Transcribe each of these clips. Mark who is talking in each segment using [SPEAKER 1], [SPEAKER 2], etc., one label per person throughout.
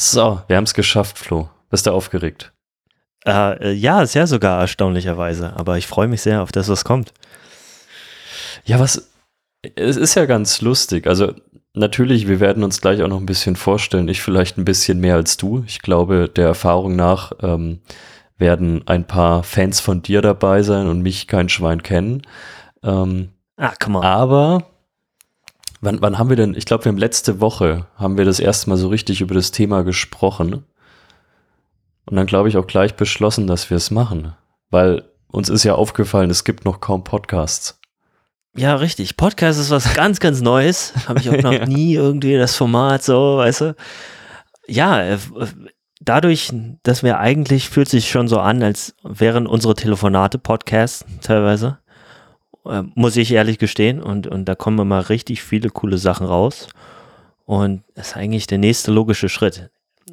[SPEAKER 1] So, wir haben es geschafft, Flo. Bist du aufgeregt?
[SPEAKER 2] Äh, ja, sehr sogar erstaunlicherweise. Aber ich freue mich sehr auf das, was kommt.
[SPEAKER 1] Ja, was. Es ist ja ganz lustig. Also, natürlich, wir werden uns gleich auch noch ein bisschen vorstellen. Ich vielleicht ein bisschen mehr als du. Ich glaube, der Erfahrung nach ähm, werden ein paar Fans von dir dabei sein und mich kein Schwein kennen. Ähm,
[SPEAKER 2] ah, come on.
[SPEAKER 1] Aber wann, wann haben wir denn, ich glaube, wir haben letzte Woche, haben wir das erste Mal so richtig über das Thema gesprochen. Und dann glaube ich auch gleich beschlossen, dass wir es machen. Weil uns ist ja aufgefallen, es gibt noch kaum Podcasts.
[SPEAKER 2] Ja, richtig. Podcast ist was ganz, ganz Neues. Habe ich auch noch ja. nie irgendwie das Format so, weißt du. Ja, äh, dadurch, dass wir eigentlich fühlt sich schon so an, als wären unsere Telefonate Podcasts teilweise. Äh, muss ich ehrlich gestehen. Und, und da kommen immer richtig viele coole Sachen raus. Und das ist eigentlich der nächste logische Schritt.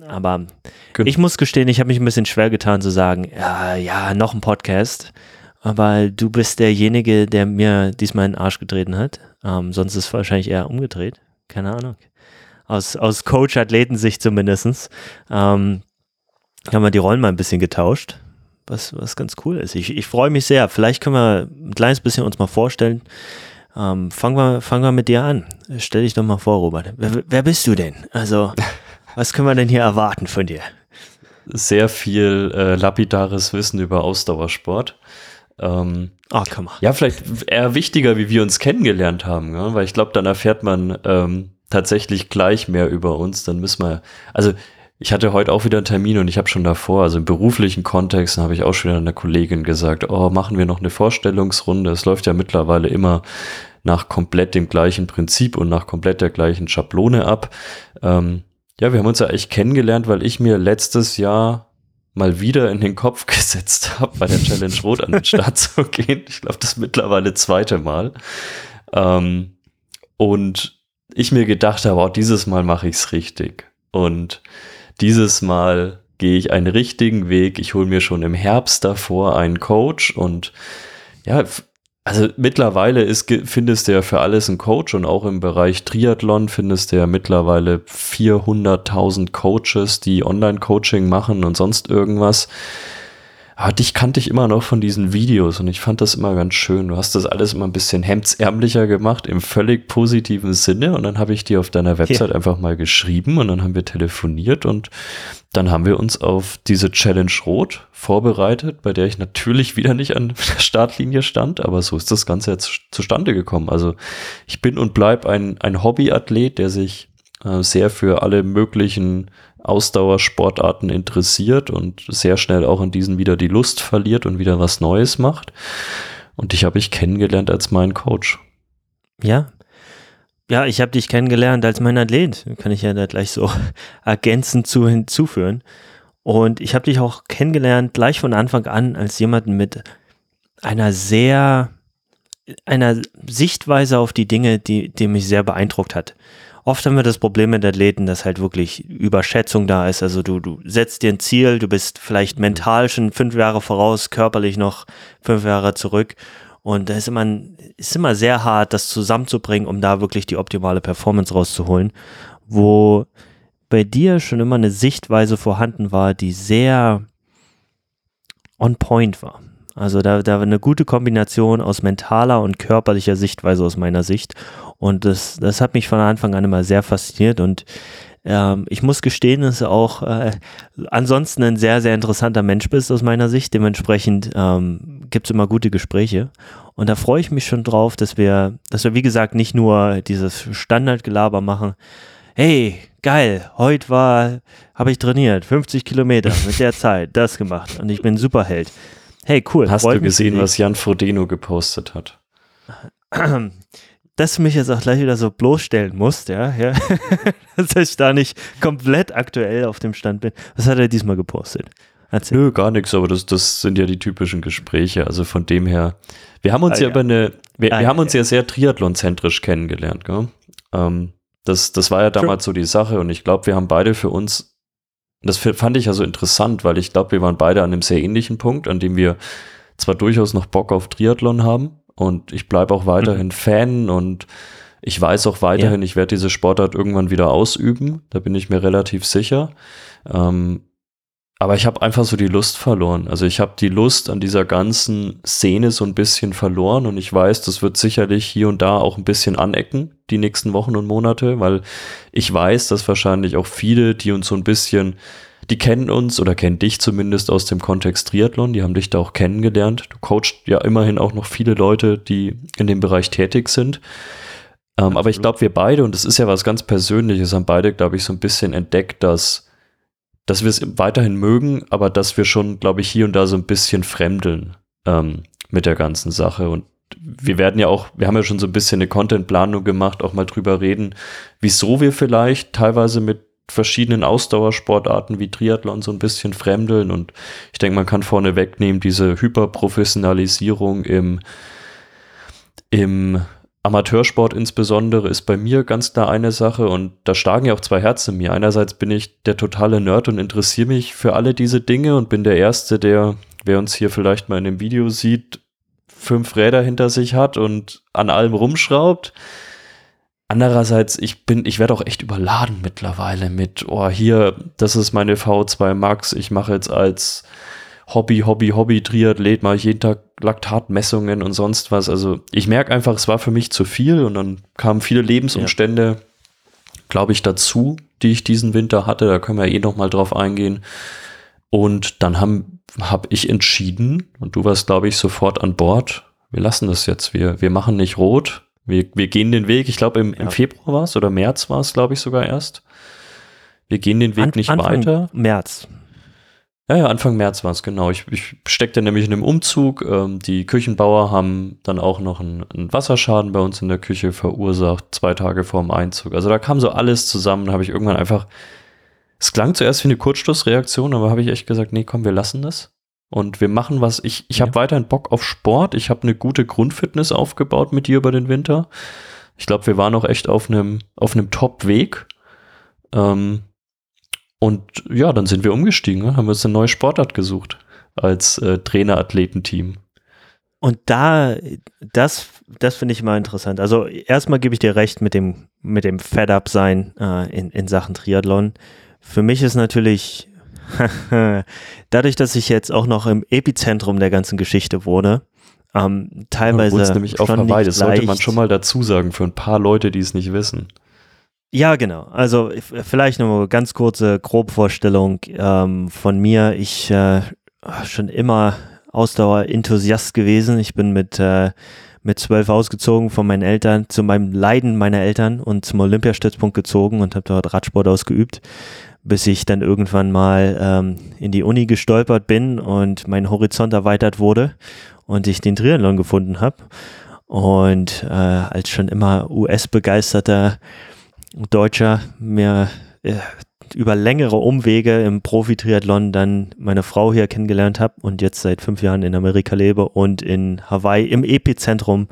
[SPEAKER 2] Aber Good. ich muss gestehen, ich habe mich ein bisschen schwer getan zu sagen, ja, ja, noch ein Podcast. Aber du bist derjenige, der mir diesmal in den Arsch getreten hat. Ähm, sonst ist es wahrscheinlich eher umgedreht. Keine Ahnung. Aus, aus Coach-Athletensicht zumindest. Ähm, haben wir die Rollen mal ein bisschen getauscht was, was ganz cool ist. Ich, ich freue mich sehr. Vielleicht können wir ein kleines bisschen uns mal vorstellen. Ähm, fangen, wir, fangen wir mit dir an. Stell dich doch mal vor, Robert. Wer, wer bist du denn? Also, was können wir denn hier erwarten von dir?
[SPEAKER 1] Sehr viel äh, lapidares Wissen über Ausdauersport.
[SPEAKER 2] Ähm, oh, komm mal.
[SPEAKER 1] Ja, vielleicht eher wichtiger, wie wir uns kennengelernt haben, ja? weil ich glaube, dann erfährt man ähm, tatsächlich gleich mehr über uns. Dann müssen wir, also ich hatte heute auch wieder einen Termin und ich habe schon davor, also im beruflichen Kontext, habe ich auch schon einer Kollegin gesagt, oh, machen wir noch eine Vorstellungsrunde. Es läuft ja mittlerweile immer nach komplett dem gleichen Prinzip und nach komplett der gleichen Schablone ab. Ähm, ja, wir haben uns ja echt kennengelernt, weil ich mir letztes Jahr mal wieder in den Kopf gesetzt habe, bei der Challenge Rot an den Start zu gehen. Ich glaube, das mittlerweile zweite Mal. Ähm, und ich mir gedacht habe, oh, dieses Mal mache ich es richtig. Und dieses Mal gehe ich einen richtigen Weg. Ich hole mir schon im Herbst davor einen Coach und ja, also mittlerweile ist, findest du ja für alles einen Coach und auch im Bereich Triathlon findest du ja mittlerweile 400.000 Coaches, die Online-Coaching machen und sonst irgendwas. Aber dich kannte ich immer noch von diesen Videos und ich fand das immer ganz schön. Du hast das alles immer ein bisschen hemdsärmlicher gemacht, im völlig positiven Sinne. Und dann habe ich dir auf deiner Website ja. einfach mal geschrieben und dann haben wir telefoniert und dann haben wir uns auf diese Challenge Rot vorbereitet, bei der ich natürlich wieder nicht an der Startlinie stand, aber so ist das Ganze jetzt zustande gekommen. Also ich bin und bleib ein, ein Hobbyathlet, der sich äh, sehr für alle möglichen Ausdauersportarten interessiert und sehr schnell auch in diesen wieder die Lust verliert und wieder was Neues macht. Und dich habe ich kennengelernt als meinen Coach.
[SPEAKER 2] Ja. Ja, ich habe dich kennengelernt als mein Athlet. Kann ich ja da gleich so ergänzend zu hinzuführen. Und ich habe dich auch kennengelernt gleich von Anfang an als jemanden mit einer sehr, einer Sichtweise auf die Dinge, die, die mich sehr beeindruckt hat oft haben wir das Problem mit Athleten, dass halt wirklich Überschätzung da ist. Also du, du setzt dir ein Ziel, du bist vielleicht mental schon fünf Jahre voraus, körperlich noch fünf Jahre zurück. Und da ist immer, ist immer sehr hart, das zusammenzubringen, um da wirklich die optimale Performance rauszuholen. Wo bei dir schon immer eine Sichtweise vorhanden war, die sehr on point war. Also da, da war eine gute Kombination aus mentaler und körperlicher Sichtweise aus meiner Sicht. Und das, das hat mich von Anfang an immer sehr fasziniert und ähm, ich muss gestehen, dass du auch äh, ansonsten ein sehr, sehr interessanter Mensch bist aus meiner Sicht. Dementsprechend ähm, gibt es immer gute Gespräche. Und da freue ich mich schon drauf, dass wir, dass wir, wie gesagt, nicht nur dieses Standardgelaber machen. Hey, geil, heute war, habe ich trainiert, 50 Kilometer mit der Zeit, das gemacht und ich bin Superheld. Hey, cool.
[SPEAKER 1] Hast du gesehen, was Jan Frodeno gepostet hat?
[SPEAKER 2] dass du mich jetzt auch gleich wieder so bloßstellen musst, ja, ja. dass ich da nicht komplett aktuell auf dem Stand bin. Was hat er diesmal gepostet?
[SPEAKER 1] Erzähl. Nö, gar nichts, aber das, das sind ja die typischen Gespräche. Also von dem her, wir haben uns ah, ja, ja über eine, wir, ah, wir haben uns ja, ja sehr triathlonzentrisch kennengelernt, gell? Ähm, das, das war ja damals True. so die Sache und ich glaube, wir haben beide für uns, das fand ich ja so interessant, weil ich glaube, wir waren beide an einem sehr ähnlichen Punkt, an dem wir zwar durchaus noch Bock auf Triathlon haben, und ich bleibe auch weiterhin mhm. Fan und Ich weiß auch weiterhin, ja. ich werde diese Sportart irgendwann wieder ausüben. Da bin ich mir relativ sicher. Ähm, aber ich habe einfach so die Lust verloren. Also ich habe die Lust an dieser ganzen Szene so ein bisschen verloren und ich weiß, das wird sicherlich hier und da auch ein bisschen anecken, die nächsten Wochen und Monate, weil ich weiß, dass wahrscheinlich auch viele, die uns so ein bisschen, die kennen uns oder kennen dich zumindest aus dem Kontext Triathlon, die haben dich da auch kennengelernt. Du coachst ja immerhin auch noch viele Leute, die in dem Bereich tätig sind. Ähm, aber ich glaube, wir beide, und das ist ja was ganz Persönliches, haben beide, glaube ich, so ein bisschen entdeckt, dass dass wir es weiterhin mögen, aber dass wir schon, glaube ich, hier und da so ein bisschen fremdeln ähm, mit der ganzen Sache. Und wir werden ja auch, wir haben ja schon so ein bisschen eine Contentplanung gemacht, auch mal drüber reden, wieso wir vielleicht teilweise mit verschiedenen Ausdauersportarten wie Triathlon so ein bisschen fremdeln. Und ich denke, man kann vorne wegnehmen, diese Hyperprofessionalisierung im, im Amateursport insbesondere ist bei mir ganz klar eine Sache und da schlagen ja auch zwei Herzen in mir. Einerseits bin ich der totale Nerd und interessiere mich für alle diese Dinge und bin der Erste, der, wer uns hier vielleicht mal in dem Video sieht, fünf Räder hinter sich hat und an allem rumschraubt. Andererseits, ich bin, ich werde auch echt überladen mittlerweile mit, oh, hier, das ist meine V2 Max, ich mache jetzt als Hobby, Hobby, Hobby, Triathlet, mache ich jeden Tag Laktatmessungen und sonst was. Also ich merke einfach, es war für mich zu viel und dann kamen viele Lebensumstände, ja. glaube ich, dazu, die ich diesen Winter hatte. Da können wir eh noch mal drauf eingehen. Und dann habe hab ich entschieden, und du warst, glaube ich, sofort an Bord, wir lassen das jetzt, wir, wir machen nicht rot, wir, wir gehen den Weg, ich glaube im, im Februar war es oder März war es, glaube ich, sogar erst. Wir gehen den Weg An nicht
[SPEAKER 2] Anfang
[SPEAKER 1] weiter.
[SPEAKER 2] März.
[SPEAKER 1] Ja, ja, Anfang März war es, genau. Ich, ich steckte nämlich in einem Umzug. Ähm, die Küchenbauer haben dann auch noch einen, einen, Wasserschaden bei uns in der Küche verursacht, zwei Tage vor dem Einzug. Also da kam so alles zusammen, habe ich irgendwann einfach, es klang zuerst wie eine Kurzschlussreaktion, aber habe ich echt gesagt, nee, komm, wir lassen das. Und wir machen was, ich, ich ja. habe weiterhin Bock auf Sport. Ich habe eine gute Grundfitness aufgebaut mit dir über den Winter. Ich glaube, wir waren auch echt auf einem, auf einem Top-Weg. Ähm, und ja, dann sind wir umgestiegen, ne? haben uns eine neue Sportart gesucht als äh, Trainer-Athletenteam.
[SPEAKER 2] Und da, das, das finde ich mal interessant. Also erstmal gebe ich dir recht mit dem, mit dem Fed-Up-Sein äh, in, in Sachen Triathlon. Für mich ist natürlich, dadurch, dass ich jetzt auch noch im Epizentrum der ganzen Geschichte wohne, ähm, teilweise.
[SPEAKER 1] Ja, nämlich auf Hawaii, das sollte man schon mal dazu sagen für ein paar Leute, die es nicht wissen.
[SPEAKER 2] Ja, genau. Also vielleicht eine ganz kurze Grobvorstellung ähm, von mir. Ich äh, schon immer Ausdauer-Enthusiast gewesen. Ich bin mit, äh, mit zwölf ausgezogen von meinen Eltern, zu meinem Leiden meiner Eltern und zum Olympiastützpunkt gezogen und habe dort Radsport ausgeübt, bis ich dann irgendwann mal ähm, in die Uni gestolpert bin und mein Horizont erweitert wurde und ich den Triathlon gefunden habe. Und äh, als schon immer US-begeisterter Deutscher mir äh, über längere Umwege im Profi-Triathlon dann meine Frau hier kennengelernt habe und jetzt seit fünf Jahren in Amerika lebe und in Hawaii im Epizentrum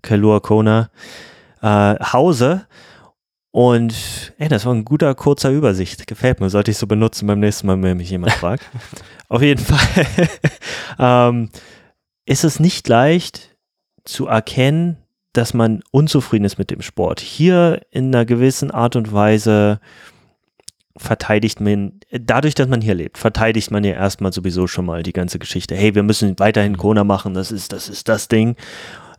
[SPEAKER 2] Kailua Kona äh, hause. Und ey, das war ein guter, kurzer Übersicht. Gefällt mir. Sollte ich so benutzen beim nächsten Mal, wenn mich jemand fragt. Auf jeden Fall ähm, ist es nicht leicht zu erkennen, dass man unzufrieden ist mit dem Sport. Hier in einer gewissen Art und Weise verteidigt man, dadurch, dass man hier lebt, verteidigt man ja erstmal sowieso schon mal die ganze Geschichte. Hey, wir müssen weiterhin Kona machen, das ist, das ist das Ding.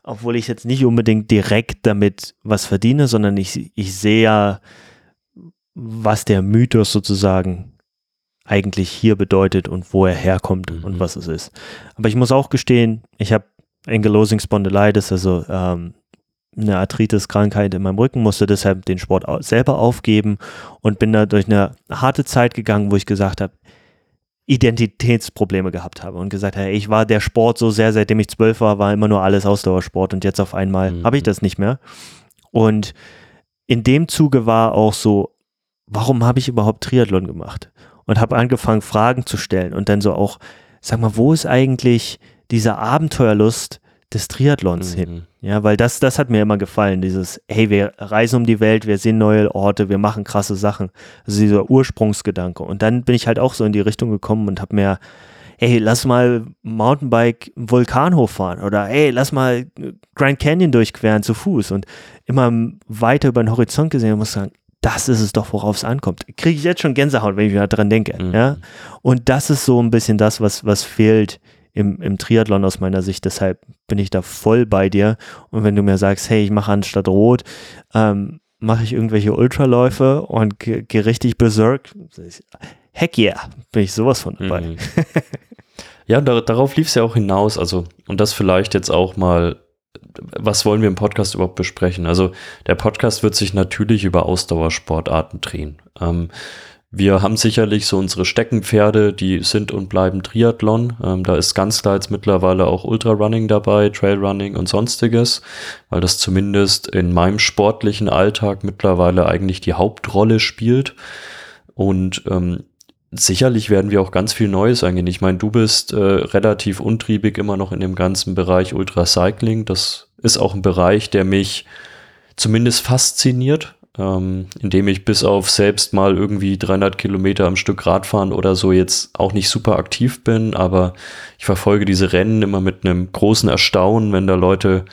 [SPEAKER 2] Obwohl ich jetzt nicht unbedingt direkt damit was verdiene, sondern ich, ich sehe ja, was der Mythos sozusagen eigentlich hier bedeutet und wo er herkommt mhm. und was es ist. Aber ich muss auch gestehen, ich habe Ankylosing Spondylitis, also ähm, eine Arthritis-Krankheit in meinem Rücken, musste deshalb den Sport selber aufgeben und bin da durch eine harte Zeit gegangen, wo ich gesagt habe, Identitätsprobleme gehabt habe und gesagt habe, ich war der Sport so sehr, seitdem ich zwölf war, war immer nur alles Ausdauersport und jetzt auf einmal mhm. habe ich das nicht mehr. Und in dem Zuge war auch so, warum habe ich überhaupt Triathlon gemacht? Und habe angefangen, Fragen zu stellen und dann so auch, sag mal, wo ist eigentlich diese Abenteuerlust des Triathlons mhm. hin? Ja, weil das, das hat mir immer gefallen, dieses, hey, wir reisen um die Welt, wir sehen neue Orte, wir machen krasse Sachen. Also dieser Ursprungsgedanke. Und dann bin ich halt auch so in die Richtung gekommen und habe mir, ey, lass mal Mountainbike Vulkan hochfahren oder ey, lass mal Grand Canyon durchqueren zu Fuß und immer weiter über den Horizont gesehen und muss sagen, das ist es doch, worauf es ankommt. Kriege ich jetzt schon Gänsehaut, wenn ich dran denke. Mhm. Ja? Und das ist so ein bisschen das, was, was fehlt im, im Triathlon aus meiner Sicht. Deshalb bin ich da voll bei dir. Und wenn du mir sagst, hey, ich mache anstatt Rot, ähm, mache ich irgendwelche Ultraläufe und gehe geh richtig berserk. Heck yeah, bin ich sowas von dabei. Mhm.
[SPEAKER 1] ja, da, darauf lief es ja auch hinaus. Also, und das vielleicht jetzt auch mal, was wollen wir im Podcast überhaupt besprechen? Also, der Podcast wird sich natürlich über Ausdauersportarten drehen. Ähm, wir haben sicherlich so unsere Steckenpferde, die sind und bleiben Triathlon. Ähm, da ist ganz klar jetzt mittlerweile auch Ultrarunning dabei, Trailrunning und sonstiges, weil das zumindest in meinem sportlichen Alltag mittlerweile eigentlich die Hauptrolle spielt. Und ähm, sicherlich werden wir auch ganz viel Neues eingehen. Ich meine, du bist äh, relativ untriebig immer noch in dem ganzen Bereich Ultracycling. Das ist auch ein Bereich, der mich zumindest fasziniert ähm, indem ich bis auf selbst mal irgendwie 300 Kilometer am Stück Radfahren oder so jetzt auch nicht super aktiv bin, aber ich verfolge diese Rennen immer mit einem großen Erstaunen, wenn da Leute,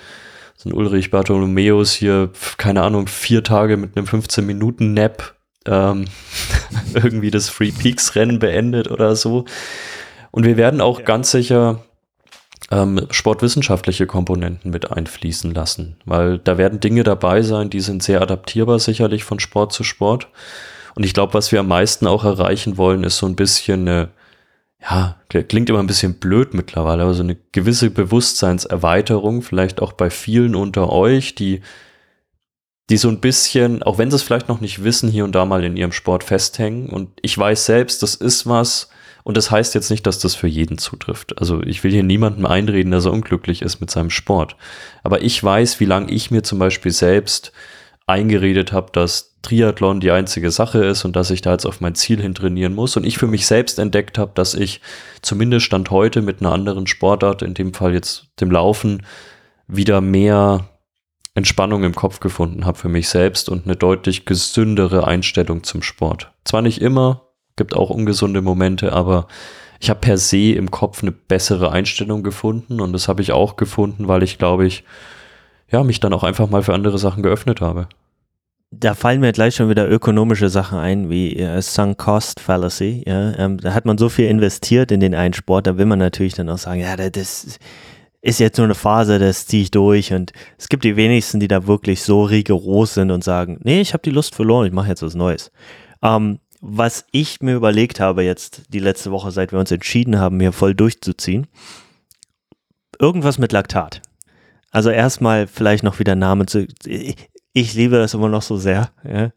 [SPEAKER 1] so ein Ulrich Bartholomäus hier, keine Ahnung, vier Tage mit einem 15-Minuten-Nap ähm, irgendwie das Free Peaks Rennen beendet oder so. Und wir werden auch ja. ganz sicher ähm, sportwissenschaftliche Komponenten mit einfließen lassen, weil da werden Dinge dabei sein, die sind sehr adaptierbar sicherlich von Sport zu Sport. Und ich glaube, was wir am meisten auch erreichen wollen, ist so ein bisschen eine, ja, klingt immer ein bisschen blöd mittlerweile, aber so eine gewisse Bewusstseinserweiterung, vielleicht auch bei vielen unter euch, die die so ein bisschen, auch wenn sie es vielleicht noch nicht wissen, hier und da mal in ihrem Sport festhängen. Und ich weiß selbst, das ist was, und das heißt jetzt nicht, dass das für jeden zutrifft. Also ich will hier niemandem einreden, dass er unglücklich ist mit seinem Sport. Aber ich weiß, wie lange ich mir zum Beispiel selbst eingeredet habe, dass Triathlon die einzige Sache ist und dass ich da jetzt auf mein Ziel hin trainieren muss. Und ich für mich selbst entdeckt habe, dass ich zumindest Stand heute mit einer anderen Sportart, in dem Fall jetzt dem Laufen, wieder mehr Entspannung im Kopf gefunden habe für mich selbst und eine deutlich gesündere Einstellung zum Sport. Zwar nicht immer, gibt auch ungesunde Momente, aber ich habe per se im Kopf eine bessere Einstellung gefunden und das habe ich auch gefunden, weil ich glaube ich, ja, mich dann auch einfach mal für andere Sachen geöffnet habe.
[SPEAKER 2] Da fallen mir gleich schon wieder ökonomische Sachen ein, wie äh, Sunk Cost Fallacy. Ja? Ähm, da hat man so viel investiert in den einen Sport, da will man natürlich dann auch sagen, ja, das ist jetzt nur eine Phase, das ziehe ich durch. Und es gibt die wenigsten, die da wirklich so rigoros sind und sagen, nee, ich habe die Lust verloren, ich mache jetzt was Neues. Ähm, was ich mir überlegt habe jetzt die letzte Woche, seit wir uns entschieden haben, hier voll durchzuziehen, irgendwas mit Laktat. Also erstmal vielleicht noch wieder Namen zu. Ich liebe das immer noch so sehr. Ja.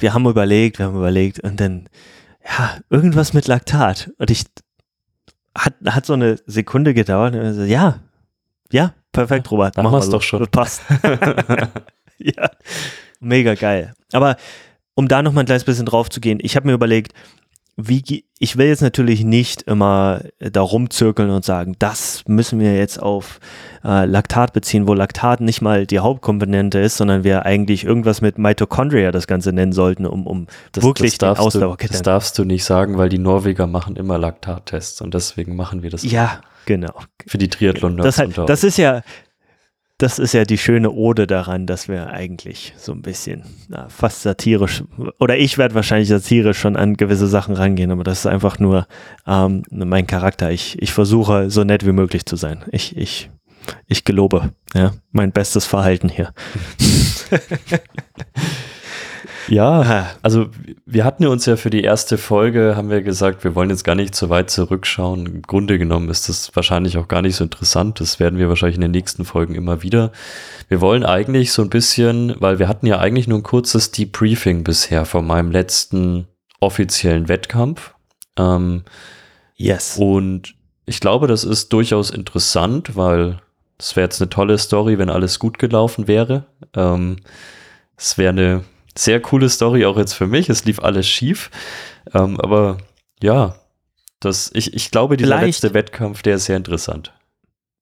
[SPEAKER 2] Wir haben überlegt, wir haben überlegt und dann, ja, irgendwas mit Laktat. Und ich hat, hat so eine Sekunde gedauert. Und so, ja, ja, perfekt, Robert.
[SPEAKER 1] Machen wir es doch schon.
[SPEAKER 2] Passt. ja, mega geil. Aber um da noch mal ein kleines bisschen drauf zu gehen, ich habe mir überlegt, wie, ich will jetzt natürlich nicht immer da rumzirkeln und sagen, das müssen wir jetzt auf äh, Laktat beziehen, wo Laktat nicht mal die Hauptkomponente ist, sondern wir eigentlich irgendwas mit Mitochondria das Ganze nennen sollten, um, um
[SPEAKER 1] das, wirklich das den Ausdauer du, Das darfst du nicht sagen, weil die Norweger machen immer Laktattests und deswegen machen wir das.
[SPEAKER 2] Ja, genau.
[SPEAKER 1] Für die triathlon
[SPEAKER 2] das, halt, das ist ja, das ist ja die schöne Ode daran, dass wir eigentlich so ein bisschen na, fast satirisch, oder ich werde wahrscheinlich satirisch schon an gewisse Sachen rangehen, aber das ist einfach nur ähm, mein Charakter. Ich, ich versuche so nett wie möglich zu sein. Ich, ich, ich gelobe, ja, mein bestes Verhalten hier.
[SPEAKER 1] Ja, also wir hatten uns ja für die erste Folge, haben wir gesagt, wir wollen jetzt gar nicht so weit zurückschauen. Im Grunde genommen ist das wahrscheinlich auch gar nicht so interessant. Das werden wir wahrscheinlich in den nächsten Folgen immer wieder. Wir wollen eigentlich so ein bisschen, weil wir hatten ja eigentlich nur ein kurzes Debriefing bisher von meinem letzten offiziellen Wettkampf. Ähm, yes. Und ich glaube, das ist durchaus interessant, weil es wäre jetzt eine tolle Story, wenn alles gut gelaufen wäre. Ähm, es wäre eine sehr coole Story auch jetzt für mich. Es lief alles schief. Ähm, aber ja, das, ich, ich glaube, dieser Vielleicht, letzte Wettkampf, der ist sehr interessant.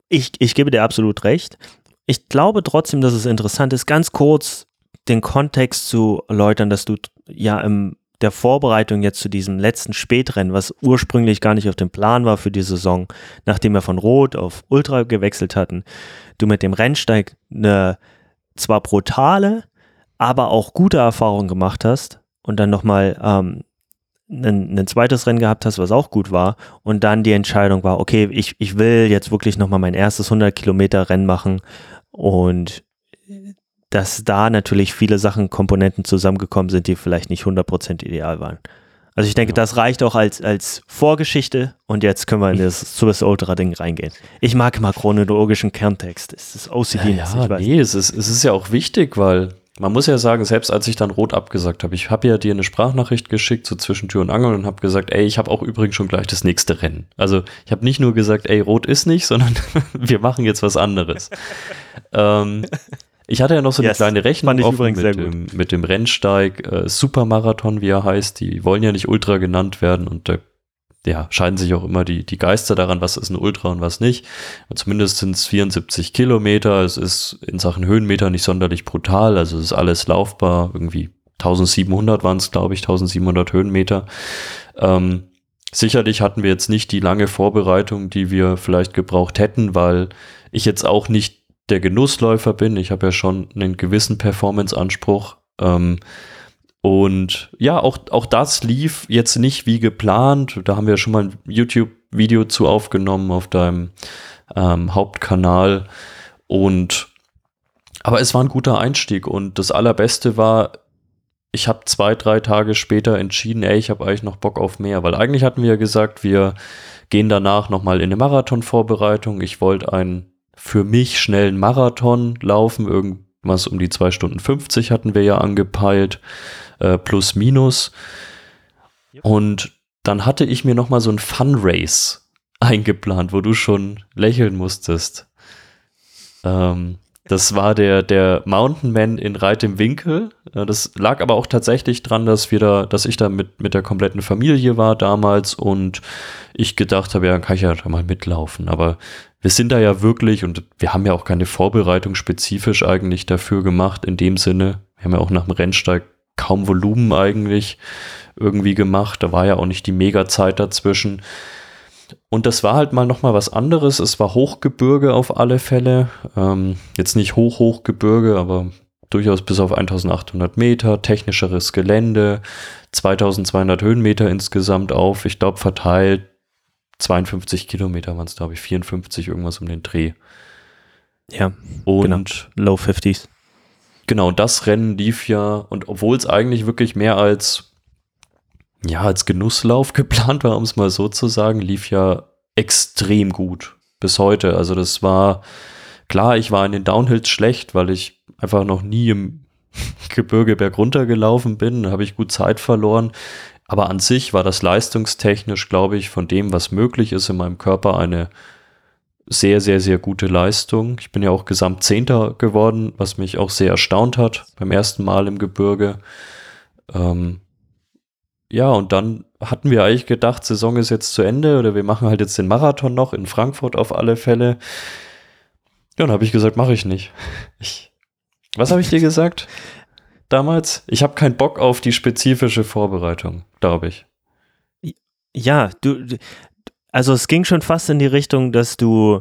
[SPEAKER 2] Ich, ich gebe dir absolut recht. Ich glaube trotzdem, dass es interessant ist, ganz kurz den Kontext zu erläutern, dass du ja im der Vorbereitung jetzt zu diesem letzten Spätrennen, was ursprünglich gar nicht auf dem Plan war für die Saison, nachdem wir von Rot auf Ultra gewechselt hatten, du mit dem Rennsteig eine zwar brutale, aber auch gute Erfahrung gemacht hast und dann nochmal ähm, ein, ein zweites Rennen gehabt hast, was auch gut war und dann die Entscheidung war, okay, ich, ich will jetzt wirklich nochmal mein erstes 100 Kilometer Rennen machen und dass da natürlich viele Sachen, Komponenten zusammengekommen sind, die vielleicht nicht 100% ideal waren. Also ich denke, ja. das reicht auch als, als Vorgeschichte und jetzt können wir in das Swiss Ultra Ding reingehen. Ich mag immer chronologischen Kerntext. Es ist OCD.
[SPEAKER 1] Ja, ja nee, es ist, es ist ja auch wichtig, weil man muss ja sagen, selbst als ich dann rot abgesagt habe, ich habe ja dir eine Sprachnachricht geschickt, so zwischen Tür und Angel und habe gesagt, ey, ich habe auch übrigens schon gleich das nächste Rennen. Also ich habe nicht nur gesagt, ey, rot ist nicht, sondern wir machen jetzt was anderes. ähm, ich hatte ja noch so eine yes, kleine Rechnung
[SPEAKER 2] offen mit
[SPEAKER 1] dem, mit, dem, Rennsteig, äh, Supermarathon, wie er heißt. Die wollen ja nicht Ultra genannt werden und da ja, scheiden sich auch immer die, die Geister daran, was ist ein Ultra und was nicht. Und zumindest sind es 74 Kilometer. Es ist in Sachen Höhenmeter nicht sonderlich brutal. Also es ist alles laufbar. Irgendwie 1700 waren es, glaube ich, 1700 Höhenmeter. Ähm, sicherlich hatten wir jetzt nicht die lange Vorbereitung, die wir vielleicht gebraucht hätten, weil ich jetzt auch nicht der Genussläufer bin. Ich habe ja schon einen gewissen Performance-Anspruch. Ähm, und ja, auch, auch das lief jetzt nicht wie geplant. Da haben wir schon mal ein YouTube-Video zu aufgenommen auf deinem ähm, Hauptkanal. Und aber es war ein guter Einstieg und das Allerbeste war, ich habe zwei, drei Tage später entschieden, ey, ich habe eigentlich noch Bock auf mehr, weil eigentlich hatten wir ja gesagt, wir gehen danach nochmal in eine Marathonvorbereitung. Ich wollte einen für mich schnellen Marathon laufen. Irgendwas um die 2 Stunden 50 hatten wir ja angepeilt, äh, plus minus. Und dann hatte ich mir noch mal so ein Fun Race eingeplant, wo du schon lächeln musstest. Ähm, das war der, der Mountain Man in Reit im Winkel. Das lag aber auch tatsächlich dran, dass wir da, dass ich da mit, mit der kompletten Familie war damals und ich gedacht habe, ja, kann ich ja da mal mitlaufen. Aber wir sind da ja wirklich und wir haben ja auch keine Vorbereitung spezifisch eigentlich dafür gemacht in dem Sinne. Wir haben ja auch nach dem Rennsteig kaum Volumen eigentlich irgendwie gemacht. Da war ja auch nicht die Mega-Zeit dazwischen. Und das war halt mal nochmal was anderes. Es war Hochgebirge auf alle Fälle. Ähm, jetzt nicht Hoch-Hochgebirge, aber durchaus bis auf 1800 Meter, technischeres Gelände, 2200 Höhenmeter insgesamt auf, ich glaube verteilt 52 Kilometer waren es, glaube ich, 54, irgendwas um den Dreh.
[SPEAKER 2] Ja,
[SPEAKER 1] und
[SPEAKER 2] genau. Low 50s.
[SPEAKER 1] Genau, das Rennen lief ja, und obwohl es eigentlich wirklich mehr als, ja, als Genusslauf geplant war, um es mal so zu sagen, lief ja extrem gut bis heute. Also das war, klar, ich war in den Downhills schlecht, weil ich einfach noch nie im Gebirge bergunter gelaufen bin, habe ich gut Zeit verloren. Aber an sich war das leistungstechnisch, glaube ich, von dem, was möglich ist in meinem Körper, eine sehr, sehr, sehr gute Leistung. Ich bin ja auch Gesamtzehnter geworden, was mich auch sehr erstaunt hat beim ersten Mal im Gebirge. Ähm, ja, und dann hatten wir eigentlich gedacht, Saison ist jetzt zu Ende oder wir machen halt jetzt den Marathon noch in Frankfurt auf alle Fälle. Ja, dann habe ich gesagt, mache ich nicht. Ich, was habe ich dir gesagt? damals. Ich habe keinen Bock auf die spezifische Vorbereitung, glaube ich.
[SPEAKER 2] Ja, du, also es ging schon fast in die Richtung, dass du,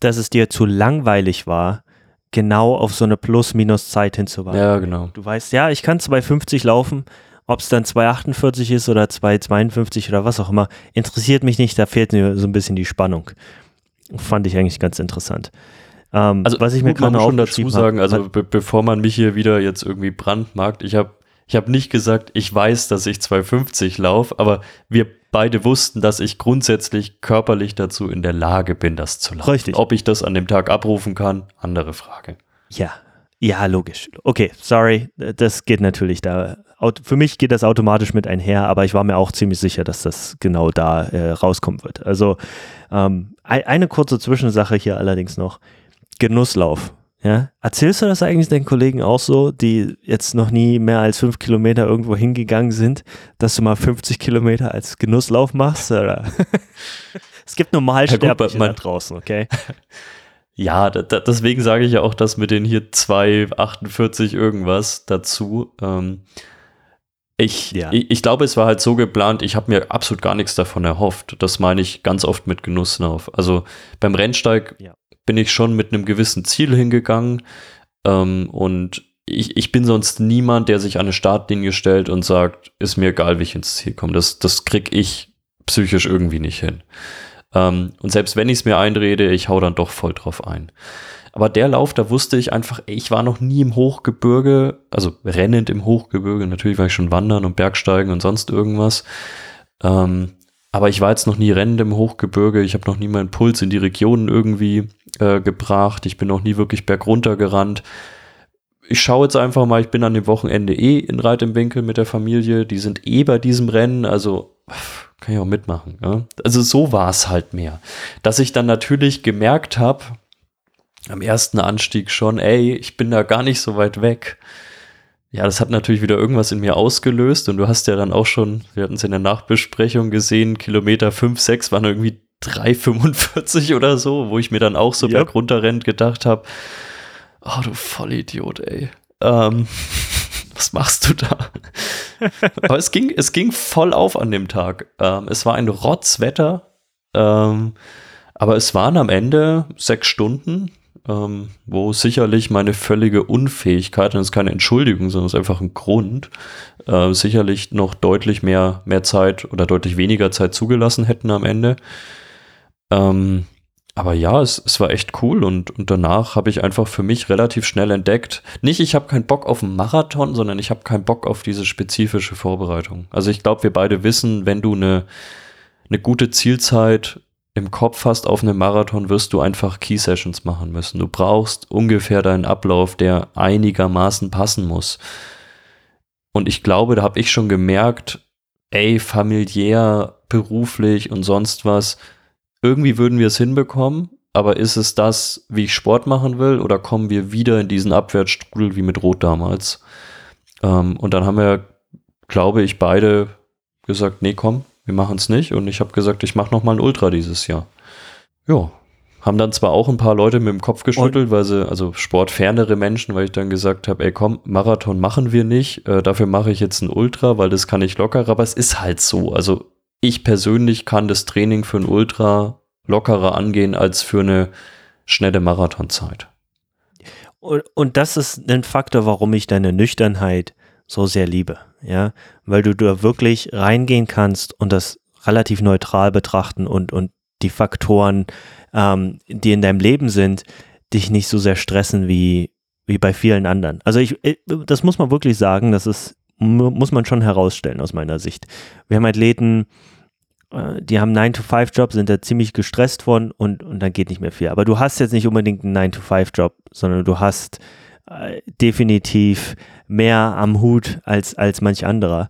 [SPEAKER 2] dass es dir zu langweilig war, genau auf so eine Plus-Minus-Zeit hinzuwarten.
[SPEAKER 1] Ja, genau.
[SPEAKER 2] Du weißt, ja, ich kann 250 laufen, ob es dann 248 ist oder 252 oder was auch immer, interessiert mich nicht, da fehlt mir so ein bisschen die Spannung. Fand ich eigentlich ganz interessant.
[SPEAKER 1] Ähm, also was ich mir gerade schon dazu sagen, also be bevor man mich hier wieder jetzt irgendwie brandmarkt, ich habe ich hab nicht gesagt, ich weiß, dass ich 250 laufe, aber wir beide wussten, dass ich grundsätzlich körperlich dazu in der Lage bin, das zu laufen.
[SPEAKER 2] Richtig.
[SPEAKER 1] Ob ich das an dem Tag abrufen kann, andere Frage.
[SPEAKER 2] Ja, ja, logisch. Okay, sorry, das geht natürlich da. Für mich geht das automatisch mit einher, aber ich war mir auch ziemlich sicher, dass das genau da äh, rauskommen wird. Also ähm, eine kurze Zwischensache hier allerdings noch. Genusslauf. Ja? Erzählst du das eigentlich deinen Kollegen auch so, die jetzt noch nie mehr als fünf Kilometer irgendwo hingegangen sind, dass du mal 50 Kilometer als Genusslauf machst? Oder? es gibt normal Sterbliche da draußen, okay?
[SPEAKER 1] Ja, da, da, deswegen sage ich ja auch, das mit den hier 2,48 irgendwas dazu. Ähm, Ich, ja. ich, ich, glaube, es war halt so geplant, ich habe mir absolut gar nichts davon erhofft. Das meine ich ganz oft mit Genusslauf. Also beim Rennsteig ja. Bin ich schon mit einem gewissen Ziel hingegangen ähm, und ich, ich bin sonst niemand, der sich an eine Startlinie stellt und sagt, ist mir egal, wie ich ins Ziel komme. Das, das krieg ich psychisch irgendwie nicht hin. Ähm, und selbst wenn ich es mir einrede, ich hau dann doch voll drauf ein. Aber der Lauf, da wusste ich einfach, ich war noch nie im Hochgebirge, also rennend im Hochgebirge. Natürlich war ich schon wandern und Bergsteigen und sonst irgendwas. Ähm, aber ich war jetzt noch nie rennend im Hochgebirge. Ich habe noch nie meinen Puls in die Regionen irgendwie äh, gebracht. Ich bin noch nie wirklich bergunter gerannt. Ich schaue jetzt einfach mal, ich bin an dem Wochenende eh in Reit im Winkel mit der Familie. Die sind eh bei diesem Rennen, also kann ich auch mitmachen. Ja? Also so war es halt mehr. Dass ich dann natürlich gemerkt habe, am ersten Anstieg schon, ey, ich bin da gar nicht so weit weg. Ja, das hat natürlich wieder irgendwas in mir ausgelöst und du hast ja dann auch schon, wir hatten es in der Nachbesprechung gesehen, Kilometer 5, 6 waren irgendwie 3,45 oder so, wo ich mir dann auch so yep. bergunterrennt gedacht habe, oh du Vollidiot, ey. Ähm, was machst du da? Aber es ging, es ging voll auf an dem Tag. Ähm, es war ein Rotzwetter, ähm, aber es waren am Ende sechs Stunden, ähm, wo sicherlich meine völlige Unfähigkeit, und das ist keine Entschuldigung, sondern es ist einfach ein Grund, äh, sicherlich noch deutlich mehr, mehr Zeit oder deutlich weniger Zeit zugelassen hätten am Ende. Ähm, aber ja, es, es war echt cool und, und danach habe ich einfach für mich relativ schnell entdeckt, nicht ich habe keinen Bock auf einen Marathon, sondern ich habe keinen Bock auf diese spezifische Vorbereitung. Also ich glaube, wir beide wissen, wenn du eine, eine gute Zielzeit im Kopf hast auf einem Marathon, wirst du einfach Key Sessions machen müssen. Du brauchst ungefähr deinen Ablauf, der einigermaßen passen muss. Und ich glaube, da habe ich schon gemerkt, ey, familiär, beruflich und sonst was, irgendwie würden wir es hinbekommen, aber ist es das, wie ich Sport machen will, oder kommen wir wieder in diesen Abwärtsstrudel wie mit Rot damals? Ähm, und dann haben wir, glaube ich, beide gesagt, nee, komm, wir machen es nicht. Und ich habe gesagt, ich mache nochmal ein Ultra dieses Jahr. Ja, haben dann zwar auch ein paar Leute mit dem Kopf geschüttelt, weil sie, also sportfernere Menschen, weil ich dann gesagt habe, ey komm, Marathon machen wir nicht, äh, dafür mache ich jetzt ein Ultra, weil das kann ich lockerer, aber es ist halt so. Also ich persönlich kann das Training für ein Ultra lockerer angehen als für eine schnelle Marathonzeit.
[SPEAKER 2] Und, und das ist ein Faktor, warum ich deine Nüchternheit so sehr liebe, ja, weil du da wirklich reingehen kannst und das relativ neutral betrachten und, und die Faktoren, ähm, die in deinem Leben sind, dich nicht so sehr stressen wie, wie bei vielen anderen. Also ich, äh, das muss man wirklich sagen, das ist, muss man schon herausstellen aus meiner Sicht. Wir haben Athleten, äh, die haben 9-to-5-Job, sind da ziemlich gestresst von und, und dann geht nicht mehr viel. Aber du hast jetzt nicht unbedingt einen 9-to-5-Job, sondern du hast äh, definitiv mehr am Hut als, als manch anderer.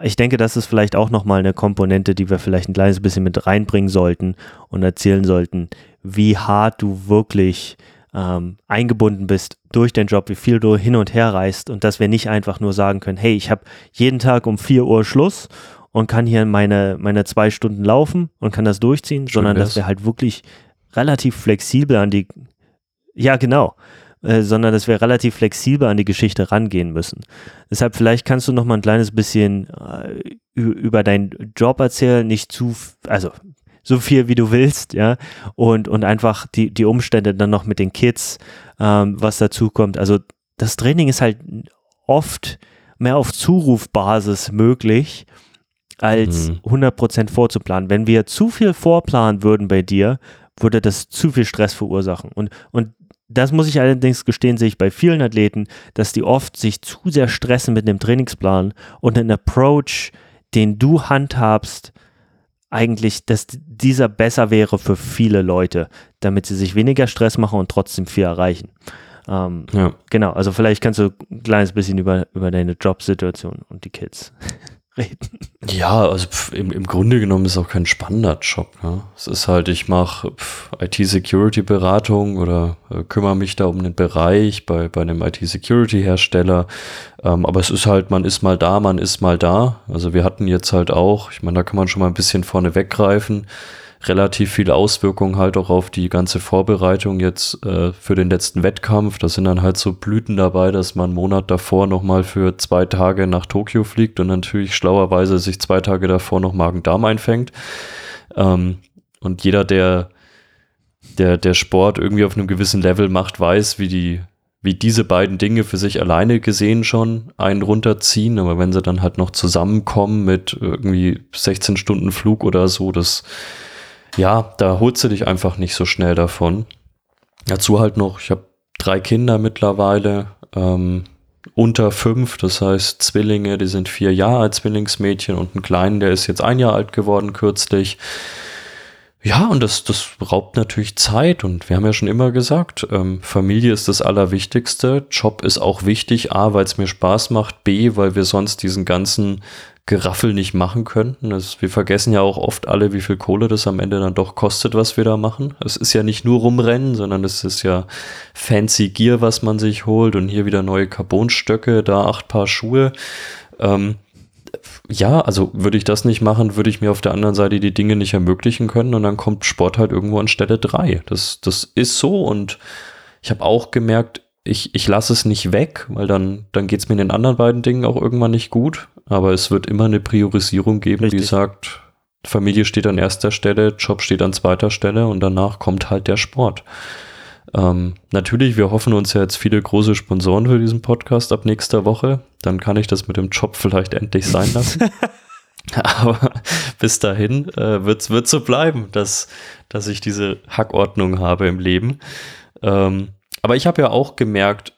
[SPEAKER 2] Ich denke, das ist vielleicht auch nochmal eine Komponente, die wir vielleicht ein kleines bisschen mit reinbringen sollten und erzählen sollten, wie hart du wirklich ähm, eingebunden bist durch den Job, wie viel du hin und her reist und dass wir nicht einfach nur sagen können, hey, ich habe jeden Tag um 4 Uhr Schluss und kann hier meine, meine zwei Stunden laufen und kann das durchziehen, Schön sondern dass wir halt wirklich relativ flexibel an die, ja genau, äh, sondern dass wir relativ flexibel an die Geschichte rangehen müssen. Deshalb vielleicht kannst du noch mal ein kleines bisschen äh, über deinen Job erzählen, nicht zu, also so viel wie du willst, ja, und, und einfach die, die Umstände dann noch mit den Kids, ähm, was dazu kommt. Also das Training ist halt oft mehr auf Zurufbasis möglich, als mhm. 100% vorzuplanen. Wenn wir zu viel vorplanen würden bei dir, würde das zu viel Stress verursachen. Und, und das muss ich allerdings gestehen, sehe ich bei vielen Athleten, dass die oft sich zu sehr stressen mit einem Trainingsplan und einen Approach, den du handhabst, eigentlich, dass dieser besser wäre für viele Leute, damit sie sich weniger Stress machen und trotzdem viel erreichen. Ähm, ja. Genau, also vielleicht kannst du ein kleines bisschen über, über deine Jobsituation und die Kids
[SPEAKER 1] reden. Ja, also pf, im, im Grunde genommen ist auch kein spannender Job. Ne? Es ist halt, ich mache IT-Security-Beratung oder äh, kümmere mich da um einen Bereich bei, bei einem IT-Security-Hersteller. Ähm, aber es ist halt, man ist mal da, man ist mal da. Also wir hatten jetzt halt auch, ich meine, da kann man schon mal ein bisschen vorne weggreifen. Relativ viel Auswirkungen halt auch auf die ganze Vorbereitung jetzt äh, für den letzten Wettkampf. Da sind dann halt so Blüten dabei, dass man einen Monat davor nochmal für zwei Tage nach Tokio fliegt und natürlich schlauerweise sich zwei Tage davor noch Magen-Darm einfängt. Ähm, und jeder, der, der, der Sport irgendwie auf einem gewissen Level macht, weiß, wie die, wie diese beiden Dinge für sich alleine gesehen schon einen runterziehen, aber wenn sie dann halt noch zusammenkommen mit irgendwie 16 Stunden Flug oder so, das, ja, da holst du dich einfach nicht so schnell davon. Dazu halt noch, ich habe drei Kinder mittlerweile, ähm, unter fünf, das heißt Zwillinge, die sind vier Jahre alt, Zwillingsmädchen und ein Kleinen, der ist jetzt ein Jahr alt geworden kürzlich. Ja, und das, das raubt natürlich Zeit und wir haben ja schon immer gesagt, ähm, Familie ist das Allerwichtigste, Job ist auch wichtig, A, weil es mir Spaß macht, B, weil wir sonst diesen ganzen Geraffel nicht machen könnten. Das, wir vergessen ja auch oft alle, wie viel Kohle das am Ende dann doch kostet, was wir da machen. Es ist ja nicht nur rumrennen, sondern es ist ja fancy Gear, was man sich holt und hier wieder neue Carbonstöcke, da acht Paar Schuhe. Ähm, ja, also würde ich das nicht machen, würde ich mir auf der anderen Seite die Dinge nicht ermöglichen können und dann kommt Sport halt irgendwo an Stelle drei. Das, das ist so und ich habe auch gemerkt, ich, ich lasse es nicht weg, weil dann, dann geht es mir in den anderen beiden Dingen auch irgendwann nicht gut. Aber es wird immer eine Priorisierung geben, Richtig. die sagt, Familie steht an erster Stelle, Job steht an zweiter Stelle und danach kommt halt der Sport. Ähm, natürlich, wir hoffen uns ja jetzt viele große Sponsoren für diesen Podcast ab nächster Woche. Dann kann ich das mit dem Job vielleicht endlich sein lassen. Aber bis dahin äh, wird es so bleiben, dass, dass ich diese Hackordnung habe im Leben. Ähm, aber ich habe ja auch gemerkt,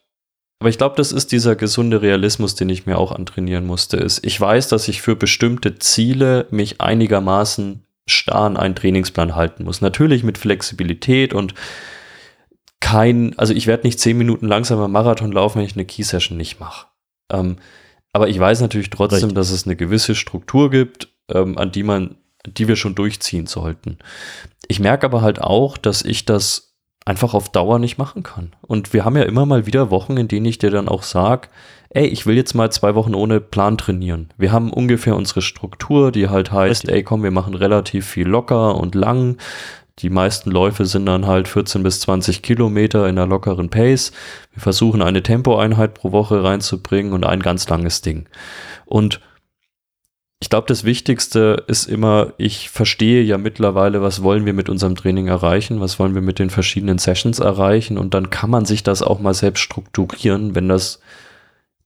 [SPEAKER 1] aber ich glaube, das ist dieser gesunde Realismus, den ich mir auch antrainieren musste. Ist, ich weiß, dass ich für bestimmte Ziele mich einigermaßen starr an einen Trainingsplan halten muss. Natürlich mit Flexibilität und kein, also ich werde nicht zehn Minuten langsamer Marathon laufen, wenn ich eine Key-Session nicht mache. Ähm, aber ich weiß natürlich trotzdem, Richtig. dass es eine gewisse Struktur gibt, ähm, an die man, die wir schon durchziehen sollten. Ich merke aber halt auch, dass ich das einfach auf Dauer nicht machen kann. Und wir haben ja immer mal wieder Wochen, in denen ich dir dann auch sage, ey, ich will jetzt mal zwei Wochen ohne Plan trainieren. Wir haben ungefähr unsere Struktur, die halt heißt, ey, komm, wir machen relativ viel locker und lang. Die meisten Läufe sind dann halt 14 bis 20 Kilometer in einer lockeren Pace. Wir versuchen eine Tempoeinheit pro Woche reinzubringen und ein ganz langes Ding. Und ich glaube, das Wichtigste ist immer, ich verstehe ja mittlerweile, was wollen wir mit unserem Training erreichen, was wollen wir mit den verschiedenen Sessions erreichen und dann kann man sich das auch mal selbst strukturieren, wenn das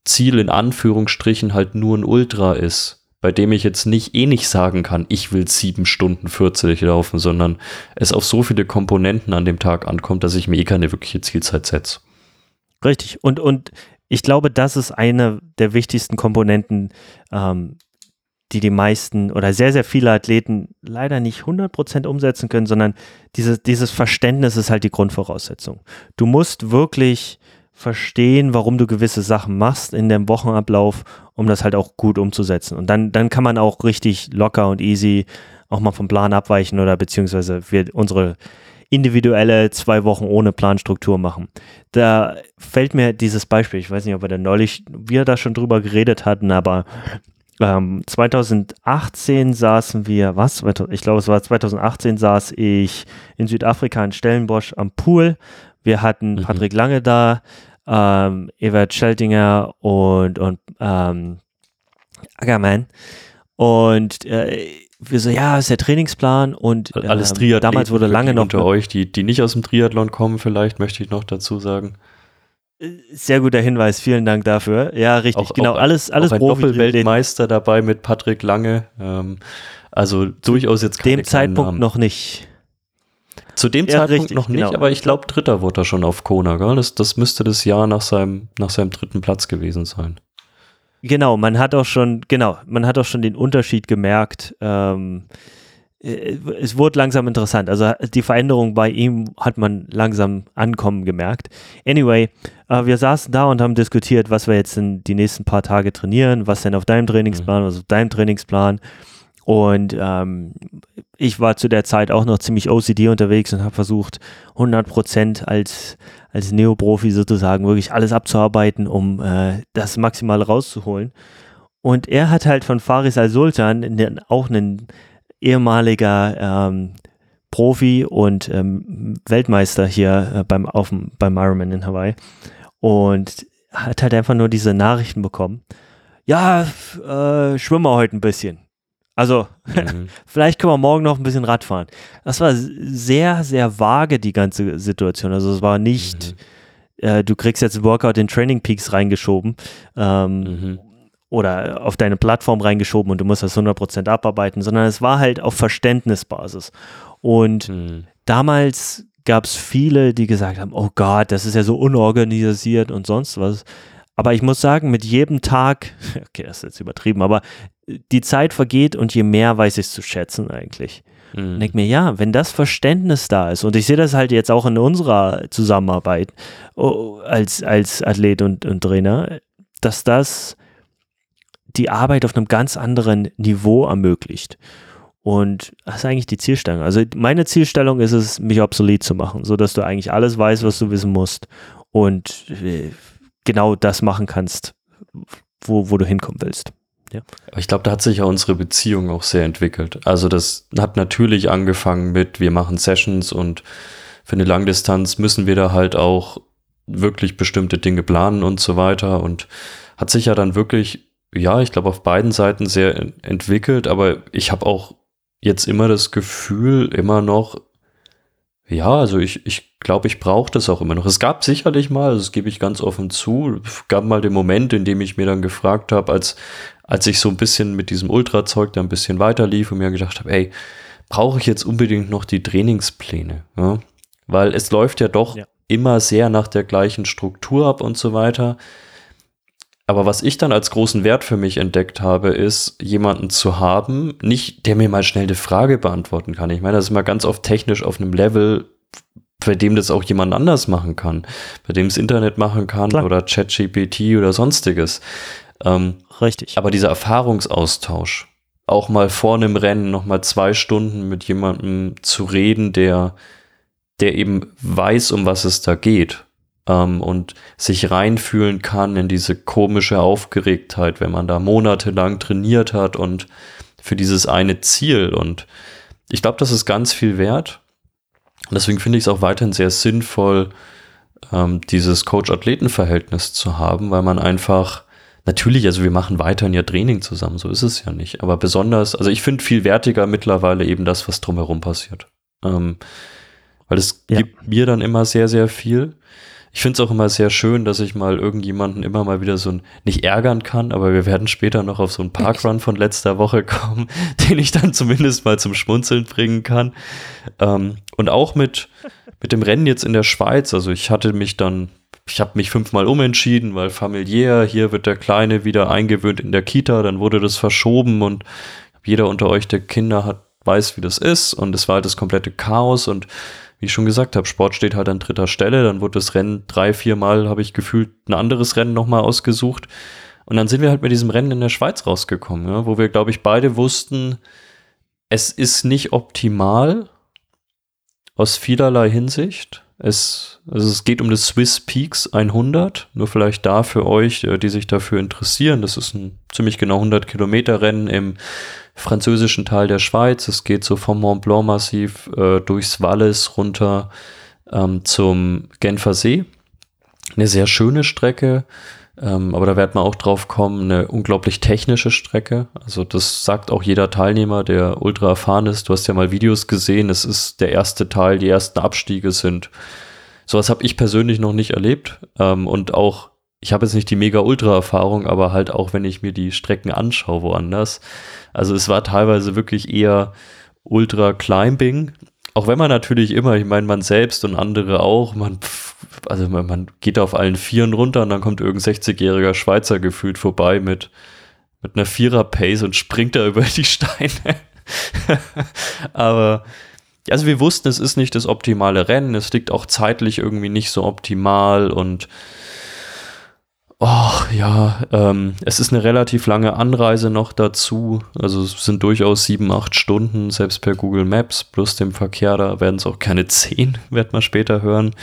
[SPEAKER 1] Ziel in Anführungsstrichen halt nur ein Ultra ist, bei dem ich jetzt nicht eh nicht sagen kann, ich will sieben Stunden 40 laufen, sondern es auf so viele Komponenten an dem Tag ankommt, dass ich mir eh keine wirkliche Zielzeit setze.
[SPEAKER 2] Richtig. Und, und ich glaube, das ist eine der wichtigsten Komponenten, ähm, die die meisten oder sehr, sehr viele Athleten leider nicht 100% umsetzen können, sondern dieses, dieses Verständnis ist halt die Grundvoraussetzung. Du musst wirklich verstehen, warum du gewisse Sachen machst in dem Wochenablauf, um das halt auch gut umzusetzen. Und dann, dann kann man auch richtig locker und easy auch mal vom Plan abweichen oder beziehungsweise wir unsere individuelle zwei Wochen ohne Planstruktur machen. Da fällt mir dieses Beispiel, ich weiß nicht, ob wir da neulich, wir da schon drüber geredet hatten, aber ähm, 2018 saßen wir, was? Ich glaube, es war 2018 saß ich in Südafrika in Stellenbosch am Pool. Wir hatten mhm. Patrick Lange da, ähm, Evert Scheltinger und, und ähm, Ackermann. Und äh, wir so, ja, ist der Trainingsplan und
[SPEAKER 1] äh, alles Triathleten. Damals wurde lange noch. Unter euch, die, die nicht aus dem Triathlon kommen, vielleicht möchte ich noch dazu sagen.
[SPEAKER 2] Sehr guter Hinweis, vielen Dank dafür. Ja, richtig,
[SPEAKER 1] auch, genau, auch, alles, alles auch ein Doppelweltmeister dabei mit Patrick Lange. Ähm, also durchaus jetzt
[SPEAKER 2] keine Dem Zeitpunkt noch nicht.
[SPEAKER 1] Zu dem ja, Zeitpunkt richtig, noch nicht, genau. aber ich glaube, Dritter wurde er schon auf Kona. Gell? Das, das müsste das Jahr nach seinem, nach seinem dritten Platz gewesen sein.
[SPEAKER 2] Genau, man hat auch schon, genau, man hat auch schon den Unterschied gemerkt. Ähm, äh, es wurde langsam interessant. Also die Veränderung bei ihm hat man langsam ankommen gemerkt. Anyway, äh, wir saßen da und haben diskutiert, was wir jetzt in die nächsten paar Tage trainieren, was denn auf deinem Trainingsplan, mhm. was auf deinem Trainingsplan. Und ähm, ich war zu der Zeit auch noch ziemlich OCD unterwegs und habe versucht, 100% als, als Neoprofi sozusagen wirklich alles abzuarbeiten, um äh, das Maximale rauszuholen. Und er hat halt von Faris al-Sultan auch einen ehemaliger ähm, Profi und ähm, Weltmeister hier äh, beim, auf, beim Ironman in Hawaii und hat halt einfach nur diese Nachrichten bekommen. Ja, äh, schwimmen wir heute ein bisschen. Also, mhm. vielleicht können wir morgen noch ein bisschen Rad fahren. Das war sehr, sehr vage, die ganze Situation. Also, es war nicht, mhm. äh, du kriegst jetzt Workout in Training Peaks reingeschoben ähm, mhm. Oder auf deine Plattform reingeschoben und du musst das 100% abarbeiten, sondern es war halt auf Verständnisbasis. Und mhm. damals gab es viele, die gesagt haben, oh Gott, das ist ja so unorganisiert und sonst was. Aber ich muss sagen, mit jedem Tag, okay, das ist jetzt übertrieben, aber die Zeit vergeht und je mehr weiß ich es zu schätzen eigentlich. Mhm. Denke mir, ja, wenn das Verständnis da ist, und ich sehe das halt jetzt auch in unserer Zusammenarbeit oh, als, als Athlet und, und Trainer, dass das die Arbeit auf einem ganz anderen Niveau ermöglicht. Und das ist eigentlich die Zielstellung. Also meine Zielstellung ist es, mich obsolet zu machen, sodass du eigentlich alles weißt, was du wissen musst und äh, genau das machen kannst, wo, wo du hinkommen willst. Ja.
[SPEAKER 1] Ich glaube, da hat sich ja unsere Beziehung auch sehr entwickelt. Also das hat natürlich angefangen mit, wir machen Sessions und für eine Langdistanz müssen wir da halt auch wirklich bestimmte Dinge planen und so weiter und hat sich ja dann wirklich, ja, ich glaube, auf beiden Seiten sehr entwickelt, aber ich habe auch jetzt immer das Gefühl, immer noch, ja, also ich, ich glaube, ich brauche das auch immer noch. Es gab sicherlich mal, das gebe ich ganz offen zu, gab mal den Moment, in dem ich mir dann gefragt habe, als, als ich so ein bisschen mit diesem Ultrazeug da ein bisschen weiter lief und mir gedacht habe, ey, brauche ich jetzt unbedingt noch die Trainingspläne? Ja? Weil es läuft ja doch ja. immer sehr nach der gleichen Struktur ab und so weiter. Aber was ich dann als großen Wert für mich entdeckt habe, ist, jemanden zu haben, nicht, der mir mal schnell eine Frage beantworten kann. Ich meine, das ist mal ganz oft technisch auf einem Level, bei dem das auch jemand anders machen kann, bei dem das Internet machen kann Klar. oder ChatGPT oder sonstiges.
[SPEAKER 2] Ähm, Richtig.
[SPEAKER 1] Aber dieser Erfahrungsaustausch, auch mal vor einem Rennen noch mal zwei Stunden mit jemandem zu reden, der, der eben weiß, um was es da geht ähm, und sich reinfühlen kann in diese komische Aufgeregtheit, wenn man da monatelang trainiert hat und für dieses eine Ziel. Und ich glaube, das ist ganz viel wert. Und deswegen finde ich es auch weiterhin sehr sinnvoll, ähm, dieses Coach-Athleten-Verhältnis zu haben, weil man einfach Natürlich, also wir machen weiterhin ja Training zusammen, so ist es ja nicht. Aber besonders, also ich finde viel wertiger mittlerweile eben das, was drumherum passiert. Ähm, weil es ja. gibt mir dann immer sehr, sehr viel. Ich finde es auch immer sehr schön, dass ich mal irgendjemanden immer mal wieder so ein, nicht ärgern kann, aber wir werden später noch auf so einen Parkrun von letzter Woche kommen, den ich dann zumindest mal zum Schmunzeln bringen kann. Ähm, und auch mit, mit dem Rennen jetzt in der Schweiz, also ich hatte mich dann, ich habe mich fünfmal umentschieden, weil familiär, hier wird der Kleine wieder eingewöhnt in der Kita, dann wurde das verschoben und jeder unter euch, der Kinder hat, weiß, wie das ist und es war halt das komplette Chaos und wie ich schon gesagt habe, Sport steht halt an dritter Stelle. Dann wurde das Rennen drei, vier Mal, habe ich gefühlt, ein anderes Rennen nochmal ausgesucht. Und dann sind wir halt mit diesem Rennen in der Schweiz rausgekommen, ja, wo wir, glaube ich, beide wussten, es ist nicht optimal aus vielerlei Hinsicht. Es, also es geht um das Swiss Peaks 100, nur vielleicht da für euch, äh, die sich dafür interessieren. Das ist ein ziemlich genau 100 Kilometer Rennen im französischen Teil der Schweiz. Es geht so vom Mont Blanc Massiv äh, durchs Wallis runter ähm, zum Genfer See. Eine sehr schöne Strecke, ähm, aber da wird man auch drauf kommen, eine unglaublich technische Strecke. Also das sagt auch jeder Teilnehmer, der ultra erfahren ist. Du hast ja mal Videos gesehen, es ist der erste Teil, die ersten Abstiege sind. Sowas habe ich persönlich noch nicht erlebt ähm, und auch ich habe jetzt nicht die mega ultra Erfahrung, aber halt auch wenn ich mir die Strecken anschaue woanders, also es war teilweise wirklich eher Ultra-Climbing. Auch wenn man natürlich immer, ich meine, man selbst und andere auch, man, also man, man geht auf allen Vieren runter und dann kommt irgendein 60-jähriger Schweizer gefühlt vorbei mit, mit einer Vierer-Pace und springt da über die Steine. Aber also wir wussten, es ist nicht das optimale Rennen, es liegt auch zeitlich irgendwie nicht so optimal und Oh, ja, ähm, es ist eine relativ lange Anreise noch dazu. Also es sind durchaus sieben, acht Stunden, selbst per Google Maps, plus dem Verkehr, da werden es auch keine zehn, wird man später hören.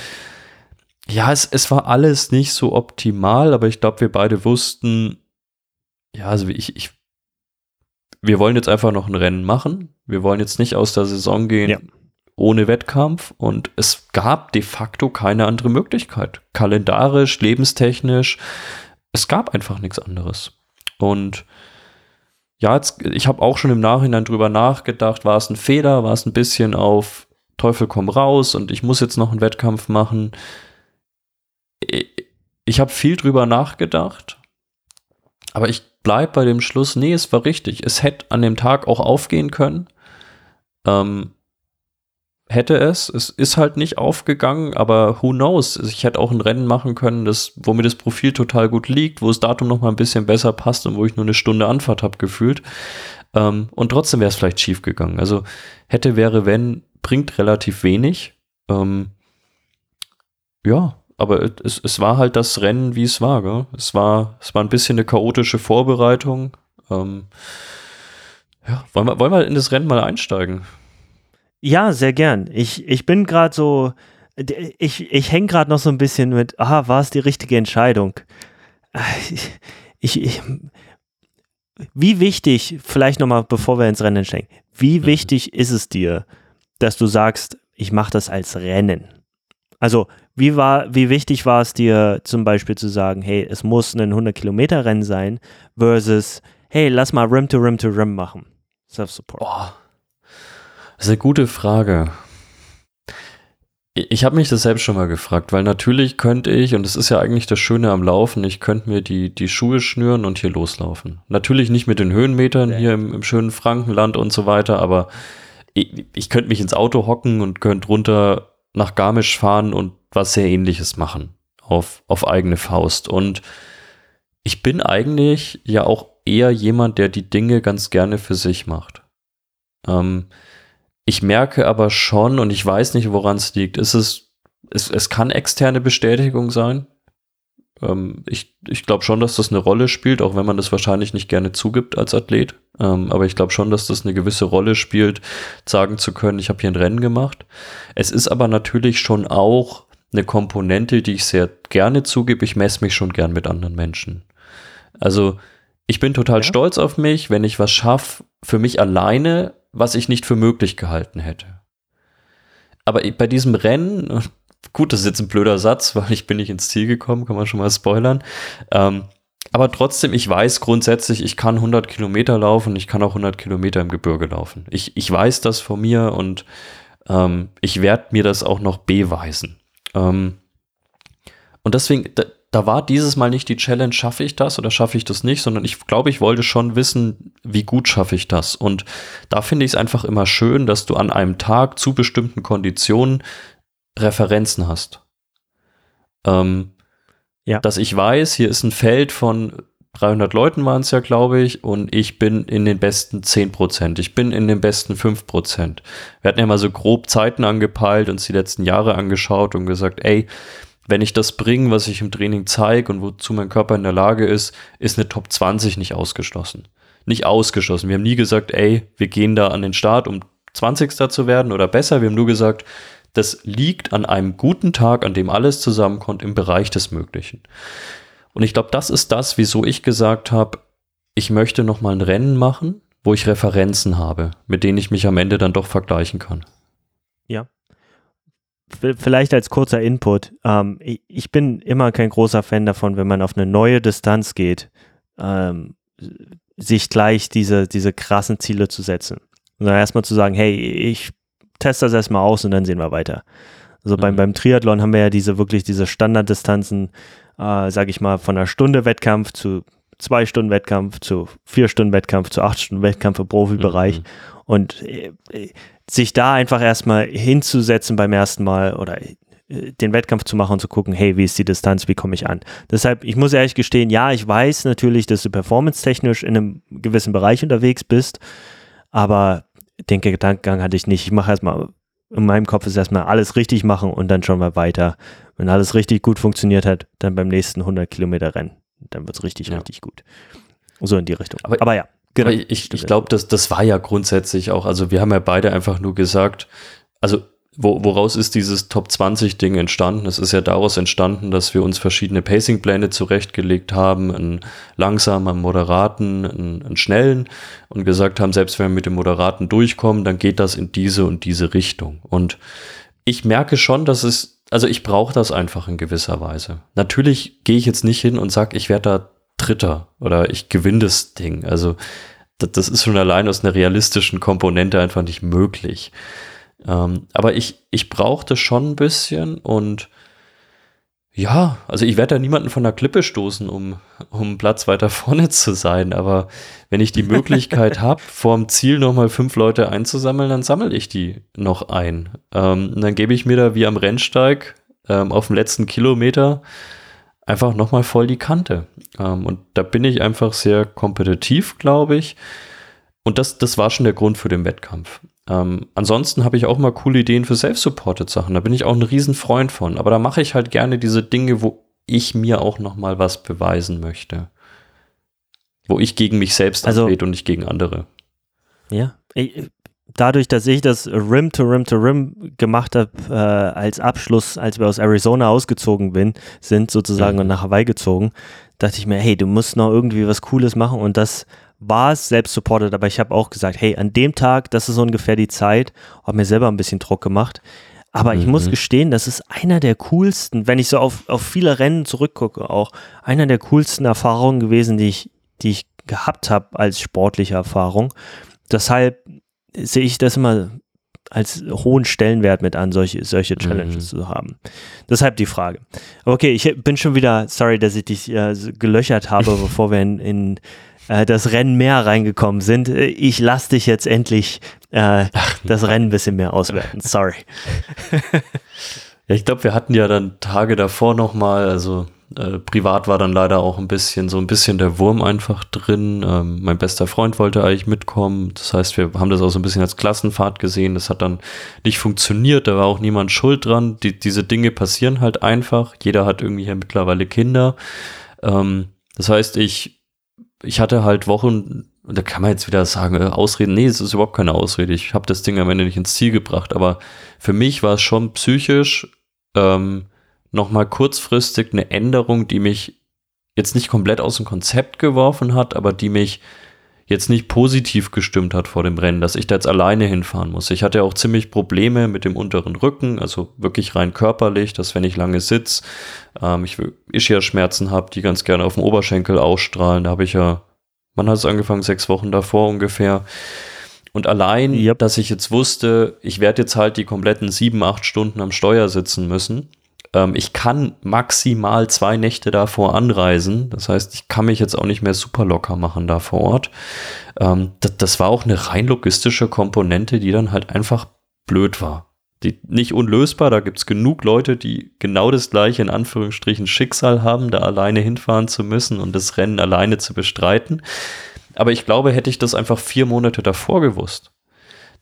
[SPEAKER 1] Ja, es, es war alles nicht so optimal, aber ich glaube, wir beide wussten, ja, also ich, ich, wir wollen jetzt einfach noch ein Rennen machen. Wir wollen jetzt nicht aus der Saison gehen, ja. Ohne Wettkampf und es gab de facto keine andere Möglichkeit. Kalendarisch, lebenstechnisch, es gab einfach nichts anderes. Und ja, jetzt, ich habe auch schon im Nachhinein drüber nachgedacht, war es ein Fehler, war es ein bisschen auf Teufel komm raus und ich muss jetzt noch einen Wettkampf machen. Ich habe viel drüber nachgedacht, aber ich bleibe bei dem Schluss, nee, es war richtig. Es hätte an dem Tag auch aufgehen können. Ähm, hätte es. Es ist halt nicht aufgegangen, aber who knows? Ich hätte auch ein Rennen machen können, das, wo mir das Profil total gut liegt, wo das Datum noch mal ein bisschen besser passt und wo ich nur eine Stunde Anfahrt habe gefühlt. Ähm, und trotzdem wäre es vielleicht schief gegangen. Also hätte, wäre, wenn, bringt relativ wenig. Ähm, ja, aber es, es war halt das Rennen, wie es war. Gell? Es war, es war ein bisschen eine chaotische Vorbereitung. Ähm, ja, wollen wir, wollen wir in das Rennen mal einsteigen?
[SPEAKER 2] Ja, sehr gern. Ich, ich bin gerade so, ich, ich hänge gerade noch so ein bisschen mit, aha, war es die richtige Entscheidung? Ich, ich, wie wichtig, vielleicht nochmal, bevor wir ins Rennen steigen, wie mhm. wichtig ist es dir, dass du sagst, ich mache das als Rennen? Also, wie war, wie wichtig war es dir zum Beispiel zu sagen, hey, es muss ein 100 Kilometer Rennen sein, versus, hey, lass mal Rim to Rim to Rim machen. Self-Support.
[SPEAKER 1] Boah. Das ist eine gute Frage. Ich habe mich das selbst schon mal gefragt, weil natürlich könnte ich, und das ist ja eigentlich das Schöne am Laufen, ich könnte mir die, die Schuhe schnüren und hier loslaufen. Natürlich nicht mit den Höhenmetern ja. hier im, im, schönen Frankenland und so weiter, aber ich, ich könnte mich ins Auto hocken und könnte runter nach Garmisch fahren und was sehr ähnliches machen auf, auf eigene Faust. Und ich bin eigentlich ja auch eher jemand, der die Dinge ganz gerne für sich macht. Ähm, ich merke aber schon, und ich weiß nicht, woran es liegt, ist es, es, es kann externe Bestätigung sein. Ähm, ich ich glaube schon, dass das eine Rolle spielt, auch wenn man das wahrscheinlich nicht gerne zugibt als Athlet. Ähm, aber ich glaube schon, dass das eine gewisse Rolle spielt, sagen zu können, ich habe hier ein Rennen gemacht. Es ist aber natürlich schon auch eine Komponente, die ich sehr gerne zugebe. Ich messe mich schon gern mit anderen Menschen. Also ich bin total ja. stolz auf mich, wenn ich was schaffe, für mich alleine was ich nicht für möglich gehalten hätte. Aber bei diesem Rennen, gut, das ist jetzt ein blöder Satz, weil ich bin nicht ins Ziel gekommen, kann man schon mal spoilern. Ähm, aber trotzdem, ich weiß grundsätzlich, ich kann 100 Kilometer laufen, ich kann auch 100 Kilometer im Gebirge laufen. Ich, ich weiß das von mir und ähm, ich werde mir das auch noch beweisen. Ähm, und deswegen, da war dieses Mal nicht die Challenge, schaffe ich das oder schaffe ich das nicht, sondern ich glaube, ich wollte schon wissen, wie gut schaffe ich das. Und da finde ich es einfach immer schön, dass du an einem Tag zu bestimmten Konditionen Referenzen hast. Ähm, ja. Dass ich weiß, hier ist ein Feld von 300 Leuten waren es ja, glaube ich, und ich bin in den besten 10 Prozent. Ich bin in den besten 5 Prozent. Wir hatten ja mal so grob Zeiten angepeilt, uns die letzten Jahre angeschaut und gesagt, ey, wenn ich das bringe, was ich im Training zeige und wozu mein Körper in der Lage ist, ist eine Top 20 nicht ausgeschlossen. Nicht ausgeschlossen. Wir haben nie gesagt, ey, wir gehen da an den Start, um 20. zu werden oder besser. Wir haben nur gesagt, das liegt an einem guten Tag, an dem alles zusammenkommt, im Bereich des Möglichen. Und ich glaube, das ist das, wieso ich gesagt habe, ich möchte noch mal ein Rennen machen, wo ich Referenzen habe, mit denen ich mich am Ende dann doch vergleichen kann.
[SPEAKER 2] Vielleicht als kurzer Input. Ähm, ich bin immer kein großer Fan davon, wenn man auf eine neue Distanz geht, ähm, sich gleich diese, diese krassen Ziele zu setzen. Sondern erstmal zu sagen, hey, ich teste das erstmal aus und dann sehen wir weiter. Also mhm. beim, beim Triathlon haben wir ja diese wirklich diese Standarddistanzen, äh, sage ich mal, von einer Stunde Wettkampf zu zwei Stunden Wettkampf zu vier Stunden Wettkampf zu acht Stunden Wettkampf im Profibereich. Mhm. Und äh, sich da einfach erstmal hinzusetzen beim ersten Mal oder äh, den Wettkampf zu machen und zu gucken, hey, wie ist die Distanz, wie komme ich an? Deshalb, ich muss ehrlich gestehen, ja, ich weiß natürlich, dass du performance-technisch in einem gewissen Bereich unterwegs bist, aber den Gedankengang hatte ich nicht. Ich mache erstmal, in meinem Kopf ist erstmal alles richtig machen und dann schauen wir weiter. Wenn alles richtig gut funktioniert hat, dann beim nächsten 100 Kilometer Rennen. Dann wird es richtig, ja. richtig gut. So in die Richtung.
[SPEAKER 1] Aber, aber ja. Genau. ich, ich glaube, das, das war ja grundsätzlich auch, also wir haben ja beide einfach nur gesagt, also wo, woraus ist dieses Top 20 Ding entstanden? Es ist ja daraus entstanden, dass wir uns verschiedene Pacing-Pläne zurechtgelegt haben, einen langsamen, einen moderaten, einen, einen schnellen und gesagt haben, selbst wenn wir mit dem moderaten durchkommen, dann geht das in diese und diese Richtung. Und ich merke schon, dass es, also ich brauche das einfach in gewisser Weise. Natürlich gehe ich jetzt nicht hin und sage, ich werde da Dritter oder ich gewinne das Ding. Also das, das ist schon allein aus einer realistischen Komponente einfach nicht möglich. Ähm, aber ich, ich brauchte schon ein bisschen und ja, also ich werde da niemanden von der Klippe stoßen, um, um Platz weiter vorne zu sein. Aber wenn ich die Möglichkeit habe, vorm Ziel nochmal fünf Leute einzusammeln, dann sammle ich die noch ein. Ähm, und dann gebe ich mir da wie am Rennsteig ähm, auf dem letzten Kilometer einfach nochmal voll die Kante. Ähm, und da bin ich einfach sehr kompetitiv, glaube ich. Und das, das war schon der Grund für den Wettkampf. Ähm, ansonsten habe ich auch mal coole Ideen für self-supported Sachen. Da bin ich auch ein Riesenfreund von. Aber da mache ich halt gerne diese Dinge, wo ich mir auch noch mal was beweisen möchte. Wo ich gegen mich selbst
[SPEAKER 2] also,
[SPEAKER 1] und nicht gegen andere.
[SPEAKER 2] Ja, ich, dadurch, dass ich das Rim to Rim to Rim gemacht habe äh, als Abschluss, als wir aus Arizona ausgezogen bin, sind sozusagen mhm. und nach Hawaii gezogen, dachte ich mir, hey, du musst noch irgendwie was Cooles machen und das war es selbst supported, aber ich habe auch gesagt, hey, an dem Tag, das ist ungefähr die Zeit, habe mir selber ein bisschen Druck gemacht. Aber mhm. ich muss mhm. gestehen, das ist einer der coolsten, wenn ich so auf, auf viele Rennen zurückgucke, auch einer der coolsten Erfahrungen gewesen, die ich, die ich gehabt habe als sportliche Erfahrung. Deshalb sehe ich das immer als hohen Stellenwert mit an, solche, solche Challenges mhm. zu haben. Deshalb die Frage. Okay, ich bin schon wieder, sorry, dass ich dich äh, gelöchert habe, bevor wir in, in äh, das Rennen mehr reingekommen sind. Äh, ich lasse dich jetzt endlich äh, das Rennen ein bisschen mehr auswerten. Sorry.
[SPEAKER 1] ja, ich glaube, wir hatten ja dann Tage davor nochmal, also äh, privat war dann leider auch ein bisschen, so ein bisschen der Wurm einfach drin. Ähm, mein bester Freund wollte eigentlich mitkommen. Das heißt, wir haben das auch so ein bisschen als Klassenfahrt gesehen. Das hat dann nicht funktioniert. Da war auch niemand schuld dran. Die, diese Dinge passieren halt einfach. Jeder hat irgendwie hier mittlerweile Kinder. Ähm, das heißt, ich ich hatte halt Wochen, da kann man jetzt wieder sagen, äh, Ausreden, nee, es ist überhaupt keine Ausrede. Ich habe das Ding am Ende nicht ins Ziel gebracht, aber für mich war es schon psychisch ähm, nochmal kurzfristig eine Änderung, die mich jetzt nicht komplett aus dem Konzept geworfen hat, aber die mich jetzt nicht positiv gestimmt hat vor dem Rennen, dass ich da jetzt alleine hinfahren muss. Ich hatte auch ziemlich Probleme mit dem unteren Rücken, also wirklich rein körperlich, dass wenn ich lange sitze, ähm, ich Ischias-Schmerzen habe, die ganz gerne auf dem Oberschenkel ausstrahlen. Da habe ich ja, wann hat es angefangen? Sechs Wochen davor ungefähr. Und allein, yep. dass ich jetzt wusste, ich werde jetzt halt die kompletten sieben, acht Stunden am Steuer sitzen müssen, ähm, ich kann maximal zwei Nächte davor anreisen. Das heißt, ich kann mich jetzt auch nicht mehr super locker machen da vor Ort. Ähm, das, das war auch eine rein logistische Komponente, die dann halt einfach blöd war. Die, nicht unlösbar, da gibt es genug Leute, die genau das gleiche in Anführungsstrichen Schicksal haben, da alleine hinfahren zu müssen und das Rennen alleine zu bestreiten. Aber ich glaube, hätte ich das einfach vier Monate davor gewusst,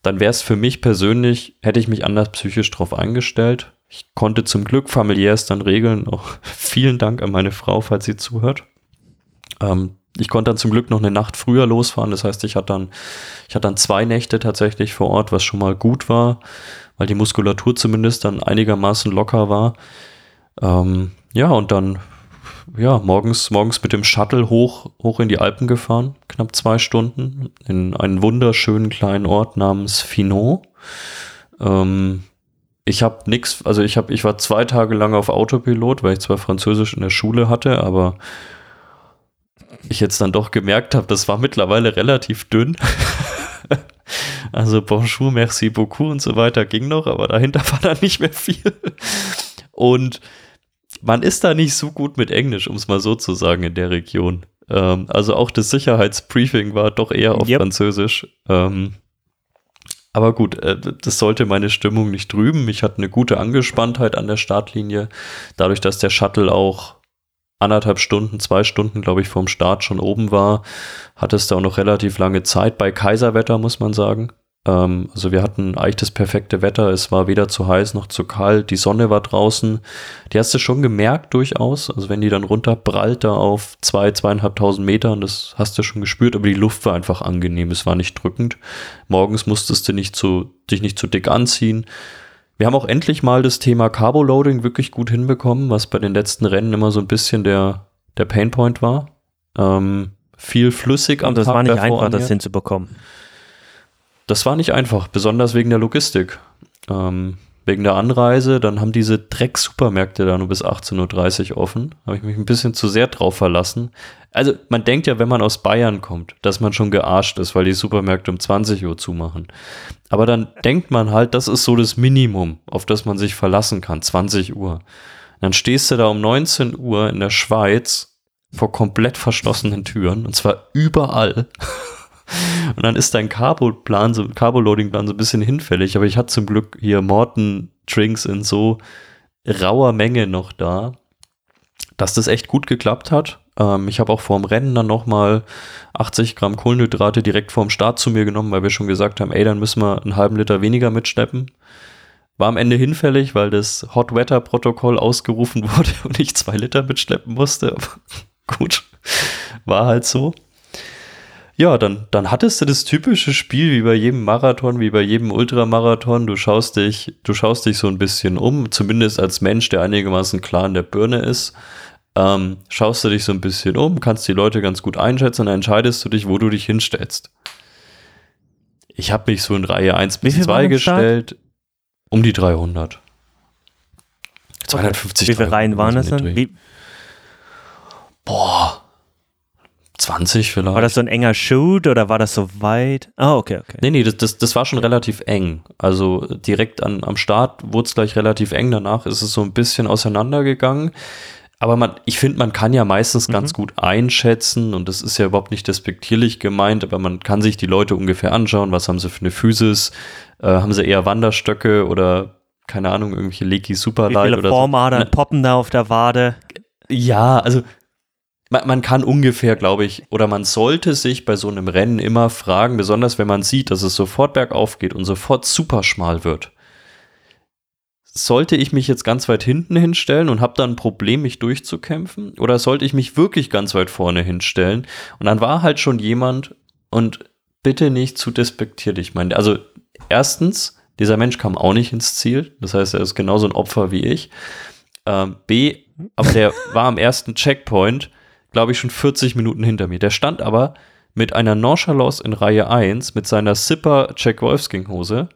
[SPEAKER 1] dann wäre es für mich persönlich, hätte ich mich anders psychisch drauf eingestellt, ich konnte zum Glück familiär es dann regeln. Auch vielen Dank an meine Frau, falls sie zuhört. Ähm, ich konnte dann zum Glück noch eine Nacht früher losfahren. Das heißt, ich hatte dann, ich hatte dann zwei Nächte tatsächlich vor Ort, was schon mal gut war, weil die Muskulatur zumindest dann einigermaßen locker war. Ähm, ja, und dann, ja, morgens, morgens mit dem Shuttle hoch, hoch in die Alpen gefahren, knapp zwei Stunden, in einen wunderschönen kleinen Ort namens Finot. Ähm, ich habe nichts, also ich habe, ich war zwei Tage lang auf Autopilot, weil ich zwar Französisch in der Schule hatte, aber ich jetzt dann doch gemerkt habe, das war mittlerweile relativ dünn. also bonjour, merci beaucoup und so weiter ging noch, aber dahinter war dann nicht mehr viel. Und man ist da nicht so gut mit Englisch, um es mal so zu sagen, in der Region. Ähm, also auch das Sicherheitsbriefing war doch eher auf yep. Französisch. Ähm, aber gut, äh, das sollte meine Stimmung nicht trüben. Ich hatte eine gute Angespanntheit an der Startlinie. Dadurch, dass der Shuttle auch anderthalb Stunden, zwei Stunden, glaube ich, vom Start schon oben war, hatte es da auch noch relativ lange Zeit bei Kaiserwetter, muss man sagen. Ähm, also wir hatten eigentlich das perfekte Wetter. Es war weder zu heiß noch zu kalt. Die Sonne war draußen. Die hast du schon gemerkt durchaus. Also wenn die dann runterprallt da auf zwei, zweieinhalbtausend Metern, das hast du schon gespürt. Aber die Luft war einfach angenehm. Es war nicht drückend. Morgens musstest du nicht zu, dich nicht zu dick anziehen. wir haben auch endlich mal das Thema Carbo-Loading wirklich gut hinbekommen, was bei den letzten Rennen immer so ein bisschen der, der Painpoint war. Ähm, viel flüssig
[SPEAKER 2] am Und das Tag war nicht einfach, das hinzubekommen.
[SPEAKER 1] Das war nicht einfach, besonders wegen der Logistik. Ähm, wegen der Anreise, dann haben diese Dreck-Supermärkte da nur bis 18.30 Uhr offen. Habe ich mich ein bisschen zu sehr drauf verlassen. Also man denkt ja, wenn man aus Bayern kommt, dass man schon gearscht ist, weil die Supermärkte um 20 Uhr zumachen. Aber dann denkt man halt, das ist so das Minimum, auf das man sich verlassen kann, 20 Uhr. Dann stehst du da um 19 Uhr in der Schweiz vor komplett verschlossenen Türen und zwar überall. Und dann ist dein Carbo-Plan, so Carbo-Loading-Plan so ein bisschen hinfällig, aber ich hatte zum Glück hier Morton Drinks in so rauer Menge noch da, dass das echt gut geklappt hat. Ähm, ich habe auch vorm Rennen dann nochmal 80 Gramm Kohlenhydrate direkt vorm Start zu mir genommen, weil wir schon gesagt haben, ey, dann müssen wir einen halben Liter weniger mitschleppen. War am Ende hinfällig, weil das Hot Weather Protokoll ausgerufen wurde und ich zwei Liter mitschleppen musste. Aber gut, war halt so. Ja, dann, dann hattest du das typische Spiel wie bei jedem Marathon, wie bei jedem Ultramarathon. Du schaust dich, du schaust dich so ein bisschen um, zumindest als Mensch, der einigermaßen klar in der Birne ist. Ähm, schaust du dich so ein bisschen um, kannst die Leute ganz gut einschätzen und dann entscheidest du dich, wo du dich hinstellst. Ich habe mich so in Reihe 1 bis 2 gestellt, um die 300. 250
[SPEAKER 2] Wie viele Reihen waren das dann?
[SPEAKER 1] Boah, 20 vielleicht.
[SPEAKER 2] War das so ein enger Shoot oder war das so weit? Ah, oh, okay, okay.
[SPEAKER 1] Nee, nee, das, das, das war schon relativ eng. Also direkt an, am Start wurde es gleich relativ eng. Danach ist es so ein bisschen auseinandergegangen. Aber man, ich finde, man kann ja meistens mhm. ganz gut einschätzen und das ist ja überhaupt nicht despektierlich gemeint, aber man kann sich die Leute ungefähr anschauen, was haben sie für eine Physis, äh, haben sie eher Wanderstöcke oder keine Ahnung, irgendwelche Leaky Superlight oder
[SPEAKER 2] Formadern so. poppen da auf der Wade.
[SPEAKER 1] Ja, also man, man kann ungefähr, glaube ich, oder man sollte sich bei so einem Rennen immer fragen, besonders wenn man sieht, dass es sofort bergauf geht und sofort super schmal wird. Sollte ich mich jetzt ganz weit hinten hinstellen und habe dann ein Problem, mich durchzukämpfen? Oder sollte ich mich wirklich ganz weit vorne hinstellen? Und dann war halt schon jemand und bitte nicht zu despektierlich. Ich meine, also erstens, dieser Mensch kam auch nicht ins Ziel. Das heißt, er ist genauso ein Opfer wie ich. Ähm, B, aber der war am ersten Checkpoint glaube ich, schon 40 Minuten hinter mir. Der stand aber mit einer Nonchalance in Reihe 1 mit seiner Zipper Jack Wolfsking Hose.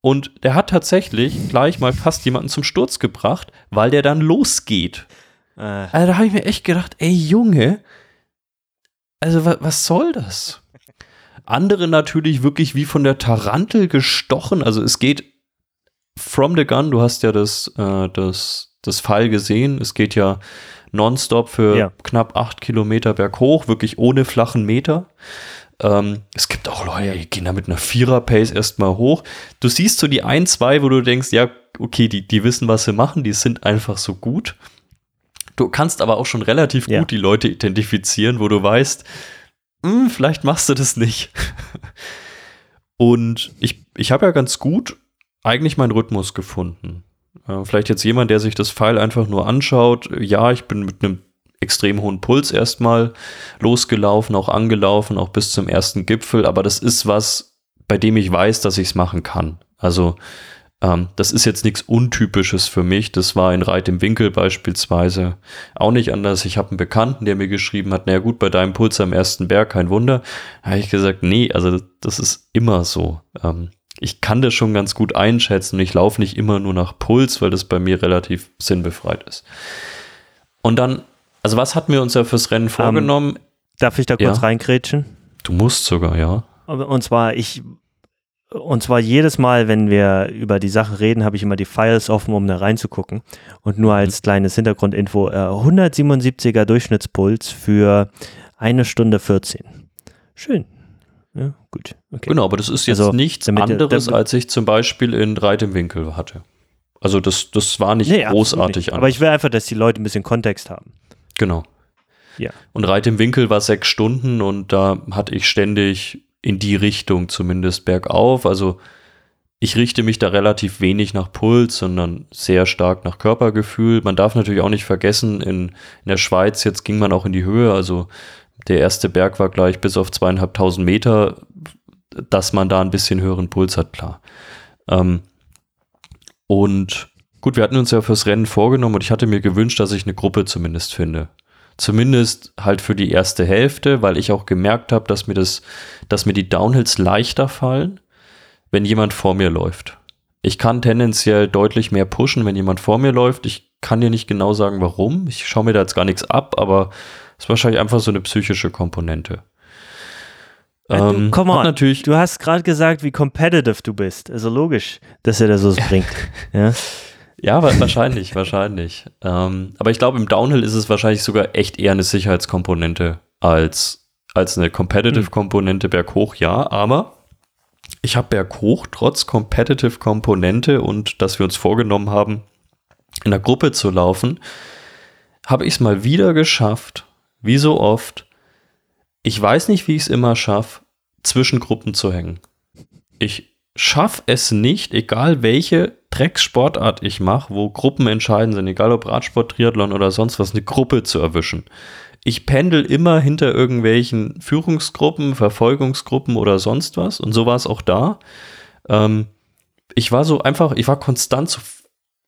[SPEAKER 1] Und der hat tatsächlich gleich mal fast jemanden zum Sturz gebracht, weil der dann losgeht. Äh. Also da habe ich mir echt gedacht, ey Junge, also wa was soll das? Andere natürlich wirklich wie von der Tarantel gestochen. Also es geht from the gun, du hast ja das, äh, das, das Fall gesehen. Es geht ja nonstop für ja. knapp acht Kilometer berghoch, wirklich ohne flachen Meter. Ähm, es gibt auch Leute, die gehen da mit einer Vierer-Pace erstmal hoch. Du siehst so die ein, zwei, wo du denkst, ja, okay, die, die wissen, was sie machen, die sind einfach so gut. Du kannst aber auch schon relativ ja. gut die Leute identifizieren, wo du weißt, hm, vielleicht machst du das nicht. Und ich, ich habe ja ganz gut eigentlich meinen Rhythmus gefunden. Äh, vielleicht jetzt jemand, der sich das Pfeil einfach nur anschaut. Ja, ich bin mit einem extrem hohen Puls erstmal losgelaufen, auch angelaufen, auch bis zum ersten Gipfel. Aber das ist was, bei dem ich weiß, dass ich es machen kann. Also ähm, das ist jetzt nichts Untypisches für mich. Das war in Reit im Winkel beispielsweise auch nicht anders. Ich habe einen Bekannten, der mir geschrieben hat, naja gut, bei deinem Puls am ersten Berg, kein Wunder. Da habe ich gesagt, nee, also das ist immer so. Ähm, ich kann das schon ganz gut einschätzen. Ich laufe nicht immer nur nach Puls, weil das bei mir relativ sinnbefreit ist. Und dann, also was hatten wir uns ja fürs Rennen ähm, vorgenommen? Um,
[SPEAKER 2] darf ich da kurz ja. reingrätschen?
[SPEAKER 1] Du musst sogar, ja.
[SPEAKER 2] Und zwar, ich, und zwar jedes Mal, wenn wir über die Sache reden, habe ich immer die Files offen, um da reinzugucken. Und nur als mhm. kleines Hintergrundinfo, äh, 177er Durchschnittspuls für eine Stunde 14. Schön. Gut.
[SPEAKER 1] Okay. Genau, aber das ist jetzt also, nichts anderes, als ich zum Beispiel in Reit im Winkel hatte. Also das, das war nicht nee, großartig nicht.
[SPEAKER 2] Aber ich will einfach, dass die Leute ein bisschen Kontext haben.
[SPEAKER 1] Genau. Ja. Und Reit im Winkel war sechs Stunden und da hatte ich ständig in die Richtung zumindest bergauf. Also ich richte mich da relativ wenig nach Puls, sondern sehr stark nach Körpergefühl. Man darf natürlich auch nicht vergessen, in, in der Schweiz jetzt ging man auch in die Höhe. Also der erste Berg war gleich bis auf zweieinhalbtausend Meter, dass man da ein bisschen höheren Puls hat, klar. Ähm, Und gut, wir hatten uns ja fürs Rennen vorgenommen und ich hatte mir gewünscht, dass ich eine Gruppe zumindest finde. Zumindest halt für die erste Hälfte, weil ich auch gemerkt habe, dass mir das, dass mir die Downhills leichter fallen, wenn jemand vor mir läuft. Ich kann tendenziell deutlich mehr pushen, wenn jemand vor mir läuft. Ich kann dir nicht genau sagen, warum. Ich schaue mir da jetzt gar nichts ab, aber ist wahrscheinlich einfach so eine psychische Komponente.
[SPEAKER 2] Ähm, Komm mal, natürlich. Du hast gerade gesagt, wie competitive du bist. Also logisch, dass er das so bringt. ja.
[SPEAKER 1] Ja, wahrscheinlich, wahrscheinlich. Ähm, aber ich glaube, im Downhill ist es wahrscheinlich sogar echt eher eine Sicherheitskomponente als, als eine Competitive-Komponente berghoch, ja. Aber ich habe berghoch trotz Competitive-Komponente und dass wir uns vorgenommen haben, in der Gruppe zu laufen, habe ich es mal wieder geschafft, wie so oft. Ich weiß nicht, wie ich es immer schaffe, zwischen Gruppen zu hängen. Ich schaffe es nicht, egal welche Dreckssportart ich mache, wo Gruppen entscheidend sind, egal ob Radsport, Triathlon oder sonst was, eine Gruppe zu erwischen. Ich pendel immer hinter irgendwelchen Führungsgruppen, Verfolgungsgruppen oder sonst was. Und so war es auch da. Ähm, ich war so einfach, ich war konstant so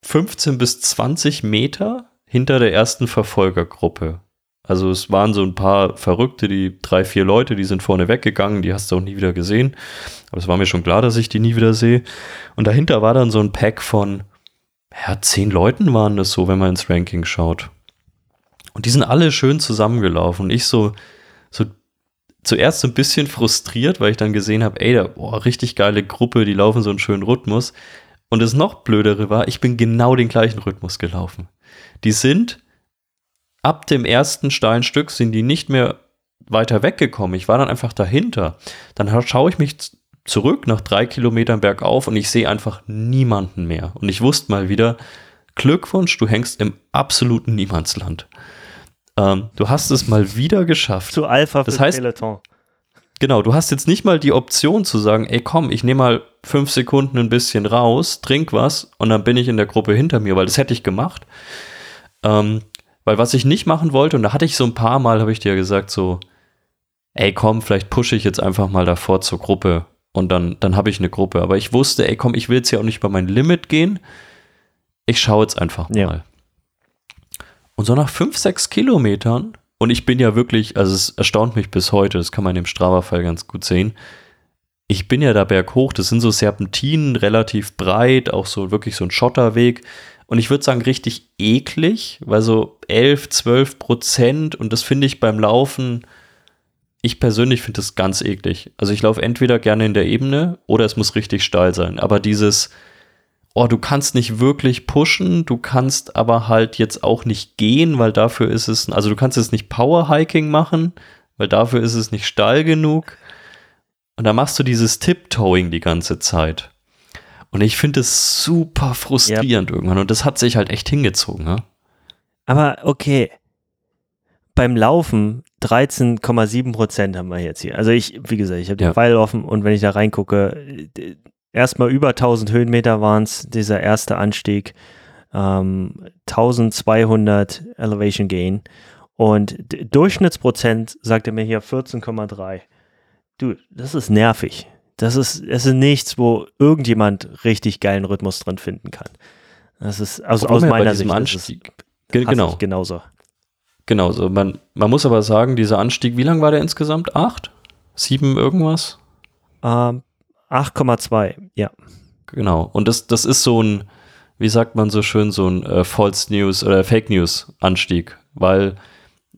[SPEAKER 1] 15 bis 20 Meter hinter der ersten Verfolgergruppe. Also es waren so ein paar Verrückte, die drei, vier Leute, die sind vorne weggegangen, die hast du auch nie wieder gesehen. Aber es war mir schon klar, dass ich die nie wieder sehe. Und dahinter war dann so ein Pack von, ja, zehn Leuten waren das so, wenn man ins Ranking schaut. Und die sind alle schön zusammengelaufen. Und ich so, so zuerst so ein bisschen frustriert, weil ich dann gesehen habe, ey, da, boah, richtig geile Gruppe, die laufen so einen schönen Rhythmus. Und das noch blödere war, ich bin genau den gleichen Rhythmus gelaufen. Die sind ab dem ersten Steinstück sind die nicht mehr weiter weggekommen. Ich war dann einfach dahinter. Dann schaue ich mich zurück nach drei Kilometern bergauf und ich sehe einfach niemanden mehr. Und ich wusste mal wieder, Glückwunsch, du hängst im absoluten Niemandsland. Ähm, du hast es mal wieder geschafft.
[SPEAKER 2] Zu Alpha
[SPEAKER 1] das heißt, Peloton. Genau, du hast jetzt nicht mal die Option zu sagen, ey komm, ich nehme mal fünf Sekunden ein bisschen raus, trink was und dann bin ich in der Gruppe hinter mir, weil das hätte ich gemacht. Ähm, weil was ich nicht machen wollte, und da hatte ich so ein paar Mal, habe ich dir gesagt, so, ey komm, vielleicht pushe ich jetzt einfach mal davor zur Gruppe und dann, dann habe ich eine Gruppe. Aber ich wusste, ey komm, ich will jetzt ja auch nicht über mein Limit gehen. Ich schaue jetzt einfach mal. Ja. Und so nach fünf, sechs Kilometern, und ich bin ja wirklich, also es erstaunt mich bis heute, das kann man im Strava-Fall ganz gut sehen. Ich bin ja da berghoch, das sind so Serpentinen, relativ breit, auch so wirklich so ein Schotterweg. Und ich würde sagen, richtig eklig, weil so 11, 12 Prozent und das finde ich beim Laufen, ich persönlich finde das ganz eklig. Also ich laufe entweder gerne in der Ebene oder es muss richtig steil sein. Aber dieses, oh, du kannst nicht wirklich pushen, du kannst aber halt jetzt auch nicht gehen, weil dafür ist es, also du kannst jetzt nicht Powerhiking machen, weil dafür ist es nicht steil genug. Und da machst du dieses Tiptoeing die ganze Zeit. Und ich finde es super frustrierend yep. irgendwann. Und das hat sich halt echt hingezogen. Ne?
[SPEAKER 2] Aber okay. Beim Laufen 13,7 Prozent haben wir jetzt hier. Also ich, wie gesagt, ich habe den ja. Pfeil offen und wenn ich da reingucke, erstmal über 1000 Höhenmeter waren es, dieser erste Anstieg. Ähm, 1200 Elevation Gain. Und Durchschnittsprozent sagt er mir hier 14,3. Du, das ist nervig. Das ist, das ist nichts, wo irgendjemand richtig geilen Rhythmus drin finden kann. Das ist also aus meiner Sicht
[SPEAKER 1] Anstieg. genau.
[SPEAKER 2] genauso.
[SPEAKER 1] Genau, so man, man muss aber sagen, dieser Anstieg, wie lang war der insgesamt? Acht? Sieben irgendwas?
[SPEAKER 2] Ähm, 8,2, ja.
[SPEAKER 1] Genau. Und das, das ist so ein, wie sagt man so schön, so ein äh, False News oder Fake News Anstieg, weil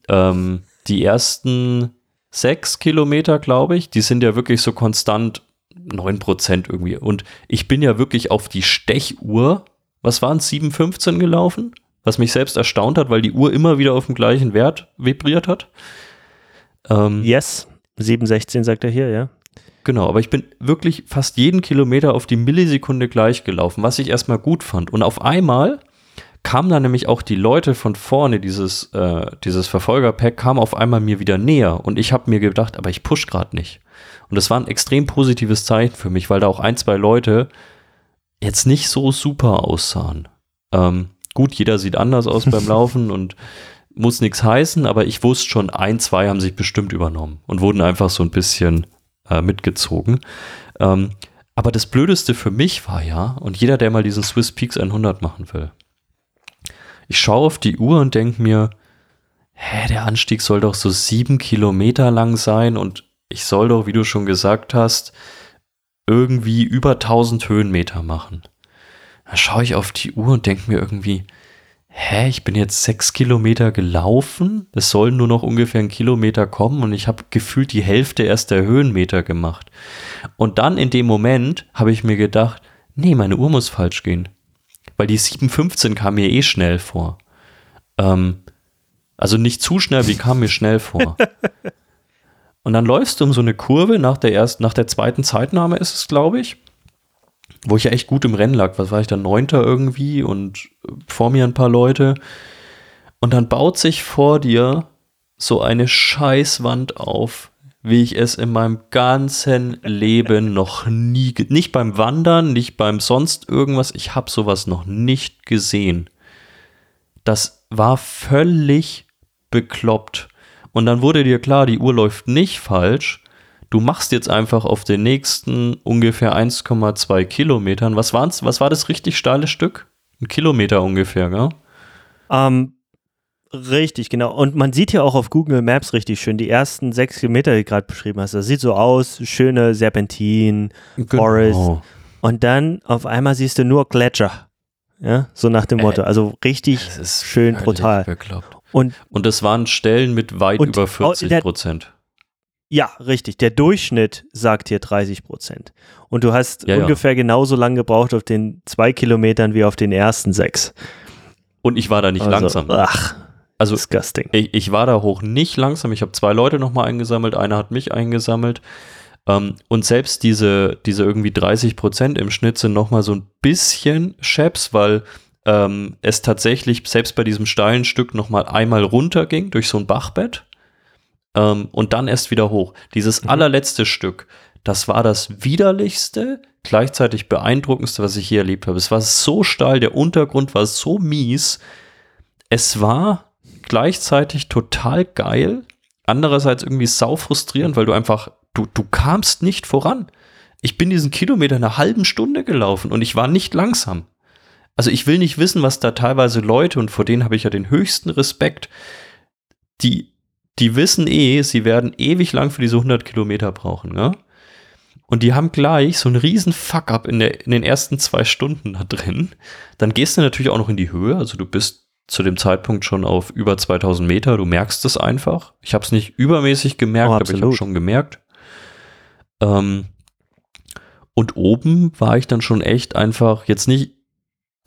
[SPEAKER 1] ähm, die ersten sechs Kilometer, glaube ich, die sind ja wirklich so konstant 9% irgendwie. Und ich bin ja wirklich auf die Stechuhr, was waren es, 7,15 gelaufen? Was mich selbst erstaunt hat, weil die Uhr immer wieder auf dem gleichen Wert vibriert hat.
[SPEAKER 2] Ähm, yes, 7,16 sagt er hier, ja.
[SPEAKER 1] Genau, aber ich bin wirklich fast jeden Kilometer auf die Millisekunde gleich gelaufen, was ich erstmal gut fand. Und auf einmal kamen dann nämlich auch die Leute von vorne, dieses, äh, dieses Verfolgerpack kam auf einmal mir wieder näher. Und ich habe mir gedacht, aber ich push gerade nicht. Und das war ein extrem positives Zeichen für mich, weil da auch ein, zwei Leute jetzt nicht so super aussahen. Ähm, gut, jeder sieht anders aus beim Laufen und muss nichts heißen, aber ich wusste schon, ein, zwei haben sich bestimmt übernommen und wurden einfach so ein bisschen äh, mitgezogen. Ähm, Aber das Blödeste für mich war ja, und jeder, der mal diesen Swiss Peaks 100 machen will, ich schaue auf die Uhr und denke mir, hä, der Anstieg soll doch so sieben Kilometer lang sein und ich soll doch, wie du schon gesagt hast, irgendwie über 1000 Höhenmeter machen. Da schaue ich auf die Uhr und denke mir irgendwie, hä, ich bin jetzt sechs Kilometer gelaufen, es sollen nur noch ungefähr ein Kilometer kommen und ich habe gefühlt die Hälfte erst der Höhenmeter gemacht. Und dann in dem Moment habe ich mir gedacht, nee, meine Uhr muss falsch gehen. Weil die 7.15 kam mir eh schnell vor. Ähm, also nicht zu schnell, wie kam mir schnell vor. Und dann läufst du um so eine Kurve nach der ersten, nach der zweiten Zeitnahme ist es, glaube ich wo ich ja echt gut im Rennen lag. Was war ich dann? Neunter irgendwie und vor mir ein paar Leute. Und dann baut sich vor dir so eine Scheißwand auf, wie ich es in meinem ganzen Leben noch nie, nicht beim Wandern, nicht beim sonst irgendwas, ich habe sowas noch nicht gesehen. Das war völlig bekloppt. Und dann wurde dir klar, die Uhr läuft nicht falsch, du machst jetzt einfach auf den nächsten ungefähr 1,2 Kilometern. Was waren's? Was war das richtig steile Stück? Ein Kilometer ungefähr, gell?
[SPEAKER 2] Ähm, richtig, genau. Und man sieht ja auch auf Google Maps richtig schön die ersten sechs Kilometer, die du gerade beschrieben hast. Das sieht so aus, schöne Serpentin, genau. Forest. Und dann auf einmal siehst du nur Gletscher. Ja, so nach dem Motto. Äh, also richtig schön brutal.
[SPEAKER 1] Bekloppt. Und, und das waren Stellen mit weit über 40 Prozent.
[SPEAKER 2] Ja, richtig. Der Durchschnitt sagt hier 30 Prozent. Und du hast ja, ungefähr ja. genauso lange gebraucht auf den zwei Kilometern wie auf den ersten sechs.
[SPEAKER 1] Und ich war da nicht also, langsam.
[SPEAKER 2] Ach, also disgusting.
[SPEAKER 1] Ich, ich war da hoch nicht langsam. Ich habe zwei Leute nochmal eingesammelt. Einer hat mich eingesammelt. Ähm, und selbst diese, diese irgendwie 30 Prozent im Schnitt sind nochmal so ein bisschen Scheps, weil ähm, es tatsächlich selbst bei diesem steilen Stück nochmal einmal runterging durch so ein Bachbett ähm, und dann erst wieder hoch. Dieses mhm. allerletzte Stück, das war das widerlichste, gleichzeitig beeindruckendste, was ich hier erlebt habe. Es war so steil, der Untergrund war so mies. Es war gleichzeitig total geil, andererseits irgendwie sau frustrierend, weil du einfach, du, du kamst nicht voran. Ich bin diesen Kilometer in einer halben Stunde gelaufen und ich war nicht langsam. Also ich will nicht wissen, was da teilweise Leute, und vor denen habe ich ja den höchsten Respekt, die die wissen eh, sie werden ewig lang für diese 100 Kilometer brauchen, ne? Und die haben gleich so einen riesen Fuck-up in, in den ersten zwei Stunden da drin. Dann gehst du natürlich auch noch in die Höhe. Also du bist zu dem Zeitpunkt schon auf über 2000 Meter. Du merkst es einfach. Ich habe es nicht übermäßig gemerkt, oh, aber ich habe schon gemerkt. Ähm, und oben war ich dann schon echt einfach jetzt nicht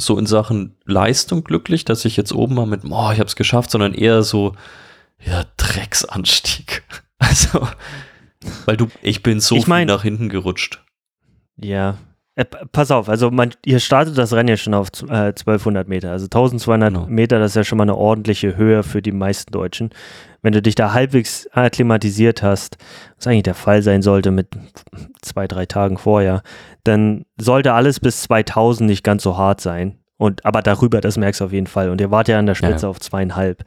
[SPEAKER 1] so in Sachen Leistung glücklich, dass ich jetzt oben mal mit, oh, ich habe es geschafft, sondern eher so, ja, Drecksanstieg. Also, weil du, ich bin so ich mein, viel nach hinten gerutscht.
[SPEAKER 2] Ja. Äh, pass auf, also man, ihr startet das Rennen ja schon auf äh, 1200 Meter. Also 1200 genau. Meter, das ist ja schon mal eine ordentliche Höhe für die meisten Deutschen. Wenn du dich da halbwegs akklimatisiert hast, was eigentlich der Fall sein sollte mit zwei, drei Tagen vorher, dann sollte alles bis 2000 nicht ganz so hart sein. Und, aber darüber, das merkst du auf jeden Fall. Und ihr wart ja an der Spitze ja. auf zweieinhalb.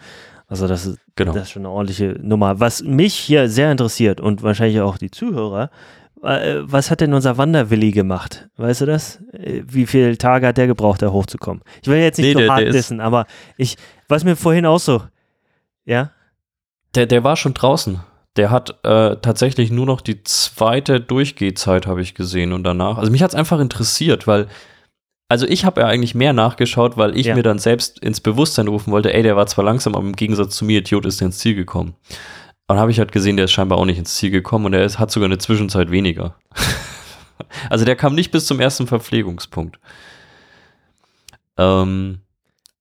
[SPEAKER 2] Also das ist, genau. das ist schon eine ordentliche Nummer. Was mich hier sehr interessiert und wahrscheinlich auch die Zuhörer, äh, was hat denn unser Wanderwilli gemacht? Weißt du das? Äh, wie viele Tage hat der gebraucht, da hochzukommen? Ich will jetzt nicht nee, so hart wissen, aber ich, was mir vorhin auch so, ja?
[SPEAKER 1] Der, der war schon draußen. Der hat äh, tatsächlich nur noch die zweite Durchgehzeit, habe ich gesehen. Und danach, also mich hat es einfach interessiert, weil also ich habe ja eigentlich mehr nachgeschaut, weil ich ja. mir dann selbst ins Bewusstsein rufen wollte, ey, der war zwar langsam, aber im Gegensatz zu mir, Idiot, ist der ins Ziel gekommen. Und habe ich halt gesehen, der ist scheinbar auch nicht ins Ziel gekommen und er ist, hat sogar eine Zwischenzeit weniger. also der kam nicht bis zum ersten Verpflegungspunkt. Ähm,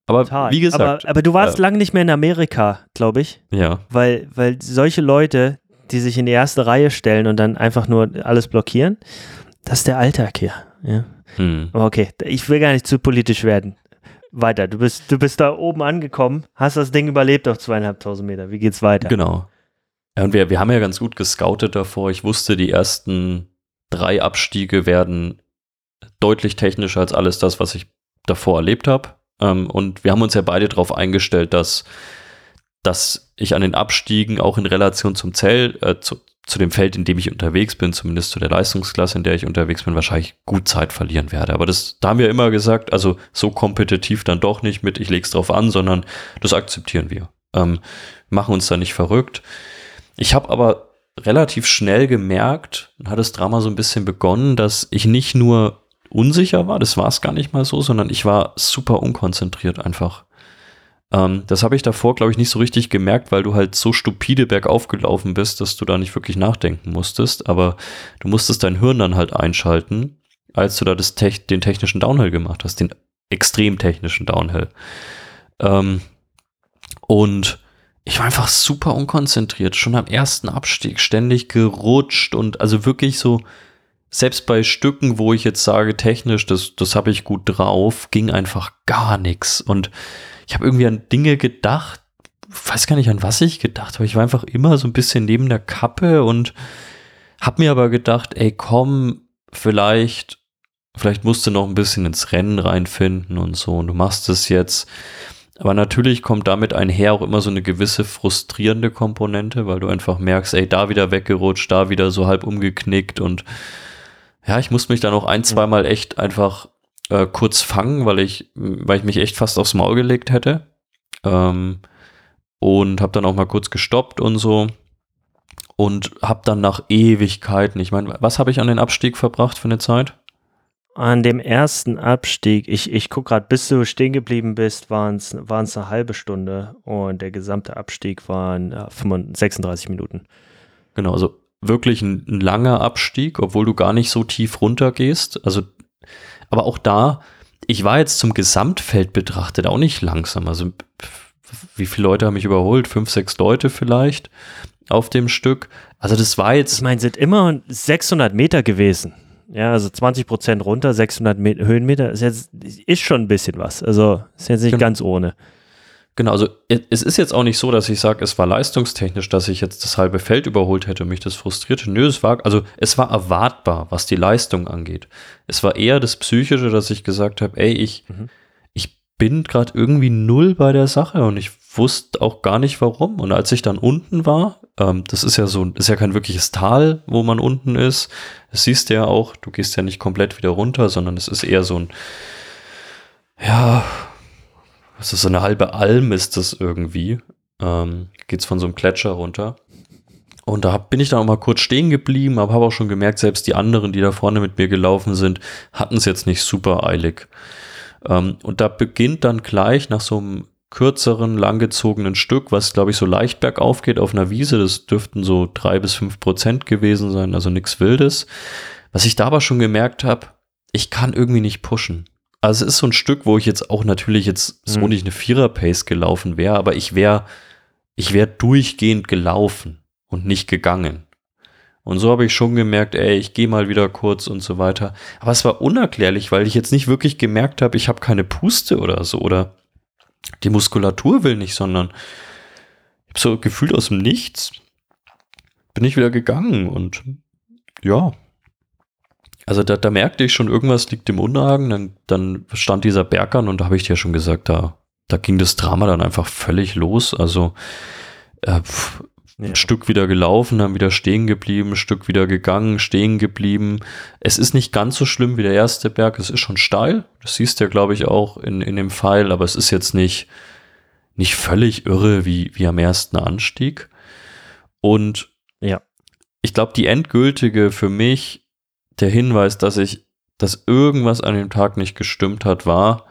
[SPEAKER 1] aber Total. wie gesagt.
[SPEAKER 2] Aber, aber du warst äh, lange nicht mehr in Amerika, glaube ich.
[SPEAKER 1] Ja.
[SPEAKER 2] Weil, weil solche Leute, die sich in die erste Reihe stellen und dann einfach nur alles blockieren, das ist der Alltag hier. Ja. Hm. Okay, ich will gar nicht zu politisch werden. Weiter, du bist, du bist da oben angekommen, hast das Ding überlebt auf zweieinhalbtausend Meter. Wie geht's weiter?
[SPEAKER 1] Genau. Ja, und wir, wir haben ja ganz gut gescoutet davor. Ich wusste, die ersten drei Abstiege werden deutlich technischer als alles das, was ich davor erlebt habe. Ähm, und wir haben uns ja beide darauf eingestellt, dass, dass ich an den Abstiegen auch in Relation zum Zelt, äh, zu, zu dem Feld, in dem ich unterwegs bin, zumindest zu der Leistungsklasse, in der ich unterwegs bin, wahrscheinlich gut Zeit verlieren werde. Aber das, da haben wir immer gesagt, also so kompetitiv dann doch nicht mit, ich leg's drauf an, sondern das akzeptieren wir. Ähm, machen uns da nicht verrückt. Ich habe aber relativ schnell gemerkt, hat das Drama so ein bisschen begonnen, dass ich nicht nur unsicher war, das war es gar nicht mal so, sondern ich war super unkonzentriert einfach. Ähm, das habe ich davor, glaube ich, nicht so richtig gemerkt, weil du halt so stupide bergauf gelaufen bist, dass du da nicht wirklich nachdenken musstest. Aber du musstest dein Hirn dann halt einschalten, als du da das Te den technischen Downhill gemacht hast, den extrem technischen Downhill. Ähm, und ich war einfach super unkonzentriert, schon am ersten Abstieg ständig gerutscht und also wirklich so, selbst bei Stücken, wo ich jetzt sage, technisch, das, das habe ich gut drauf, ging einfach gar nichts. Und ich habe irgendwie an Dinge gedacht, weiß gar nicht an was ich gedacht habe. Ich war einfach immer so ein bisschen neben der Kappe und habe mir aber gedacht, ey, komm, vielleicht, vielleicht musst du noch ein bisschen ins Rennen reinfinden und so. Und du machst es jetzt. Aber natürlich kommt damit einher auch immer so eine gewisse frustrierende Komponente, weil du einfach merkst, ey, da wieder weggerutscht, da wieder so halb umgeknickt und ja, ich musste mich dann auch ein, zweimal echt einfach äh, kurz fangen, weil ich, weil ich mich echt fast aufs Maul gelegt hätte. Ähm, und habe dann auch mal kurz gestoppt und so. Und habe dann nach Ewigkeiten, ich meine, was habe ich an den Abstieg verbracht für eine Zeit?
[SPEAKER 2] An dem ersten Abstieg, ich, ich gucke gerade, bis du stehen geblieben bist, waren es eine halbe Stunde und der gesamte Abstieg waren äh, 35, 36 Minuten.
[SPEAKER 1] Genau, also wirklich ein, ein, langer Abstieg, obwohl du gar nicht so tief runter gehst. Also aber auch da, ich war jetzt zum Gesamtfeld betrachtet auch nicht langsam. Also wie viele Leute haben mich überholt? Fünf, sechs Leute vielleicht auf dem Stück. Also das war jetzt.
[SPEAKER 2] Ich meine, sind immer 600 Meter gewesen. Ja, also 20 Prozent runter, 600 Meter, Höhenmeter ist jetzt ist schon ein bisschen was. Also ist jetzt nicht genau. ganz ohne.
[SPEAKER 1] Genau, also es ist jetzt auch nicht so, dass ich sage, es war leistungstechnisch, dass ich jetzt das halbe Feld überholt hätte und mich das frustrierte. Nö, es war, also es war erwartbar, was die Leistung angeht. Es war eher das Psychische, dass ich gesagt habe, ey, ich, mhm. ich bin gerade irgendwie null bei der Sache und ich wusste auch gar nicht warum. Und als ich dann unten war, ähm, das ist ja so, ist ja kein wirkliches Tal, wo man unten ist. Das siehst du ja auch, du gehst ja nicht komplett wieder runter, sondern es ist eher so ein, ja, das ist so eine halbe Alm ist das irgendwie. Ähm, geht's von so einem Gletscher runter. Und da hab, bin ich dann auch mal kurz stehen geblieben, aber habe auch schon gemerkt, selbst die anderen, die da vorne mit mir gelaufen sind, hatten es jetzt nicht super eilig. Ähm, und da beginnt dann gleich nach so einem kürzeren, langgezogenen Stück, was glaube ich so leicht bergauf geht auf einer Wiese, das dürften so drei bis fünf Prozent gewesen sein, also nichts Wildes. Was ich da aber schon gemerkt habe, ich kann irgendwie nicht pushen. Also es ist so ein Stück, wo ich jetzt auch natürlich jetzt so mhm. nicht eine Vierer-Pace gelaufen wäre, aber ich wäre ich wäre durchgehend gelaufen und nicht gegangen. Und so habe ich schon gemerkt, ey, ich gehe mal wieder kurz und so weiter. Aber es war unerklärlich, weil ich jetzt nicht wirklich gemerkt habe, ich habe keine Puste oder so oder die Muskulatur will nicht, sondern ich habe so gefühlt aus dem Nichts bin ich wieder gegangen und ja, also da, da merkte ich schon, irgendwas liegt im Unargen. Dann, dann stand dieser Berg an und da habe ich dir schon gesagt, da, da ging das Drama dann einfach völlig los. Also äh, pff, ja. ein Stück wieder gelaufen, dann wieder stehen geblieben, ein Stück wieder gegangen, stehen geblieben. Es ist nicht ganz so schlimm wie der erste Berg, es ist schon steil. Das siehst du ja, glaube ich, auch in, in dem Pfeil, aber es ist jetzt nicht, nicht völlig irre wie, wie am ersten Anstieg. Und ja, ich glaube, die endgültige für mich der Hinweis, dass ich, dass irgendwas an dem Tag nicht gestimmt hat, war,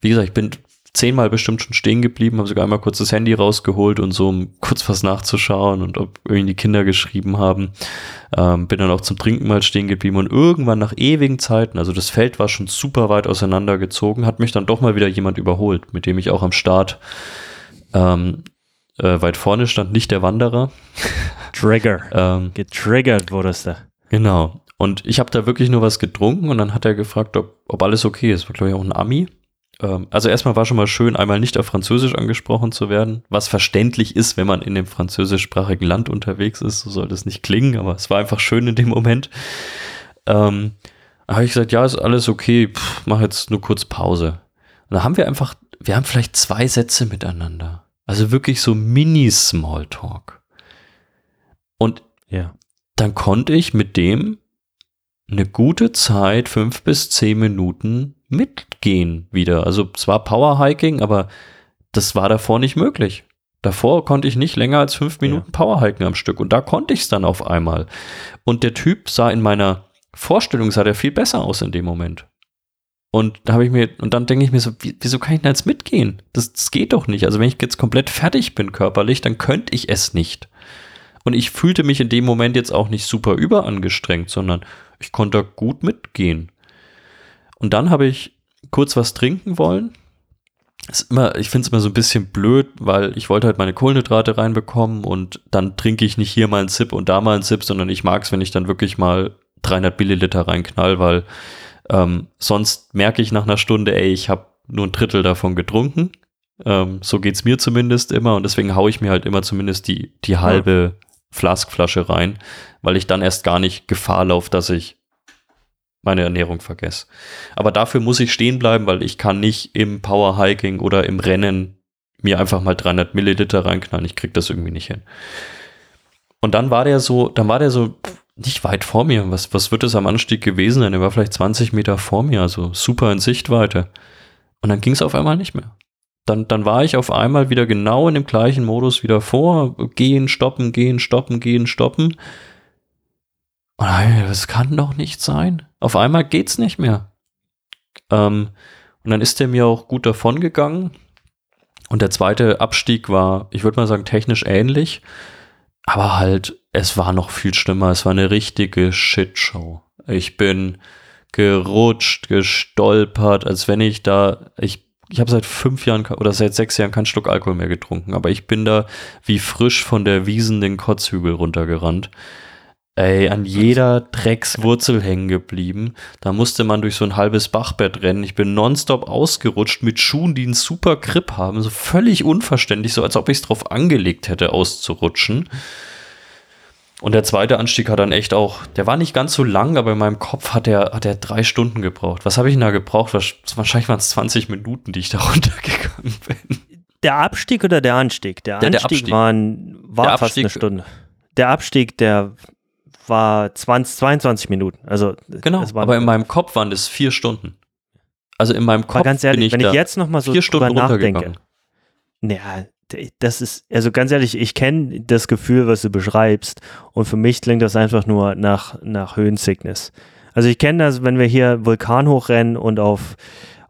[SPEAKER 1] wie gesagt, ich bin zehnmal bestimmt schon stehen geblieben, habe sogar einmal kurz das Handy rausgeholt und so, um kurz was nachzuschauen und ob irgendwie die Kinder geschrieben haben. Ähm, bin dann auch zum Trinken mal stehen geblieben und irgendwann nach ewigen Zeiten, also das Feld war schon super weit auseinandergezogen, hat mich dann doch mal wieder jemand überholt, mit dem ich auch am Start ähm, äh, weit vorne stand, nicht der Wanderer.
[SPEAKER 2] Trigger. ähm, Getriggert wurdest du.
[SPEAKER 1] Genau. Und ich habe da wirklich nur was getrunken und dann hat er gefragt, ob, ob alles okay ist. War, glaube ich, auch ein Ami. Ähm, also erstmal war schon mal schön, einmal nicht auf Französisch angesprochen zu werden, was verständlich ist, wenn man in dem französischsprachigen Land unterwegs ist. So soll das nicht klingen, aber es war einfach schön in dem Moment. Ähm, da habe ich gesagt, ja, ist alles okay, Pff, mach jetzt nur kurz Pause. Und da haben wir einfach, wir haben vielleicht zwei Sätze miteinander. Also wirklich so Mini-Smalltalk. Und ja dann konnte ich mit dem eine gute Zeit, fünf bis zehn Minuten mitgehen wieder. Also zwar Powerhiking, aber das war davor nicht möglich. Davor konnte ich nicht länger als fünf Minuten ja. Powerhiken am Stück und da konnte ich es dann auf einmal. Und der Typ sah in meiner Vorstellung sah der viel besser aus in dem Moment. Und da habe ich mir, und dann denke ich mir so, wie, wieso kann ich denn jetzt mitgehen? Das, das geht doch nicht. Also wenn ich jetzt komplett fertig bin körperlich, dann könnte ich es nicht. Und ich fühlte mich in dem Moment jetzt auch nicht super überangestrengt, sondern ich konnte gut mitgehen. Und dann habe ich kurz was trinken wollen. Ist immer, ich finde es immer so ein bisschen blöd, weil ich wollte halt meine Kohlenhydrate reinbekommen und dann trinke ich nicht hier mal einen Zip und da mal einen Zip, sondern ich mag es, wenn ich dann wirklich mal 300 Milliliter reinknall, weil ähm, sonst merke ich nach einer Stunde, ey, ich habe nur ein Drittel davon getrunken. Ähm, so es mir zumindest immer und deswegen haue ich mir halt immer zumindest die, die halbe. Flaskflasche rein, weil ich dann erst gar nicht Gefahr laufe, dass ich meine Ernährung vergesse. Aber dafür muss ich stehen bleiben, weil ich kann nicht im Powerhiking oder im Rennen mir einfach mal 300 Milliliter reinknallen. Ich krieg das irgendwie nicht hin. Und dann war der so, dann war der so nicht weit vor mir. Was, was wird es am Anstieg gewesen sein? Er war vielleicht 20 Meter vor mir, also super in Sichtweite. Und dann ging es auf einmal nicht mehr. Dann, dann war ich auf einmal wieder genau in dem gleichen Modus wieder vor. Gehen, stoppen, gehen, stoppen, gehen, stoppen. Das kann doch nicht sein. Auf einmal geht's nicht mehr. Ähm, und dann ist er mir auch gut davon gegangen. Und der zweite Abstieg war, ich würde mal sagen, technisch ähnlich. Aber halt, es war noch viel schlimmer. Es war eine richtige Shitshow. Ich bin gerutscht, gestolpert, als wenn ich da, ich, ich habe seit fünf Jahren oder seit sechs Jahren keinen Schluck Alkohol mehr getrunken, aber ich bin da wie frisch von der Wiesen den Kotzhügel runtergerannt. Ey, an jeder Dreckswurzel hängen geblieben. Da musste man durch so ein halbes Bachbett rennen. Ich bin nonstop ausgerutscht mit Schuhen, die einen super Grip haben. So völlig unverständlich, so als ob ich es drauf angelegt hätte, auszurutschen. Und der zweite Anstieg hat dann echt auch, der war nicht ganz so lang, aber in meinem Kopf hat er, hat er drei Stunden gebraucht. Was habe ich denn da gebraucht? Wahrscheinlich waren es 20 Minuten, die ich da runtergegangen bin.
[SPEAKER 2] Der Abstieg oder der Anstieg? Der, der Anstieg, der Abstieg. Waren, war der fast Abstieg, eine Stunde. Der Abstieg, der war 20, 22 Minuten. Also,
[SPEAKER 1] genau, aber in meinem Kopf waren das vier Stunden. Also in meinem Kopf. Aber
[SPEAKER 2] ganz ehrlich, ich wenn ich jetzt nochmal so vier Stunden nachdenke. Naja, das ist, also ganz ehrlich, ich kenne das Gefühl, was du beschreibst. Und für mich klingt das einfach nur nach, nach Höhensickness. Also ich kenne das, wenn wir hier Vulkan hochrennen und auf,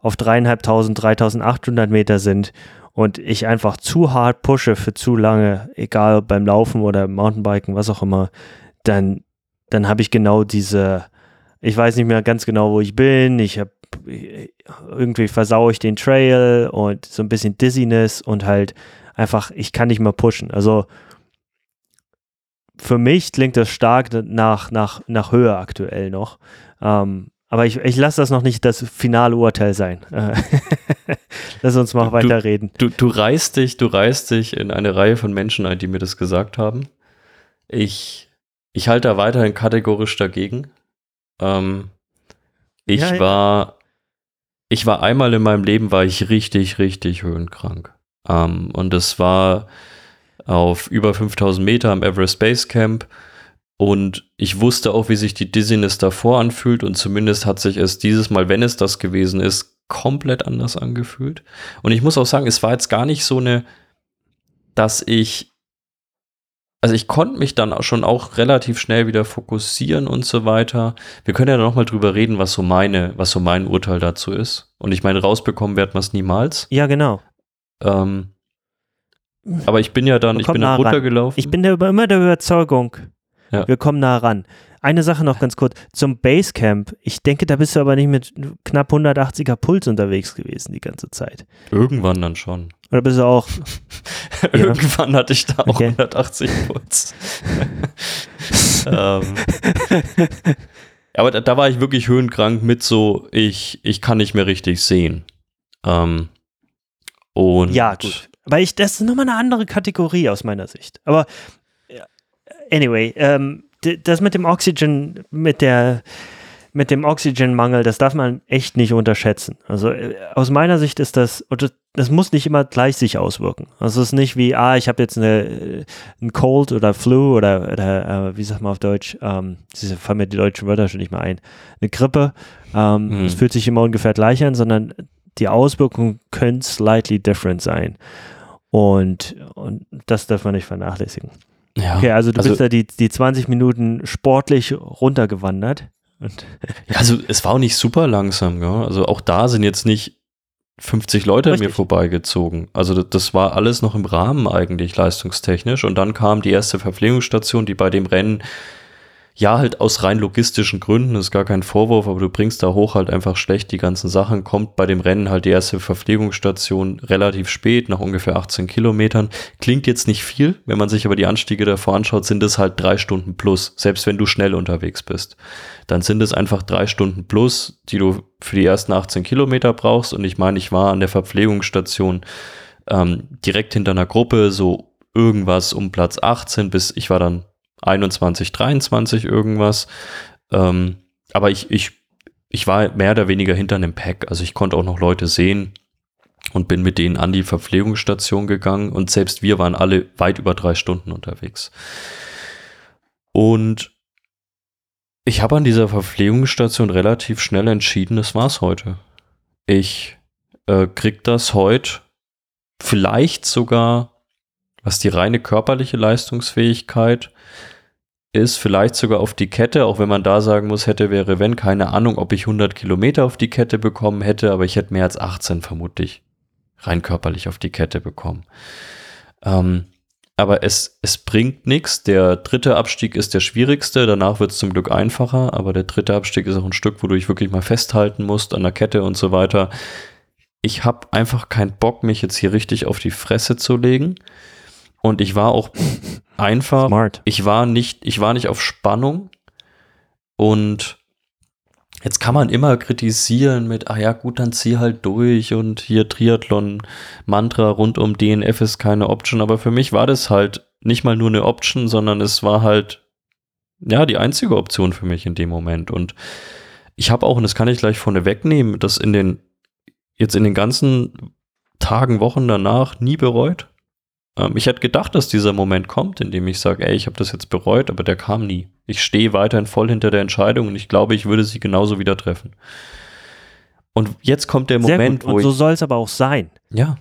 [SPEAKER 2] auf dreieinhalbtausend, 3800 Meter sind und ich einfach zu hart pushe für zu lange, egal beim Laufen oder Mountainbiken, was auch immer, dann dann habe ich genau diese, ich weiß nicht mehr ganz genau, wo ich bin, ich habe irgendwie versaue ich den Trail und so ein bisschen Dizziness und halt einfach, ich kann nicht mehr pushen. Also für mich klingt das stark nach, nach, nach Höhe aktuell noch. Ähm, aber ich, ich lasse das noch nicht das finale Urteil sein. Lass uns mal weiterreden.
[SPEAKER 1] Du, du reißt dich, du reißt dich in eine Reihe von Menschen ein, die mir das gesagt haben. Ich ich halte da weiterhin kategorisch dagegen. Ähm, ich ja, war, ich war einmal in meinem Leben, war ich richtig, richtig höhenkrank. Ähm, und es war auf über 5000 Meter am Everest Base Camp. Und ich wusste auch, wie sich die Dizziness davor anfühlt. Und zumindest hat sich es dieses Mal, wenn es das gewesen ist, komplett anders angefühlt. Und ich muss auch sagen, es war jetzt gar nicht so eine, dass ich also ich konnte mich dann schon auch relativ schnell wieder fokussieren und so weiter. Wir können ja noch mal drüber reden, was so meine, was so mein Urteil dazu ist. Und ich meine, rausbekommen werden wir es niemals.
[SPEAKER 2] Ja, genau.
[SPEAKER 1] Ähm, aber ich bin ja dann, ich bin da runtergelaufen.
[SPEAKER 2] Ich bin da immer der Überzeugung, ja. wir kommen nah ran. Eine Sache noch ganz kurz zum Basecamp. Ich denke, da bist du aber nicht mit knapp 180er Puls unterwegs gewesen die ganze Zeit.
[SPEAKER 1] Irgendwann dann schon.
[SPEAKER 2] Oder bist du auch?
[SPEAKER 1] Irgendwann hatte ich da auch okay. 180 Puls. ähm, aber da, da, war ich wirklich höhenkrank mit so, ich, ich kann nicht mehr richtig sehen. Ähm, und
[SPEAKER 2] ja, gut. Weil ich, das ist nochmal eine andere Kategorie aus meiner Sicht. Aber anyway, ähm, das mit dem Oxygen, mit der mit dem Oxygenmangel, das darf man echt nicht unterschätzen. Also äh, aus meiner Sicht ist das, das muss nicht immer gleich sich auswirken. Also es ist nicht wie, ah, ich habe jetzt eine, ein Cold oder Flu oder, oder äh, wie sagt man auf Deutsch, ähm, fallen mir die deutschen Wörter schon nicht mehr ein, eine Grippe. Ähm, hm. Es fühlt sich immer ungefähr gleich an, sondern die Auswirkungen können slightly different sein. Und, und das darf man nicht vernachlässigen. Ja, okay, also du also, bist da die, die 20 Minuten sportlich runtergewandert.
[SPEAKER 1] ja, also es war auch nicht super langsam, ja. Also auch da sind jetzt nicht 50 Leute an mir vorbeigezogen. Also das war alles noch im Rahmen eigentlich leistungstechnisch. Und dann kam die erste Verpflegungsstation, die bei dem Rennen ja, halt aus rein logistischen Gründen, ist gar kein Vorwurf, aber du bringst da hoch halt einfach schlecht die ganzen Sachen. Kommt bei dem Rennen halt die erste Verpflegungsstation relativ spät, nach ungefähr 18 Kilometern. Klingt jetzt nicht viel, wenn man sich aber die Anstiege davor anschaut, sind es halt drei Stunden plus, selbst wenn du schnell unterwegs bist. Dann sind es einfach drei Stunden plus, die du für die ersten 18 Kilometer brauchst. Und ich meine, ich war an der Verpflegungsstation ähm, direkt hinter einer Gruppe, so irgendwas um Platz 18 bis ich war dann 21, 23 irgendwas. Ähm, aber ich, ich, ich war mehr oder weniger hinter einem Pack. Also ich konnte auch noch Leute sehen und bin mit denen an die Verpflegungsstation gegangen. Und selbst wir waren alle weit über drei Stunden unterwegs. Und ich habe an dieser Verpflegungsstation relativ schnell entschieden, das war's heute. Ich äh, krieg das heute vielleicht sogar, was die reine körperliche Leistungsfähigkeit ist vielleicht sogar auf die Kette, auch wenn man da sagen muss, hätte, wäre, wenn, keine Ahnung, ob ich 100 Kilometer auf die Kette bekommen hätte, aber ich hätte mehr als 18 vermutlich rein körperlich auf die Kette bekommen. Ähm, aber es, es bringt nichts. Der dritte Abstieg ist der schwierigste, danach wird es zum Glück einfacher, aber der dritte Abstieg ist auch ein Stück, wo du dich wirklich mal festhalten musst an der Kette und so weiter. Ich habe einfach keinen Bock, mich jetzt hier richtig auf die Fresse zu legen. Und ich war auch einfach, Smart. ich war nicht, ich war nicht auf Spannung und jetzt kann man immer kritisieren mit, ah ja, gut, dann zieh halt durch und hier Triathlon Mantra rund um DNF ist keine Option, aber für mich war das halt nicht mal nur eine Option, sondern es war halt ja die einzige Option für mich in dem Moment und ich habe auch und das kann ich gleich vorne wegnehmen, das in den jetzt in den ganzen Tagen, Wochen danach nie bereut. Ähm, ich hätte gedacht, dass dieser Moment kommt, in dem ich sage, ey, ich habe das jetzt bereut, aber der kam nie. Ich stehe weiterhin voll hinter der Entscheidung und ich glaube, ich würde sie genauso wieder treffen. Und jetzt kommt der Moment,
[SPEAKER 2] wo. Und so soll es aber auch sein.
[SPEAKER 1] Ja.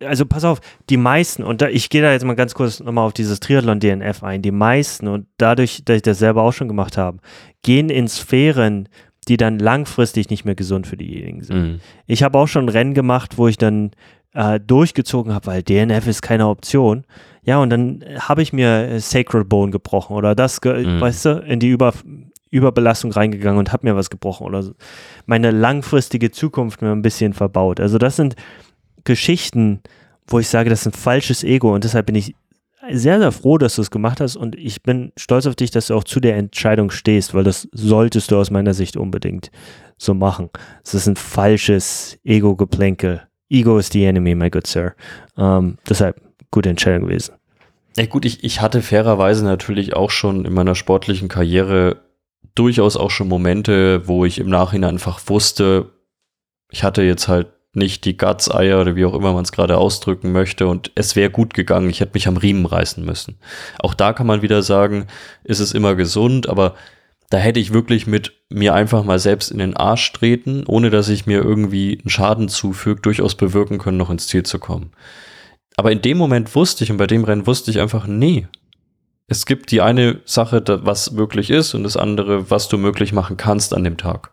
[SPEAKER 2] Also pass auf, die meisten, und da, ich gehe da jetzt mal ganz kurz nochmal auf dieses Triathlon-DNF ein, die meisten, und dadurch, dass ich das selber auch schon gemacht habe, gehen in Sphären, die dann langfristig nicht mehr gesund für diejenigen sind. Mhm. Ich habe auch schon Rennen gemacht, wo ich dann äh, durchgezogen habe, weil DNF ist keine Option. Ja, und dann habe ich mir äh, Sacred Bone gebrochen oder das, mhm. weißt du, in die Über Überbelastung reingegangen und habe mir was gebrochen oder so. meine langfristige Zukunft mir ein bisschen verbaut. Also das sind Geschichten, wo ich sage, das ist ein falsches Ego und deshalb bin ich sehr, sehr froh, dass du es gemacht hast und ich bin stolz auf dich, dass du auch zu der Entscheidung stehst, weil das solltest du aus meiner Sicht unbedingt so machen. Es ist ein falsches Ego-Geplänkel Ego is the enemy, my good sir. Ähm, deshalb gute Entscheidung gewesen.
[SPEAKER 1] Ja gut, ich, ich hatte fairerweise natürlich auch schon in meiner sportlichen Karriere durchaus auch schon Momente, wo ich im Nachhinein einfach wusste, ich hatte jetzt halt nicht die Guts-Eier oder wie auch immer man es gerade ausdrücken möchte und es wäre gut gegangen, ich hätte mich am Riemen reißen müssen. Auch da kann man wieder sagen, ist es immer gesund, aber da hätte ich wirklich mit mir einfach mal selbst in den Arsch treten, ohne dass ich mir irgendwie einen Schaden zufüge, durchaus bewirken können, noch ins Ziel zu kommen. Aber in dem Moment wusste ich und bei dem Rennen wusste ich einfach, nee. Es gibt die eine Sache, was möglich ist und das andere, was du möglich machen kannst an dem Tag.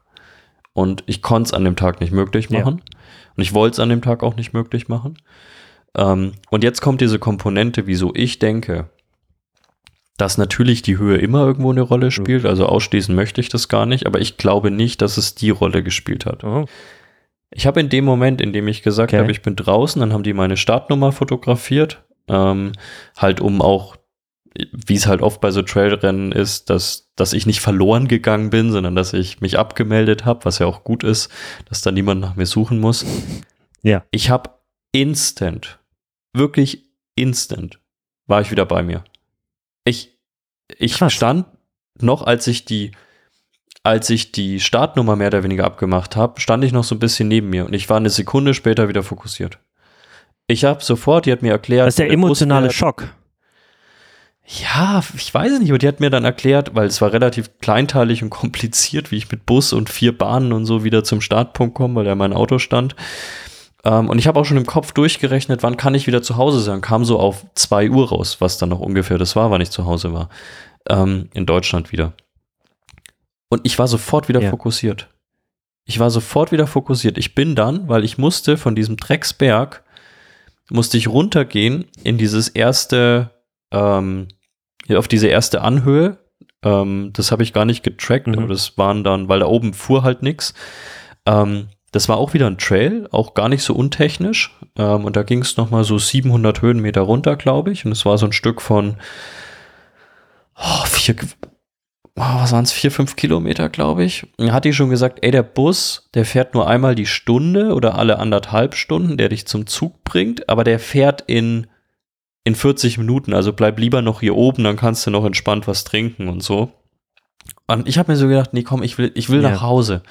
[SPEAKER 1] Und ich konnte es an dem Tag nicht möglich machen. Ja. Und ich wollte es an dem Tag auch nicht möglich machen. Ähm, und jetzt kommt diese Komponente, wieso ich denke, dass natürlich die Höhe immer irgendwo eine Rolle spielt. Also ausschließen möchte ich das gar nicht, aber ich glaube nicht, dass es die Rolle gespielt hat. Oh. Ich habe in dem Moment, in dem ich gesagt okay. habe, ich bin draußen, dann haben die meine Startnummer fotografiert, ähm, halt um auch, wie es halt oft bei so Trailrennen ist, dass, dass ich nicht verloren gegangen bin, sondern dass ich mich abgemeldet habe, was ja auch gut ist, dass da niemand nach mir suchen muss.
[SPEAKER 2] Ja.
[SPEAKER 1] Ich habe instant, wirklich instant, war ich wieder bei mir. Ich, ich stand noch, als ich die, als ich die Startnummer mehr oder weniger abgemacht habe, stand ich noch so ein bisschen neben mir und ich war eine Sekunde später wieder fokussiert. Ich habe sofort, die hat mir erklärt.
[SPEAKER 2] Das ist der emotionale Schock.
[SPEAKER 1] Ja, ich weiß es nicht, aber die hat mir dann erklärt, weil es war relativ kleinteilig und kompliziert, wie ich mit Bus und vier Bahnen und so wieder zum Startpunkt komme, weil ja mein Auto stand. Ähm, und ich habe auch schon im Kopf durchgerechnet, wann kann ich wieder zu Hause sein. Kam so auf zwei Uhr raus, was dann noch ungefähr das war, wann ich zu Hause war. Ähm, in Deutschland wieder. Und ich war sofort wieder ja. fokussiert. Ich war sofort wieder fokussiert. Ich bin dann, weil ich musste von diesem Drecksberg, musste ich runtergehen in dieses erste, ähm, auf diese erste Anhöhe. Ähm, das habe ich gar nicht getrackt, mhm. aber das waren dann, weil da oben fuhr halt nichts. Ähm, das war auch wieder ein Trail, auch gar nicht so untechnisch. Ähm, und da ging es nochmal so 700 Höhenmeter runter, glaube ich. Und es war so ein Stück von oh, vier, oh, was waren es, vier, fünf Kilometer, glaube ich. Und hat die schon gesagt, ey, der Bus, der fährt nur einmal die Stunde oder alle anderthalb Stunden, der dich zum Zug bringt, aber der fährt in, in 40 Minuten. Also bleib lieber noch hier oben, dann kannst du noch entspannt was trinken und so. Und ich habe mir so gedacht, nee, komm, ich will, ich will ja. nach Hause.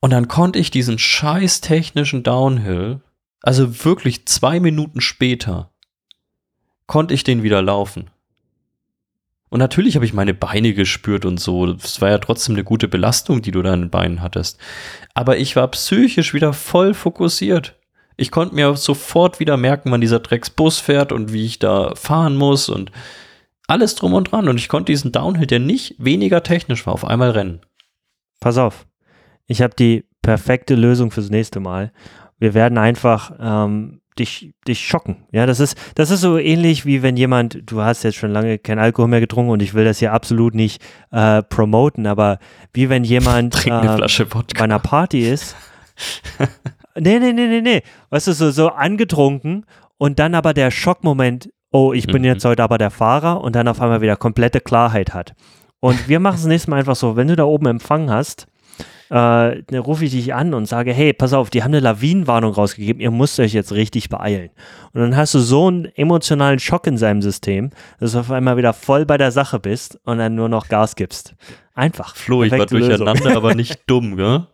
[SPEAKER 1] Und dann konnte ich diesen scheiß technischen Downhill, also wirklich zwei Minuten später, konnte ich den wieder laufen. Und natürlich habe ich meine Beine gespürt und so. Es war ja trotzdem eine gute Belastung, die du da in den Beinen hattest. Aber ich war psychisch wieder voll fokussiert. Ich konnte mir sofort wieder merken, wann dieser Drecksbus fährt und wie ich da fahren muss und alles drum und dran. Und ich konnte diesen Downhill, der nicht weniger technisch war, auf einmal rennen.
[SPEAKER 2] Pass auf ich habe die perfekte Lösung fürs nächste Mal. Wir werden einfach ähm, dich, dich schocken. Ja, das ist, das ist so ähnlich wie wenn jemand, du hast jetzt schon lange kein Alkohol mehr getrunken und ich will das hier absolut nicht äh, promoten, aber wie wenn jemand
[SPEAKER 1] äh,
[SPEAKER 2] bei einer Party ist. nee, nee, nee, nee, nee. Weißt du, so, so angetrunken und dann aber der Schockmoment, oh, ich bin mhm. jetzt heute aber der Fahrer und dann auf einmal wieder komplette Klarheit hat. Und wir machen es nächstes Mal einfach so, wenn du da oben Empfang hast, äh, ne, rufe ich dich an und sage, hey, pass auf, die haben eine Lawinenwarnung rausgegeben, ihr müsst euch jetzt richtig beeilen. Und dann hast du so einen emotionalen Schock in seinem System, dass du auf einmal wieder voll bei der Sache bist und dann nur noch Gas gibst. Einfach.
[SPEAKER 1] Flo, ich war durcheinander, aber nicht dumm, gell?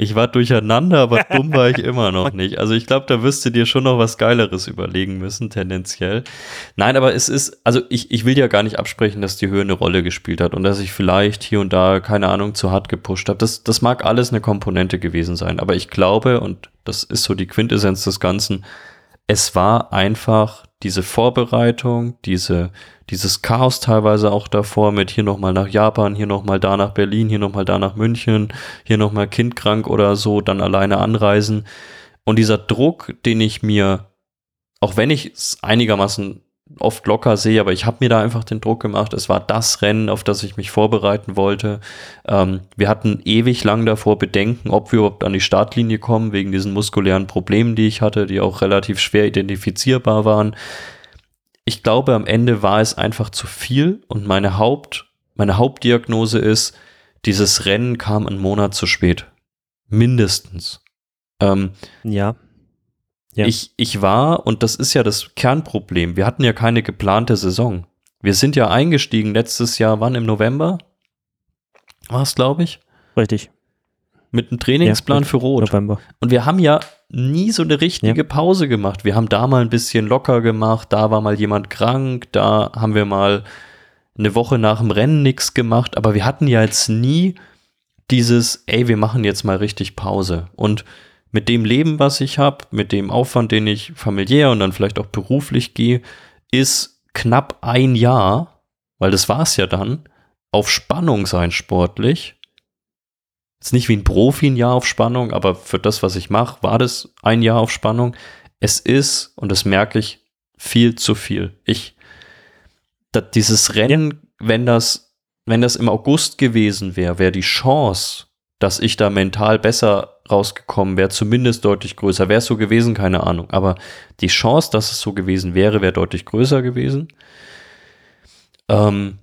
[SPEAKER 1] Ich war durcheinander, aber dumm war ich immer noch nicht. Also ich glaube, da wirst du dir schon noch was Geileres überlegen müssen, tendenziell. Nein, aber es ist, also ich, ich will ja gar nicht absprechen, dass die Höhe eine Rolle gespielt hat und dass ich vielleicht hier und da, keine Ahnung, zu hart gepusht habe. Das, das mag alles eine Komponente gewesen sein. Aber ich glaube, und das ist so die Quintessenz des Ganzen, es war einfach diese Vorbereitung, diese, dieses Chaos teilweise auch davor mit hier nochmal nach Japan, hier nochmal da nach Berlin, hier nochmal da nach München, hier nochmal kindkrank oder so, dann alleine anreisen. Und dieser Druck, den ich mir, auch wenn ich es einigermaßen oft locker sehe, aber ich habe mir da einfach den Druck gemacht. Es war das Rennen, auf das ich mich vorbereiten wollte. Ähm, wir hatten ewig lang davor Bedenken, ob wir überhaupt an die Startlinie kommen, wegen diesen muskulären Problemen, die ich hatte, die auch relativ schwer identifizierbar waren. Ich glaube, am Ende war es einfach zu viel und meine Haupt, meine Hauptdiagnose ist, dieses Rennen kam einen Monat zu spät. Mindestens. Ähm,
[SPEAKER 2] ja.
[SPEAKER 1] Ja. Ich, ich war, und das ist ja das Kernproblem, wir hatten ja keine geplante Saison. Wir sind ja eingestiegen letztes Jahr, wann im November? War es, glaube ich?
[SPEAKER 2] Richtig.
[SPEAKER 1] Mit einem Trainingsplan ja, für Rot. November. Und wir haben ja nie so eine richtige ja. Pause gemacht. Wir haben da mal ein bisschen locker gemacht, da war mal jemand krank, da haben wir mal eine Woche nach dem Rennen nichts gemacht, aber wir hatten ja jetzt nie dieses, ey, wir machen jetzt mal richtig Pause. Und mit dem Leben, was ich habe, mit dem Aufwand, den ich familiär und dann vielleicht auch beruflich gehe, ist knapp ein Jahr, weil das war es ja dann, auf Spannung sein sportlich. Ist nicht wie ein Profi ein Jahr auf Spannung, aber für das, was ich mache, war das ein Jahr auf Spannung. Es ist, und das merke ich, viel zu viel. Ich, das, dieses Rennen, wenn das, wenn das im August gewesen wäre, wäre die Chance, dass ich da mental besser rausgekommen wäre, zumindest deutlich größer. Wäre es so gewesen, keine Ahnung. Aber die Chance, dass es so gewesen wäre, wäre deutlich größer gewesen. Ähm,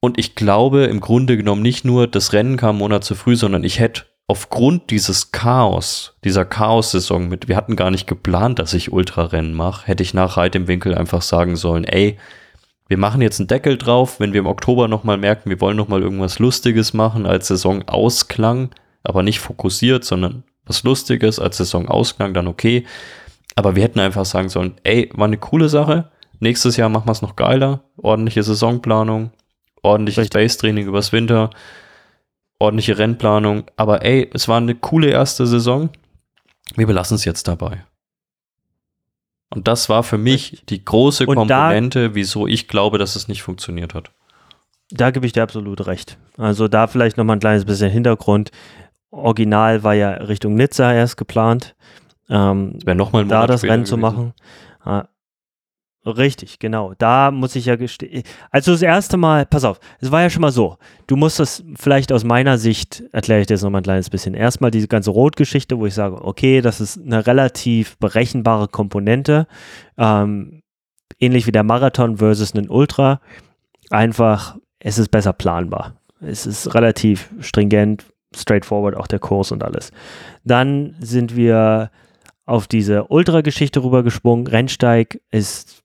[SPEAKER 1] und ich glaube im Grunde genommen nicht nur, das Rennen kam einen Monat zu früh, sondern ich hätte aufgrund dieses Chaos, dieser Chaos-Saison mit, wir hatten gar nicht geplant, dass ich Ultrarennen mache, hätte ich nach Reit im Winkel einfach sagen sollen, ey, wir machen jetzt einen Deckel drauf, wenn wir im Oktober nochmal merken, wir wollen nochmal irgendwas Lustiges machen als Saisonausklang, aber nicht fokussiert, sondern was Lustiges als Saisonausklang, dann okay. aber wir hätten einfach sagen sollen, ey, war eine coole Sache. Nächstes Jahr machen wir es noch geiler. Ordentliche Saisonplanung, ordentliches Base-Training übers Winter, ordentliche Rennplanung. Aber ey, es war eine coole erste Saison. Wir belassen es jetzt dabei. Und das war für mich die große
[SPEAKER 2] Und
[SPEAKER 1] Komponente, wieso ich glaube, dass es nicht funktioniert hat.
[SPEAKER 2] Da gebe ich dir absolut recht. Also da vielleicht noch mal ein kleines bisschen Hintergrund. Original war ja Richtung Nizza erst geplant. Ähm,
[SPEAKER 1] wäre nochmal
[SPEAKER 2] da das Rennen zu machen. Ah, richtig, genau. Da muss ich ja gestehen. Also das erste Mal, pass auf, es war ja schon mal so. Du musst das vielleicht aus meiner Sicht, erkläre ich dir das nochmal ein kleines bisschen. Erstmal diese ganze Rotgeschichte, wo ich sage, okay, das ist eine relativ berechenbare Komponente. Ähm, ähnlich wie der Marathon versus einen Ultra. Einfach, es ist besser planbar. Es ist relativ stringent, straightforward, auch der Kurs und alles. Dann sind wir auf diese Ultra-Geschichte rübergesprungen. Rennsteig ist,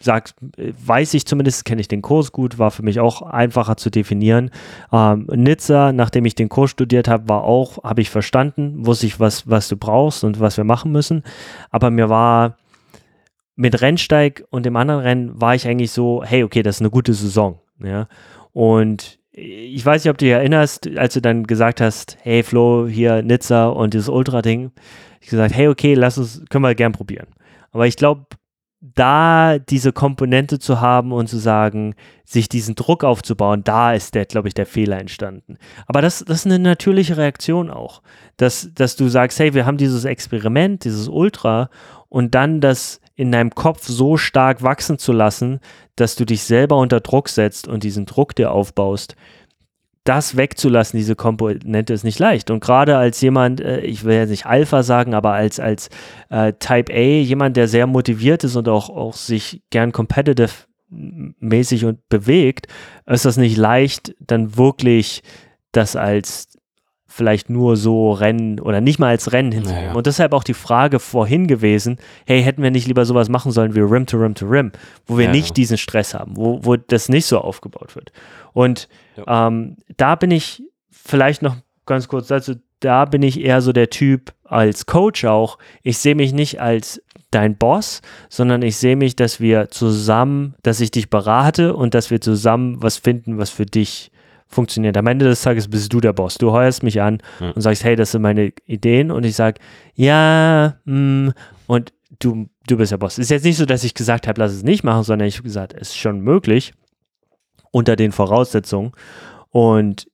[SPEAKER 2] sagt, weiß ich zumindest, kenne ich den Kurs gut, war für mich auch einfacher zu definieren. Ähm, Nizza, nachdem ich den Kurs studiert habe, war auch, habe ich verstanden, wusste ich, was, was du brauchst und was wir machen müssen. Aber mir war mit Rennsteig und dem anderen Rennen war ich eigentlich so, hey, okay, das ist eine gute Saison. Ja? Und ich weiß nicht, ob du dich erinnerst, als du dann gesagt hast, hey Flo, hier Nizza und dieses Ultra-Ding, ich gesagt, hey, okay, lass uns, können wir gern probieren. Aber ich glaube, da diese Komponente zu haben und zu sagen, sich diesen Druck aufzubauen, da ist der, glaube ich, der Fehler entstanden. Aber das, das ist eine natürliche Reaktion auch, dass, dass du sagst, hey, wir haben dieses Experiment, dieses Ultra und dann das in deinem Kopf so stark wachsen zu lassen, dass du dich selber unter Druck setzt und diesen Druck dir aufbaust, das wegzulassen, diese Komponente ist nicht leicht. Und gerade als jemand, äh, ich will jetzt nicht Alpha sagen, aber als, als äh, Type A, jemand, der sehr motiviert ist und auch, auch sich gern competitive mäßig und bewegt, ist das nicht leicht, dann wirklich das als vielleicht nur so Rennen oder nicht mal als Rennen hinzunehmen.
[SPEAKER 1] Naja.
[SPEAKER 2] Und deshalb auch die Frage vorhin gewesen, hey, hätten wir nicht lieber sowas machen sollen wie Rim to Rim to Rim, wo wir
[SPEAKER 1] Ja,
[SPEAKER 2] nicht
[SPEAKER 1] ja.
[SPEAKER 2] diesen Stress haben, wo, wo das nicht so aufgebaut wird. Und ähm, da bin ich vielleicht noch ganz kurz dazu, da bin ich eher so der Typ als Coach auch. Ich sehe mich nicht als dein Boss, sondern ich sehe mich, dass wir zusammen, dass ich dich berate und dass wir zusammen was finden, was für dich funktioniert. Am Ende des Tages bist du der Boss. Du heuerst mich an
[SPEAKER 1] Ja.
[SPEAKER 2] und sagst, hey, das sind meine Ideen und ich sage, ja, mm, und du, du bist der Boss. Ist jetzt nicht so, dass ich gesagt habe, lass es nicht machen, sondern ich habe gesagt, es ist schon möglich unter den Voraussetzungen. Und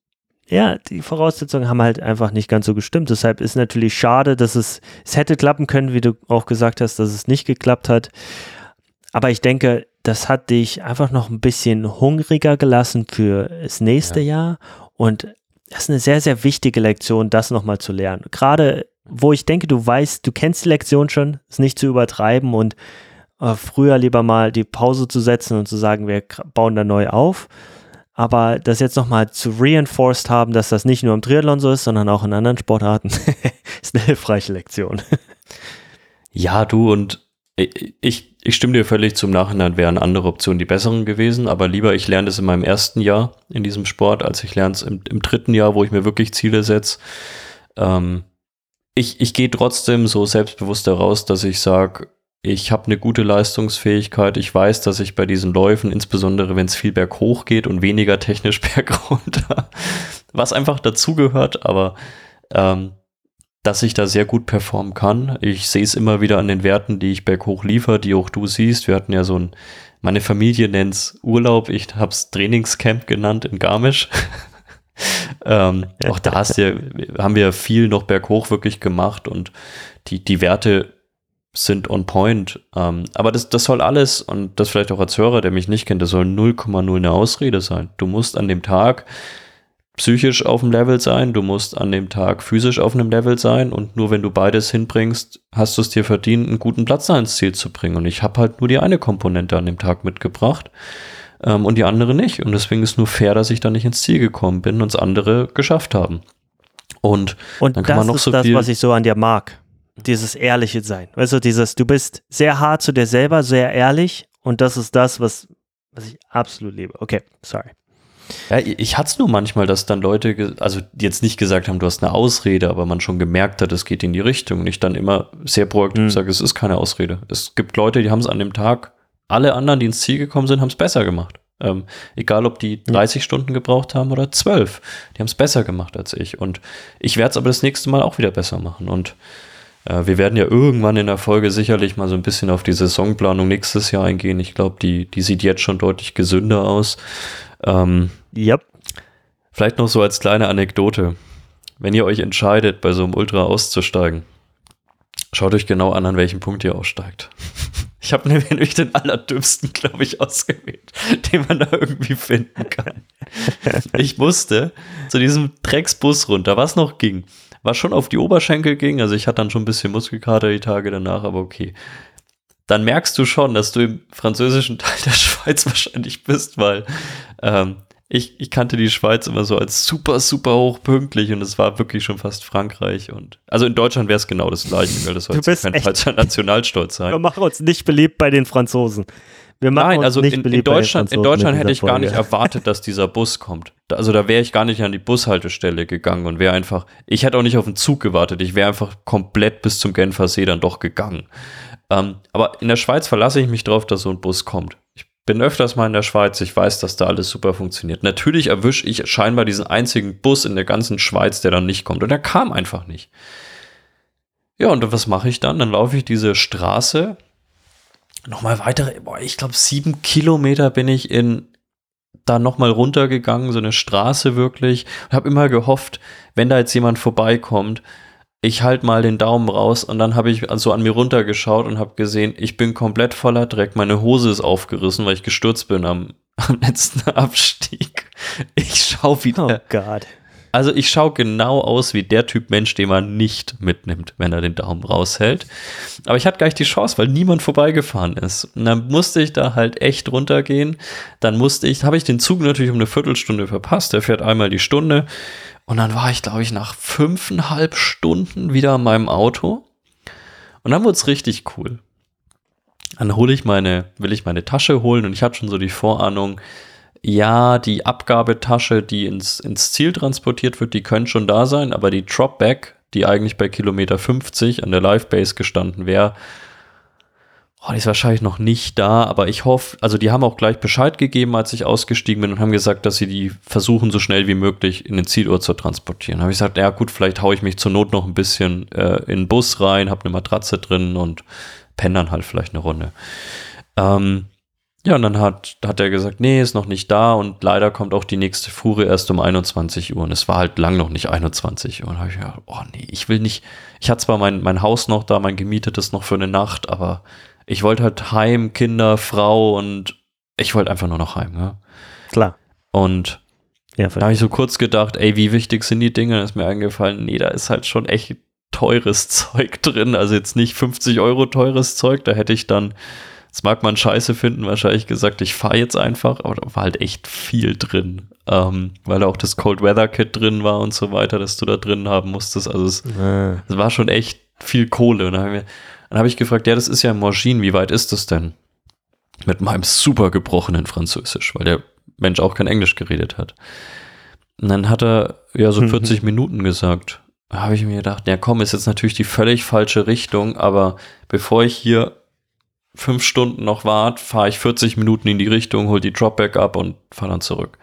[SPEAKER 2] ja, die Voraussetzungen haben halt einfach nicht ganz so gestimmt. Deshalb ist natürlich schade, dass es, es hätte klappen können, wie du auch gesagt hast, dass es nicht geklappt hat. Aber ich denke, das hat dich einfach noch ein bisschen hungriger gelassen für das nächste Jahr. Und das ist eine sehr, sehr wichtige Lektion, das nochmal zu lernen. Gerade wo ich denke, du weißt, du kennst die Lektion schon, es nicht zu übertreiben und äh, früher lieber mal die Pause zu setzen und zu sagen, wir bauen da neu auf. Aber das jetzt nochmal zu reinforced haben, dass das nicht nur im Triathlon so ist, sondern auch in anderen Sportarten, ist eine hilfreiche Lektion.
[SPEAKER 1] Ja, du und ich, ich, stimme dir völlig zum Nachhinein, wären andere Optionen die besseren gewesen, aber lieber ich lerne das in meinem ersten Jahr in diesem Sport, als ich lerne es im, im dritten Jahr, wo ich mir wirklich Ziele setze. Ähm, ich ich gehe trotzdem so selbstbewusst heraus, dass ich sage, ich habe eine gute Leistungsfähigkeit. Ich weiß, dass ich bei diesen Läufen, insbesondere wenn es viel berghoch geht und weniger technisch bergunter, was einfach dazugehört, aber ähm, dass ich da sehr gut performen kann. Ich sehe es immer wieder an den Werten, die ich berghoch liefere, die auch du siehst. Wir hatten ja so ein, meine Familie nennt es Urlaub, ich habe es Trainingscamp genannt in Garmisch. ähm, auch da hast ja, haben wir viel noch berghoch wirklich gemacht und die, die Werte sind on point. Ähm, aber das, das soll alles, und das vielleicht auch als Hörer, der mich nicht kennt, das soll 0,0 eine Ausrede sein. Du musst an dem Tag psychisch auf dem Level sein, du musst an dem Tag physisch auf einem Level sein und nur wenn du beides hinbringst, hast du es dir verdient, einen guten Platz ins Ziel zu bringen. Und ich habe halt nur die eine Komponente an dem Tag mitgebracht ähm, und die andere nicht. Und deswegen ist nur fair, dass ich da nicht ins Ziel gekommen bin und es andere geschafft haben. Und
[SPEAKER 2] Und
[SPEAKER 1] Dann kann
[SPEAKER 2] das
[SPEAKER 1] man noch
[SPEAKER 2] ist
[SPEAKER 1] so
[SPEAKER 2] das,
[SPEAKER 1] viel-
[SPEAKER 2] was ich so an dir mag. Dieses ehrliche Sein. Weißt du, dieses, du bist sehr hart zu dir selber, sehr ehrlich und das ist das, was, was ich absolut liebe. Okay, sorry.
[SPEAKER 1] Ja, ich hatte es nur manchmal, dass dann Leute, also jetzt nicht gesagt haben, du hast eine Ausrede, aber man schon gemerkt hat, es geht in die Richtung. Und ich dann immer sehr proaktiv mhm. sage, es ist keine Ausrede. Es gibt Leute, die haben es an dem Tag, alle anderen, die ins Ziel gekommen sind, haben es besser gemacht. Ähm, egal, ob die 30 ja. Stunden gebraucht haben oder 12. Die haben es besser gemacht als ich. Und ich werde es aber das nächste Mal auch wieder besser machen. Und äh, wir werden ja irgendwann in der Folge sicherlich mal so ein bisschen auf die Saisonplanung nächstes Jahr eingehen. Ich glaube, die, die sieht jetzt schon deutlich gesünder aus. Ähm,
[SPEAKER 2] yep.
[SPEAKER 1] Vielleicht noch so als kleine Anekdote. Wenn ihr euch entscheidet, bei so einem Ultra auszusteigen, schaut euch genau an, an welchem Punkt ihr aussteigt. Ich habe nämlich den allerdümmsten, glaube ich, ausgewählt, den man da irgendwie finden kann. Ich musste zu diesem Drecksbus runter, was noch ging was schon auf die Oberschenkel ging. Also ich hatte dann schon ein bisschen Muskelkater die Tage danach, aber okay. Dann merkst du schon, dass du im französischen Teil der Schweiz wahrscheinlich bist, weil ähm, ich, ich kannte die Schweiz immer so als super, super hochpünktlich und es war wirklich schon fast Frankreich. Und also in Deutschland wäre es genau das gleiche, weil das soll kein falscher Nationalstolz sein.
[SPEAKER 2] Wir machen uns nicht beliebt bei den Franzosen.
[SPEAKER 1] Wir machen Nein, also in, in, Deutschland, in Deutschland hätte ich Folge. gar nicht erwartet, dass dieser Bus kommt. Also da wäre ich gar nicht an die Bushaltestelle gegangen und wäre einfach, ich hätte auch nicht auf den Zug gewartet, ich wäre einfach komplett bis zum Genfer See dann doch gegangen. Ähm, aber in der Schweiz verlasse ich mich drauf, dass so ein Bus kommt. Ich bin öfters mal in der Schweiz, ich weiß, dass da alles super funktioniert. Natürlich erwische ich scheinbar diesen einzigen Bus in der ganzen Schweiz, der dann nicht kommt. Und der kam einfach nicht. Ja, und was mache ich dann? Dann laufe ich diese Straße nochmal weitere, boah, ich glaube, sieben Kilometer bin ich in da nochmal runtergegangen, so eine Straße wirklich. Und habe immer gehofft, wenn da jetzt jemand vorbeikommt, ich halte mal den Daumen raus und dann habe ich so an mir runtergeschaut und habe gesehen, ich bin komplett voller Dreck. Meine Hose ist aufgerissen, weil ich gestürzt bin am, am letzten Abstieg. Ich schaue wieder.
[SPEAKER 2] Oh Gott.
[SPEAKER 1] Also ich schaue genau aus wie der Typ Mensch, den man nicht mitnimmt, wenn er den Daumen raushält. Aber ich hatte gar nicht die Chance, weil niemand vorbeigefahren ist. Und dann musste ich da halt echt runtergehen. Dann musste ich, habe ich den Zug natürlich um eine Viertelstunde verpasst. Der fährt einmal die Stunde. Und dann war ich, glaube ich, nach fünfeinhalb Stunden wieder an meinem Auto. Und dann wurde es richtig cool. Dann hole ich meine, will ich meine Tasche holen und ich hatte schon so die Vorahnung, ja, die Abgabetasche, die ins, ins Ziel transportiert wird, die können schon da sein, aber die Dropback, die eigentlich bei Kilometer 50 an der Live-Base gestanden wäre, oh, die ist wahrscheinlich noch nicht da, aber ich hoffe, also die haben auch gleich Bescheid gegeben, als ich ausgestiegen bin und haben gesagt, dass sie die versuchen, so schnell wie möglich in den Zielort zu transportieren. Habe ich gesagt, ja gut, vielleicht haue ich mich zur Not noch ein bisschen äh, in den Bus rein, habe eine Matratze drin und penne dann halt vielleicht eine Runde. Ähm, ja, und dann hat, hat er gesagt, nee, ist noch nicht da und leider kommt auch die nächste Fuhre erst um 21 Uhr. Und es war halt lang noch nicht 21 Uhr. Und habe ich gedacht, oh nee, ich will nicht. Ich hatte zwar mein, mein Haus noch da, mein gemietetes noch für eine Nacht, aber ich wollte halt heim, Kinder, Frau und ich wollte einfach nur noch heim. Ja?
[SPEAKER 2] Klar.
[SPEAKER 1] Und ja, da habe ich so kurz gedacht, ey, wie wichtig sind die Dinge? Da ist mir eingefallen, nee, da ist halt schon echt teures Zeug drin. Also jetzt nicht 50 Euro teures Zeug, da hätte ich dann das mag man scheiße finden, wahrscheinlich gesagt, ich fahre jetzt einfach, aber da war halt echt viel drin. Ähm, weil auch das Cold Weather Kit drin war und so weiter, dass du da drin haben musstest. Also es, äh. es war schon echt viel Kohle. Und dann habe ich, gefragt, ja, das ist ja Morgin, wie weit ist das denn? Mit meinem super gebrochenen Französisch, weil der Mensch auch kein Englisch geredet hat. Und dann hat er ja so 40 mhm. Minuten gesagt. Da habe ich mir gedacht, ja komm, ist jetzt natürlich die völlig falsche Richtung, aber bevor ich hier fünf Stunden noch wart, fahre ich 40 Minuten in die Richtung, hol die Dropback ab und fahre dann zurück.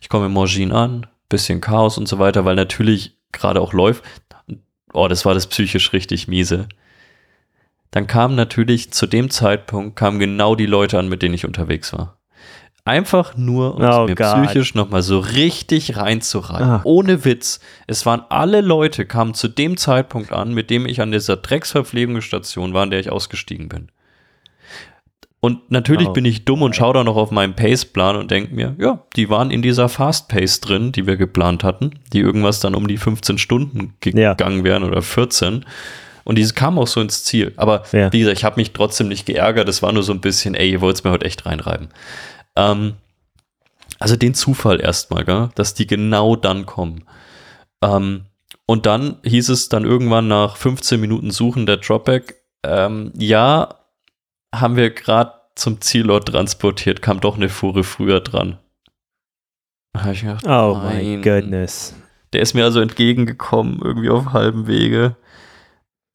[SPEAKER 1] Ich komme in Morgin an, bisschen Chaos und so weiter, weil natürlich gerade auch läuft. Oh, das war das psychisch richtig miese. Dann kamen natürlich zu dem Zeitpunkt kamen genau die Leute an, mit denen ich unterwegs war. Einfach nur, um oh mir God. psychisch nochmal so richtig reinzureihen. Ah. Ohne Witz. Es waren alle Leute, kamen zu dem Zeitpunkt an, mit dem ich an dieser Drecksverpflegungsstation war, an der ich ausgestiegen bin. Und natürlich oh. bin ich dumm und schaue da noch auf meinen Pace-Plan und denke mir, ja, die waren in dieser Fast-Pace drin, die wir geplant hatten, die irgendwas dann um die 15 Stunden gegangen ja. wären oder 14. Und diese kam auch so ins Ziel. Aber ja. wie gesagt, ich habe mich trotzdem nicht geärgert. Es war nur so ein bisschen, ey, ihr wollt es mir heute echt reinreiben. Ähm, also den Zufall erstmal, gell, dass die genau dann kommen. Ähm, und dann hieß es dann irgendwann nach 15 Minuten Suchen der Dropback, ähm, ja, haben wir gerade zum Zielort transportiert, kam doch eine Fuhre früher dran. Da habe ich gedacht,
[SPEAKER 2] Oh
[SPEAKER 1] nein.
[SPEAKER 2] my goodness.
[SPEAKER 1] Der ist mir also entgegengekommen, irgendwie auf halbem Wege.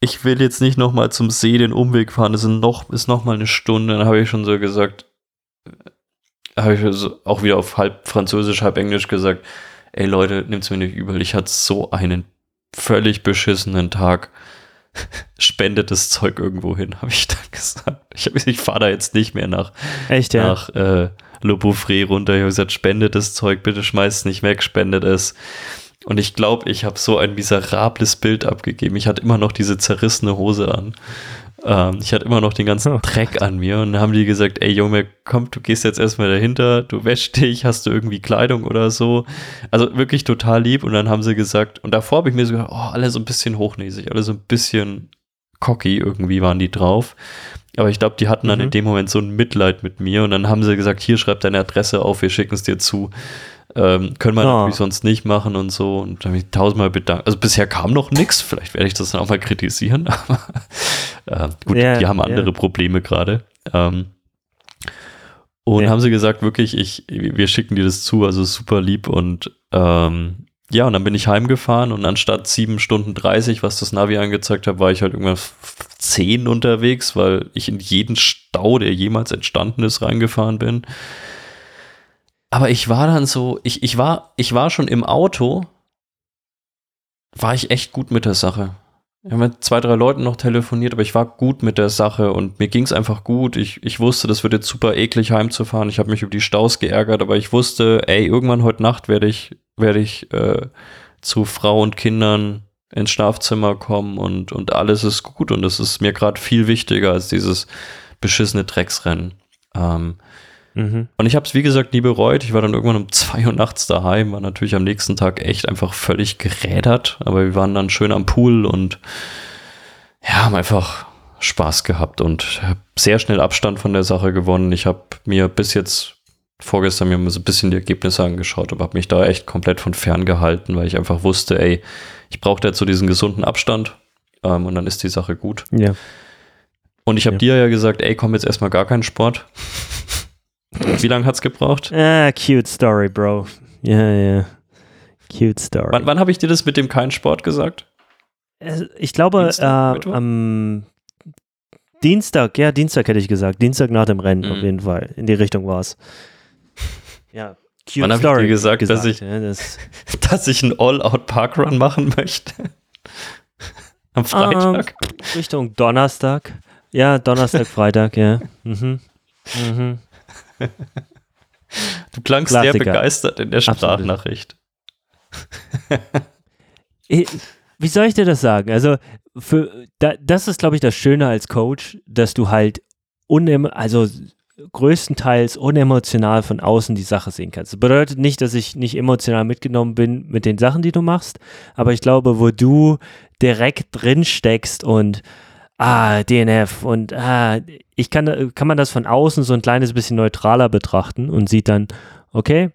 [SPEAKER 1] Ich will jetzt nicht nochmal zum See den Umweg fahren, das sind noch, ist nochmal eine Stunde. Dann habe ich schon so gesagt, äh, habe ich so auch wieder auf halb Französisch, halb Englisch gesagt, ey Leute, nimmt's mir nicht übel, ich hatte so einen völlig beschissenen Tag. Spendet das Zeug irgendwo hin, habe ich dann gesagt. Ich, hab- ich fahre da jetzt nicht mehr nach,
[SPEAKER 2] Echt, ja?
[SPEAKER 1] nach äh, Le Bouffré runter. Ich habe gesagt, spendet das Zeug, bitte schmeißt es nicht weg, spendet es. Und ich glaube, ich habe so ein miserables Bild abgegeben. Ich hatte immer noch diese zerrissene Hose an. Ähm, ich hatte immer noch den ganzen
[SPEAKER 2] Oh.
[SPEAKER 1] Dreck an mir. Und dann haben die gesagt, ey Junge, komm, du gehst jetzt erstmal dahinter, du wäschst dich, hast du irgendwie Kleidung oder so. Also wirklich total lieb. Und dann haben sie gesagt, und davor habe ich mir so gedacht, oh, alle so ein bisschen hochnäsig, alle so ein bisschen cocky irgendwie waren die drauf. Aber ich glaube, die hatten dann
[SPEAKER 2] Mhm.
[SPEAKER 1] in dem Moment so ein Mitleid mit mir und dann haben sie gesagt, hier schreib deine Adresse auf, wir schicken es dir zu. Ähm, können wir
[SPEAKER 2] Ah.
[SPEAKER 1] natürlich sonst nicht machen und so. Und dann habe ich tausendmal bedankt. Also bisher kam noch nichts, vielleicht werde ich das dann auch mal kritisieren, aber äh, gut,
[SPEAKER 2] Ja,
[SPEAKER 1] die haben
[SPEAKER 2] ja.
[SPEAKER 1] andere Probleme gerade. Ähm, und
[SPEAKER 2] Ja.
[SPEAKER 1] haben sie gesagt, wirklich, ich, wir schicken dir das zu, also super lieb und ähm, ja, und dann bin ich heimgefahren und anstatt 7 Stunden 30, was das Navi angezeigt hat, war ich halt irgendwann 10 unterwegs, weil ich in jeden Stau, der jemals entstanden ist, reingefahren bin. Aber ich war dann so, ich, ich, war, ich war schon im Auto, war ich echt gut mit der Sache. Ich habe mit zwei, drei Leuten noch telefoniert, aber ich war gut mit der Sache und mir ging es einfach gut. Ich, ich wusste, das wird jetzt super eklig heimzufahren. Ich habe mich über die Staus geärgert, aber ich wusste, ey, irgendwann heute Nacht werde ich, werde ich äh, zu Frau und Kindern ins Schlafzimmer kommen und, und alles ist gut und es ist mir gerade viel wichtiger als dieses beschissene Drecksrennen. Ähm,
[SPEAKER 2] Mhm.
[SPEAKER 1] und ich habe es, wie gesagt, nie bereut. Ich war dann irgendwann um zwei Uhr nachts daheim, war natürlich am nächsten Tag echt einfach völlig gerädert, aber wir waren dann schön am Pool und ja, haben einfach Spaß gehabt und habe sehr schnell Abstand von der Sache gewonnen. Ich habe mir bis jetzt vorgestern mir so ein bisschen die Ergebnisse angeschaut, aber habe mich da echt komplett von fern gehalten, weil ich einfach wusste, ey, ich brauche jetzt so diesen gesunden Abstand ähm, und dann ist die Sache gut.
[SPEAKER 2] Ja.
[SPEAKER 1] Und ich habe
[SPEAKER 2] Ja.
[SPEAKER 1] dir ja gesagt, ey, komm jetzt erstmal gar keinen Sport. Wie lange hat's gebraucht?
[SPEAKER 2] Ah, cute story, Bro. Ja, ja. Cute story.
[SPEAKER 1] Wann, wann habe ich dir das mit dem keinen Sport gesagt?
[SPEAKER 2] Ich glaube,
[SPEAKER 1] Dienstag,
[SPEAKER 2] äh, am Dienstag, ja, Dienstag hätte ich gesagt. Dienstag nach dem Rennen,
[SPEAKER 1] Mhm.
[SPEAKER 2] auf jeden Fall. In die Richtung war es. Ja, cute
[SPEAKER 1] Wann hab ich dir gesagt, dass ich-
[SPEAKER 2] ja, das,
[SPEAKER 1] Dass ich einen All-Out-Parkrun machen möchte. Am Freitag.
[SPEAKER 2] Richtung Donnerstag. Ja, Donnerstag, Freitag, ja. Mhm. Mhm.
[SPEAKER 1] Du klangst sehr
[SPEAKER 2] Klassiker.
[SPEAKER 1] begeistert in der. Sprachnachricht.
[SPEAKER 2] Ich- Wie soll ich dir das sagen? Also, für, da, das ist, glaube ich, das Schöne als Coach, dass du halt unem also größtenteils unemotional von außen die Sache sehen kannst. Das bedeutet nicht, dass ich nicht emotional mitgenommen bin mit den Sachen, die du machst, aber ich glaube, wo du direkt drin steckst und ah, DNF und ah, ich kann, kann man das von außen so ein kleines bisschen neutraler betrachten und sieht dann, okay,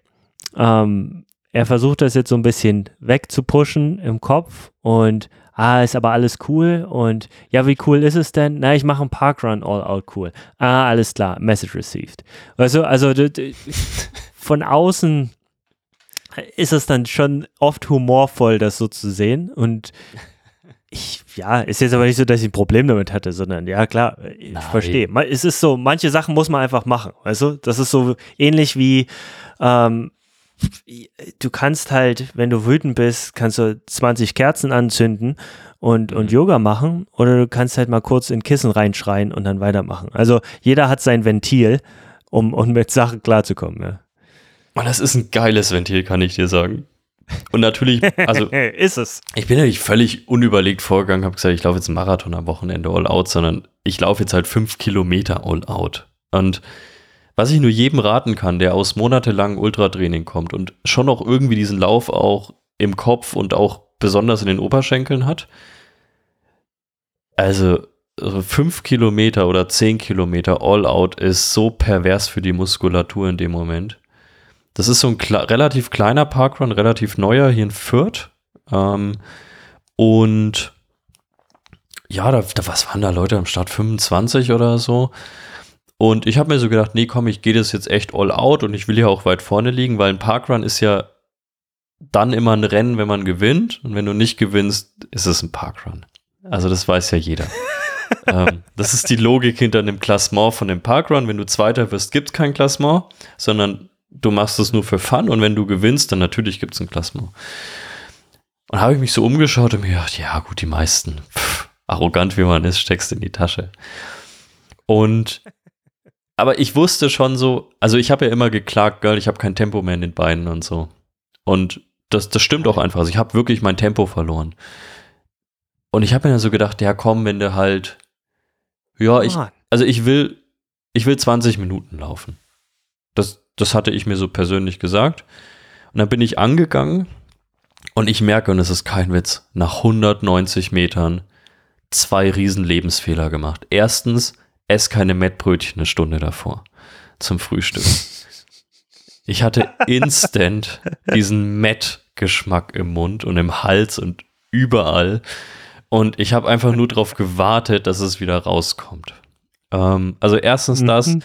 [SPEAKER 2] ähm, er versucht das jetzt so ein bisschen wegzupushen im Kopf und ah, ist aber alles cool und ja, wie cool ist es denn? Na, ich mache einen Parkrun all out cool. Ah, alles klar, Message received. Also d- von außen ist es dann schon oft humorvoll, das so zu sehen und ich, ja, ist jetzt aber nicht so, dass ich ein Problem damit hatte, sondern ja, klar, ich
[SPEAKER 1] Nein.
[SPEAKER 2] verstehe. Es ist so, manche Sachen muss man einfach machen, weißt du? Das ist so ähnlich wie, ähm, du kannst halt, wenn du wütend bist, kannst du 20 Kerzen anzünden und, und
[SPEAKER 1] Mhm.
[SPEAKER 2] Yoga machen oder du kannst halt mal kurz in Kissen reinschreien und dann weitermachen. Also jeder hat sein Ventil, um, um mit Sachen klarzukommen. Ja.
[SPEAKER 1] Das ist ein geiles Ventil, kann ich dir sagen. Und natürlich, also
[SPEAKER 2] ist es.
[SPEAKER 1] ich bin ja nicht völlig unüberlegt vorgegangen, habe gesagt, ich laufe jetzt einen Marathon am Wochenende all out, sondern ich laufe jetzt halt fünf Kilometer all out. Und was ich nur jedem raten kann, der aus monatelangem Ultratraining kommt und schon noch irgendwie diesen Lauf auch im Kopf und auch besonders in den Oberschenkeln hat, also so fünf Kilometer oder zehn Kilometer all out ist so pervers für die Muskulatur in dem Moment. Das ist so ein kle relativ kleiner Parkrun, relativ neuer hier in Fürth. Ähm, und ja, da, da, was waren da Leute am Start? 25 oder so. Und ich habe mir so gedacht, nee, komm, ich gehe das jetzt echt all out und ich will ja auch weit vorne liegen, weil ein Parkrun ist ja dann immer ein Rennen, wenn man gewinnt. Und wenn du nicht gewinnst, ist es ein Parkrun. Also das weiß ja jeder. ähm, das ist die Logik hinter einem Klassement von dem Parkrun. Wenn du Zweiter wirst, gibt es kein Klassement, sondern du machst es nur für Fun und wenn du gewinnst, dann natürlich gibt es ein Klassement. Und habe ich mich so umgeschaut und mir gedacht, ja gut, die meisten, pff, arrogant wie man ist, steckst in die Tasche. Und aber ich wusste schon so, also ich habe ja immer geklagt, Girl, ich habe kein Tempo mehr in den Beinen und so. Und das, das stimmt auch einfach. Also ich habe wirklich mein Tempo verloren. Und ich habe mir dann so gedacht, ja komm, wenn du halt, ja, ich, also ich will, ich will 20 Minuten laufen. Das, das hatte ich mir so persönlich gesagt. Und dann bin ich angegangen und ich merke, und es ist kein Witz, nach 190 Metern zwei riesen Lebensfehler gemacht. Erstens, ess keine Mettbrötchen eine Stunde davor zum Frühstück. Ich hatte instant diesen Met-Geschmack im Mund und im Hals und überall. Und ich habe einfach nur darauf gewartet, dass es wieder rauskommt. Ähm, also erstens mhm. das,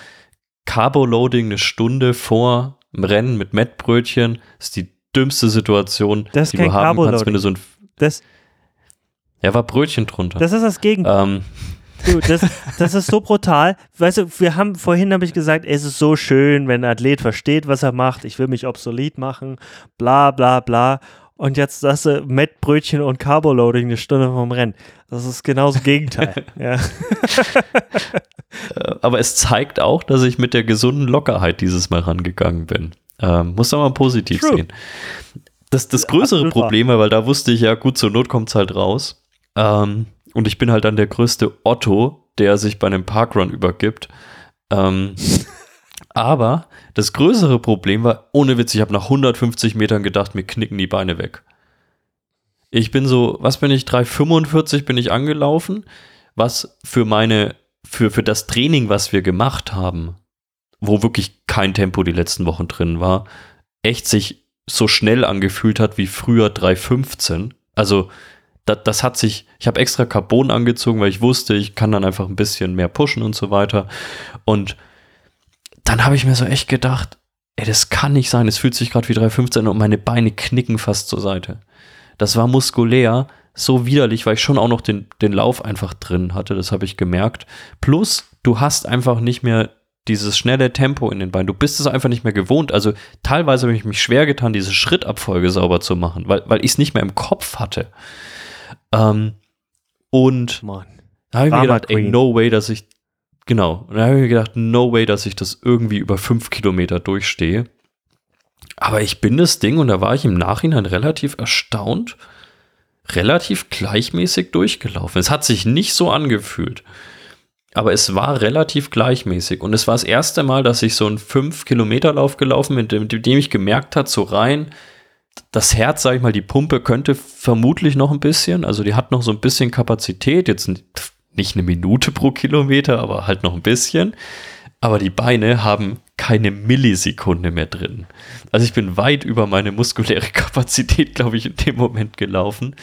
[SPEAKER 1] Carbo-Loading eine Stunde vor dem Rennen mit Mettbrötchen ist die dümmste Situation,
[SPEAKER 2] das
[SPEAKER 1] die du haben kannst, wenn du so ein...
[SPEAKER 2] Das,
[SPEAKER 1] ja, war Brötchen drunter.
[SPEAKER 2] Das ist das Gegenteil. Ähm, Du, das, das ist so brutal. Weißt du, wir haben vorhin habe ich gesagt, es ist so schön, wenn ein Athlet versteht, was er macht. Ich will mich obsolet machen, bla bla bla. Und jetzt das äh, Mettbrötchen und Carboloading eine Stunde vom Rennen. Das ist genauso Gegenteil. ja.
[SPEAKER 1] Äh, aber es zeigt auch, dass ich mit der gesunden Lockerheit dieses Mal rangegangen bin. Ähm, muss man mal positiv True. sehen. Das, das größere Problem war, weil da wusste ich ja, gut, zur Not kommt es halt raus. Ähm, und ich bin halt dann der größte Otto, der sich bei einem Parkrun übergibt. Ähm, aber das größere Problem war, ohne Witz, ich habe nach 150 Metern gedacht, mir knicken die Beine weg. Ich bin so, was bin ich, 3,45 bin ich angelaufen, was für meine, für, für das Training, was wir gemacht haben, wo wirklich kein Tempo die letzten Wochen drin war, echt sich so schnell angefühlt hat wie früher 3,15. Also das, das hat sich, ich habe extra Carbon angezogen, weil ich wusste, ich kann dann einfach ein bisschen mehr pushen und so weiter. Und dann habe ich mir so echt gedacht, ey, das kann nicht sein. Es fühlt sich gerade wie 315 und meine Beine knicken fast zur Seite. Das war muskulär so widerlich, weil ich schon auch noch den, den Lauf einfach drin hatte. Das habe ich gemerkt. Plus, du hast einfach nicht mehr dieses schnelle Tempo in den Beinen. Du bist es einfach nicht mehr gewohnt. Also teilweise habe ich mich schwer getan, diese Schrittabfolge sauber zu machen, weil, weil ich es nicht mehr im Kopf hatte. Ähm, und
[SPEAKER 2] Mann.
[SPEAKER 1] da habe ich mir gedacht, ey, no way, dass ich, genau, und da habe ich mir gedacht, no way, dass ich das irgendwie über fünf Kilometer durchstehe. Aber ich bin das Ding, und da war ich im Nachhinein relativ erstaunt, relativ gleichmäßig durchgelaufen. Es hat sich nicht so angefühlt. Aber es war relativ gleichmäßig. Und es war das erste Mal, dass ich so einen 5-Kilometer-Lauf gelaufen bin, mit dem ich gemerkt hat, so rein, das Herz, sage ich mal, die Pumpe könnte vermutlich noch ein bisschen, also die hat noch so ein bisschen Kapazität, jetzt nicht eine Minute pro Kilometer, aber halt noch ein bisschen. Aber die Beine haben keine Millisekunde mehr drin. Also ich bin weit über meine muskuläre Kapazität, glaube ich, in dem Moment gelaufen.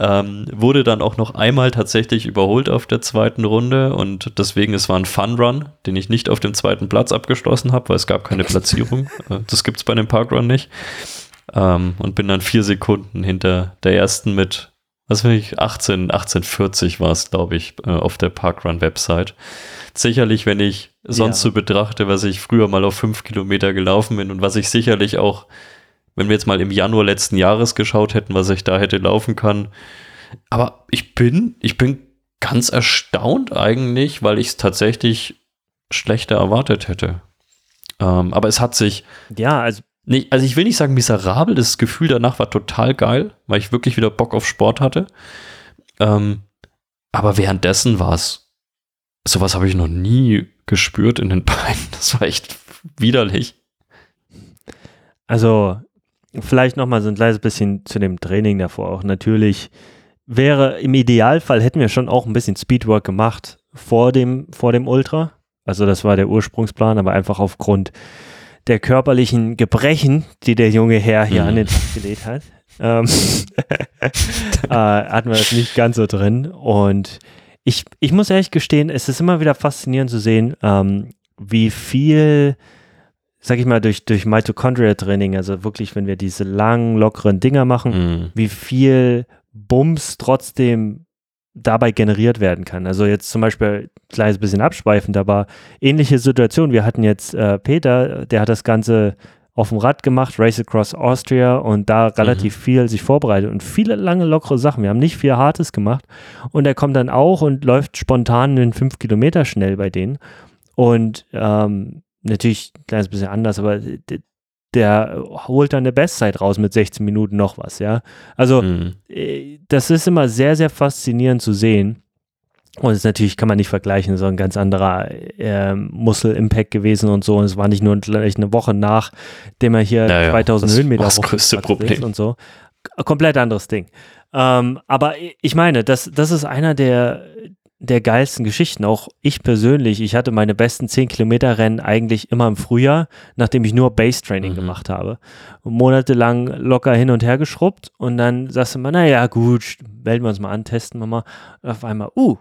[SPEAKER 1] Ähm, wurde dann auch noch einmal tatsächlich überholt auf der zweiten Runde und deswegen, es war ein Fun Run, den ich nicht auf dem zweiten Platz abgeschlossen habe, weil es gab keine Platzierung. Äh, das gibt es bei einem Parkrun nicht. Ähm, und bin dann vier Sekunden hinter der ersten mit, was will ich, 18, 1840 war es, glaube ich, äh, auf der Parkrun-Website. Sicherlich, wenn ich sonst ja. so betrachte, was ich früher mal auf fünf Kilometer gelaufen bin und was ich sicherlich auch, wenn wir jetzt mal im Januar letzten Jahres geschaut hätten, was ich da hätte laufen kann. Aber ich bin, ich bin ganz erstaunt eigentlich, weil ich es tatsächlich schlechter erwartet hätte. Ähm, aber es hat sich.
[SPEAKER 2] Ja, also
[SPEAKER 1] Nee, also ich will nicht sagen miserabel, das Gefühl danach war total geil, weil ich wirklich wieder Bock auf Sport hatte. Ähm, aber währenddessen war es, sowas habe ich noch nie gespürt in den Beinen. Das war echt widerlich.
[SPEAKER 2] Also vielleicht noch mal so ein kleines bisschen zu dem Training davor auch. Natürlich wäre im Idealfall hätten wir schon auch ein bisschen Speedwork gemacht vor dem, vor dem Ultra. Also das war der Ursprungsplan, aber einfach aufgrund der körperlichen Gebrechen, die der junge Herr hier mhm. an den Tag gelegt hat, ähm, äh, hatten wir das nicht ganz so drin. Und ich, ich muss ehrlich gestehen, es ist immer wieder faszinierend zu sehen, ähm, wie viel, sag ich mal, durch, durch Mitochondria-Training, also wirklich, wenn wir diese langen, lockeren Dinger machen,
[SPEAKER 1] Mhm.
[SPEAKER 2] wie viel Bums trotzdem dabei generiert werden kann. Also jetzt zum Beispiel ein kleines bisschen abschweifend, aber ähnliche Situation. Wir hatten jetzt äh, Peter, der hat das Ganze auf dem Rad gemacht, Race Across Austria und da relativ viel sich vorbereitet und viele lange, lockere Sachen. Wir haben nicht viel Hartes gemacht und er kommt dann auch und läuft spontan in fünf Kilometer schnell bei denen und ähm, natürlich ein kleines bisschen anders, aber der holt dann eine Bestzeit raus mit 16 Minuten noch was, ja. Also
[SPEAKER 1] Mhm.
[SPEAKER 2] äh, das ist immer sehr, sehr faszinierend zu sehen. Und es ist natürlich kann man nicht vergleichen, so ein ganz anderer ähm, Muscle-Impact gewesen und so. Und es war nicht nur eine Woche nach, dem er hier
[SPEAKER 1] Ja, ja,
[SPEAKER 2] 2000
[SPEAKER 1] das
[SPEAKER 2] Höhenmeter
[SPEAKER 1] das größte Problem.
[SPEAKER 2] und so. Komplett anderes Ding. Ähm, aber ich meine, das, das ist einer der, der geilsten Geschichten. Auch ich persönlich, ich hatte meine besten 10 Kilometer Rennen eigentlich immer im Frühjahr, nachdem ich nur Base-Training
[SPEAKER 1] Mhm.
[SPEAKER 2] gemacht habe. Monatelang locker hin und her geschrubbt und dann sagst du mal, naja, gut, melden wir uns mal an, testen wir mal. Und auf einmal, uh,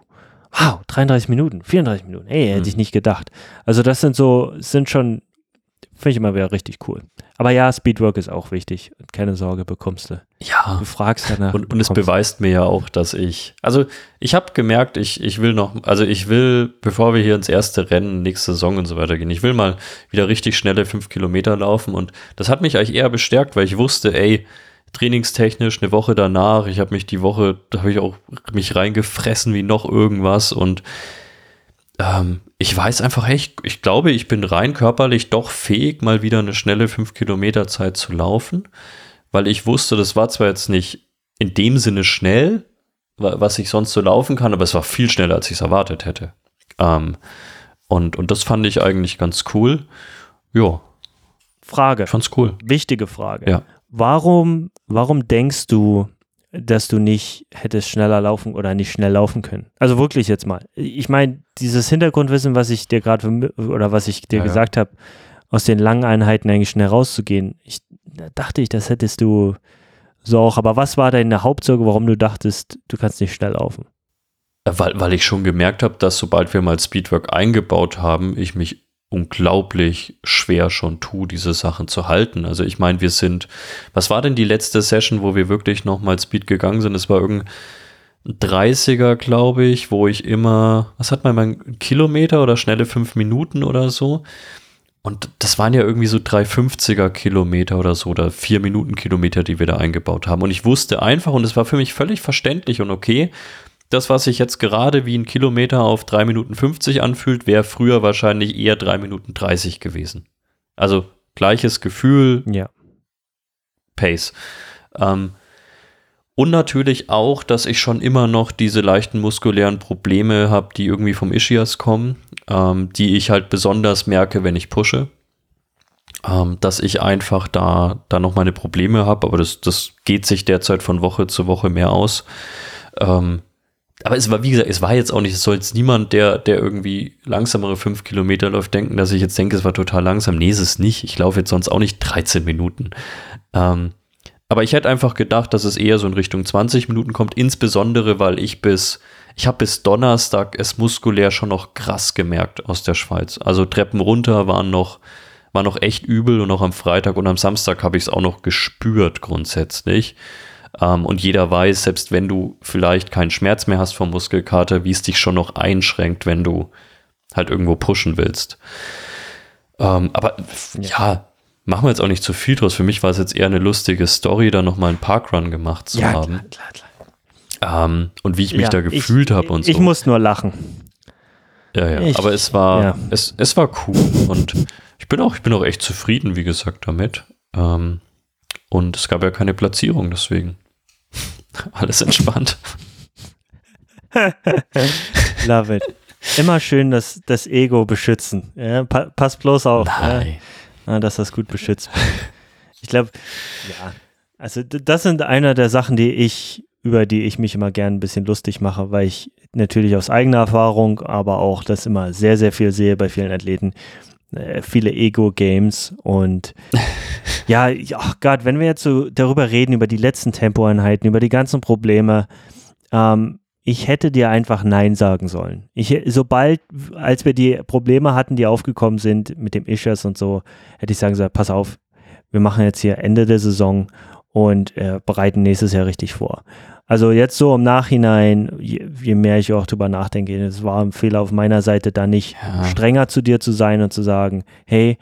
[SPEAKER 2] wow, 33 Minuten, 34 Minuten, ey, hätte
[SPEAKER 1] Mhm.
[SPEAKER 2] ich nicht gedacht. Also das sind so, sind schon, finde ich immer wieder richtig cool. Aber ja, Speedwork ist auch wichtig. Keine Sorge, bekommst du.
[SPEAKER 1] Ja.
[SPEAKER 2] Du fragst danach.
[SPEAKER 1] Und, und es beweist mir ja auch, dass ich, also ich habe gemerkt, ich, ich will noch, also ich will, bevor wir hier ins erste Rennen, nächste Saison und so weiter gehen, ich will mal wieder richtig schnelle fünf Kilometer laufen und das hat mich eigentlich eher bestärkt, weil ich wusste, ey, trainingstechnisch eine Woche danach, ich habe mich die Woche, da habe ich auch mich reingefressen wie noch irgendwas und ähm, ich weiß einfach, hey, ich, ich glaube, ich bin rein körperlich doch fähig, mal wieder eine schnelle 5 Kilometer Zeit zu laufen, weil ich wusste, das war zwar jetzt nicht in dem Sinne schnell, wa- was ich sonst so laufen kann, aber es war viel schneller, als ich es erwartet hätte. Ähm, und, und das fand ich eigentlich ganz cool. Ja,
[SPEAKER 2] Frage,
[SPEAKER 1] ich fand's cool.
[SPEAKER 2] wichtige Frage.
[SPEAKER 1] Ja.
[SPEAKER 2] Warum, warum denkst du, dass du nicht hättest schneller laufen oder nicht schnell laufen können? Also wirklich jetzt mal. Ich meine, dieses Hintergrundwissen, was ich dir gerade oder was ich dir
[SPEAKER 1] Ja, ja.
[SPEAKER 2] gesagt habe, aus den langen Einheiten eigentlich schnell rauszugehen, ich da dachte ich, das hättest du so auch. Aber was war deine Hauptsorge, warum du dachtest, du kannst nicht schnell laufen?
[SPEAKER 1] Weil, weil ich schon gemerkt habe, dass sobald wir mal Speedwork eingebaut haben, ich mich unglaublich schwer schon tue, diese Sachen zu halten. Also ich meine, wir sind, was war denn die letzte Session, wo wir wirklich nochmal Speed gegangen sind? Es war irgendein 30er, glaube ich, wo ich immer, was hat man, mein Kilometer oder schnelle fünf Minuten oder so? Und das waren ja irgendwie so 350er Kilometer oder so oder 4 Minuten Kilometer, die wir da eingebaut haben. Und ich wusste einfach, und es war für mich völlig verständlich und okay, das, was sich jetzt gerade wie ein Kilometer auf 3 Minuten 50 anfühlt, wäre früher wahrscheinlich eher 3 Minuten 30 gewesen. Also gleiches Gefühl,
[SPEAKER 2] Ja.
[SPEAKER 1] Pace. Ähm, und natürlich auch, dass ich schon immer noch diese leichten muskulären Probleme habe, die irgendwie vom Ischias kommen, ähm, die ich halt besonders merke, wenn ich pushe. Ähm, dass ich einfach da, da noch meine Probleme habe, aber das, das geht sich derzeit von Woche zu Woche mehr aus. Ähm, aber es war, wie gesagt, es war jetzt auch nicht, es soll jetzt niemand, der, der irgendwie langsamere fünf Kilometer läuft, denken, dass ich jetzt denke, es war total langsam. Nee, ist es nicht. Ich laufe jetzt sonst auch nicht 13 Minuten. Ähm, aber ich hätte einfach gedacht, dass es eher so in Richtung 20 Minuten kommt, insbesondere weil ich bis, ich habe bis Donnerstag es muskulär schon noch krass gemerkt aus der Schweiz. Also Treppen runter waren noch, war noch echt übel und auch am Freitag und am Samstag habe ich es auch noch gespürt grundsätzlich. Ähm, und jeder weiß, selbst wenn du vielleicht keinen Schmerz mehr hast vom Muskelkater, wie es dich schon noch einschränkt, wenn du halt irgendwo pushen willst. Ähm, aber ja. machen wir jetzt auch nicht zu viel draus. Für mich war es jetzt eher eine lustige Story, da nochmal einen Parkrun gemacht zu haben.
[SPEAKER 2] klar, klar.
[SPEAKER 1] Ähm, und wie ich mich
[SPEAKER 2] Ja,
[SPEAKER 1] da gefühlt habe und so.
[SPEAKER 2] Ich muss nur lachen.
[SPEAKER 1] ja, ja.
[SPEAKER 2] ich-
[SPEAKER 1] aber es war,
[SPEAKER 2] ja.
[SPEAKER 1] es, es war cool und ich bin auch, ich bin auch echt zufrieden, wie gesagt, damit. Ähm, und es gab ja keine Platzierung, deswegen alles entspannt.
[SPEAKER 2] Love it. Immer schön das, das Ego beschützen. Ja, pa pass bloß auf, ja, ja, dass das gut beschützt wird. Ich glaube, ja, also das sind einer der Sachen, die ich, über die ich mich immer gern ein bisschen lustig mache, weil ich natürlich aus eigener Erfahrung, aber auch das immer sehr, sehr viel sehe bei vielen Athleten. Äh, viele Ego-Games und ja, ach Gott, wenn wir jetzt so darüber reden, über die letzten Tempoeinheiten, über die ganzen Probleme, ähm, ich hätte dir einfach Nein sagen sollen. Ich, sobald, als wir die Probleme hatten, die aufgekommen sind mit dem Ishers und so, hätte ich sagen sollen, pass auf, wir machen jetzt hier Ende der Saison und äh, bereiten nächstes Jahr richtig vor. Also jetzt so im Nachhinein, je, je mehr ich auch drüber nachdenke, es war ein Fehler auf meiner Seite, da nicht ja. strenger zu dir zu sein und zu sagen, hey,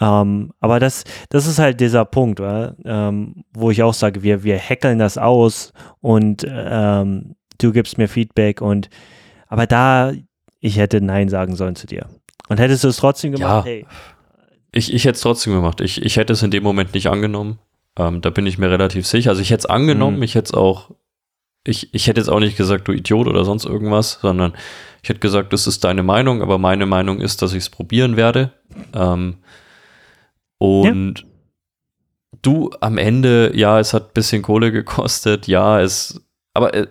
[SPEAKER 2] ähm, aber das, das ist halt dieser Punkt, ähm, wo ich auch sage, wir, wir hackeln das aus und ähm, du gibst mir Feedback und aber da, ich hätte Nein sagen sollen zu dir. Und hättest du es trotzdem gemacht,
[SPEAKER 1] ja. hey. Ich, ich hätte es trotzdem gemacht. Ich, ich hätte es in dem Moment nicht angenommen. Ähm, da bin ich mir relativ sicher. Also ich hätte es angenommen, mhm. ich hätte es auch, ich, ich hätte jetzt auch nicht gesagt, du Idiot oder sonst irgendwas, sondern ich hätte gesagt, das ist deine Meinung, aber meine Meinung ist, dass ich es probieren werde. Ähm, und ja. du am Ende, ja, es hat ein bisschen Kohle gekostet, ja, es, aber äh,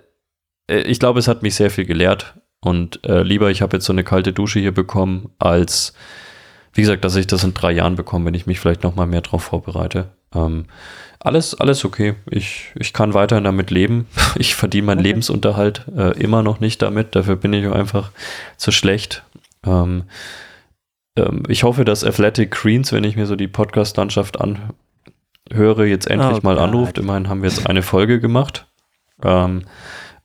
[SPEAKER 1] äh, ich glaube, es hat mich sehr viel gelehrt. Und äh, lieber, ich habe jetzt so eine kalte Dusche hier bekommen, als, wie gesagt, dass ich das in drei Jahren bekomme, wenn ich mich vielleicht nochmal mehr drauf vorbereite. Ähm, alles, alles okay. Ich, ich kann weiterhin damit leben. Ich verdiene meinen okay. Lebensunterhalt äh, immer noch nicht damit. Dafür bin ich einfach zu schlecht. Ähm, ähm, ich hoffe, dass Athletic Greens, wenn ich mir so die Podcast-Landschaft anhöre, jetzt endlich oh, mal anruft. Immerhin haben wir jetzt eine Folge gemacht. Ähm,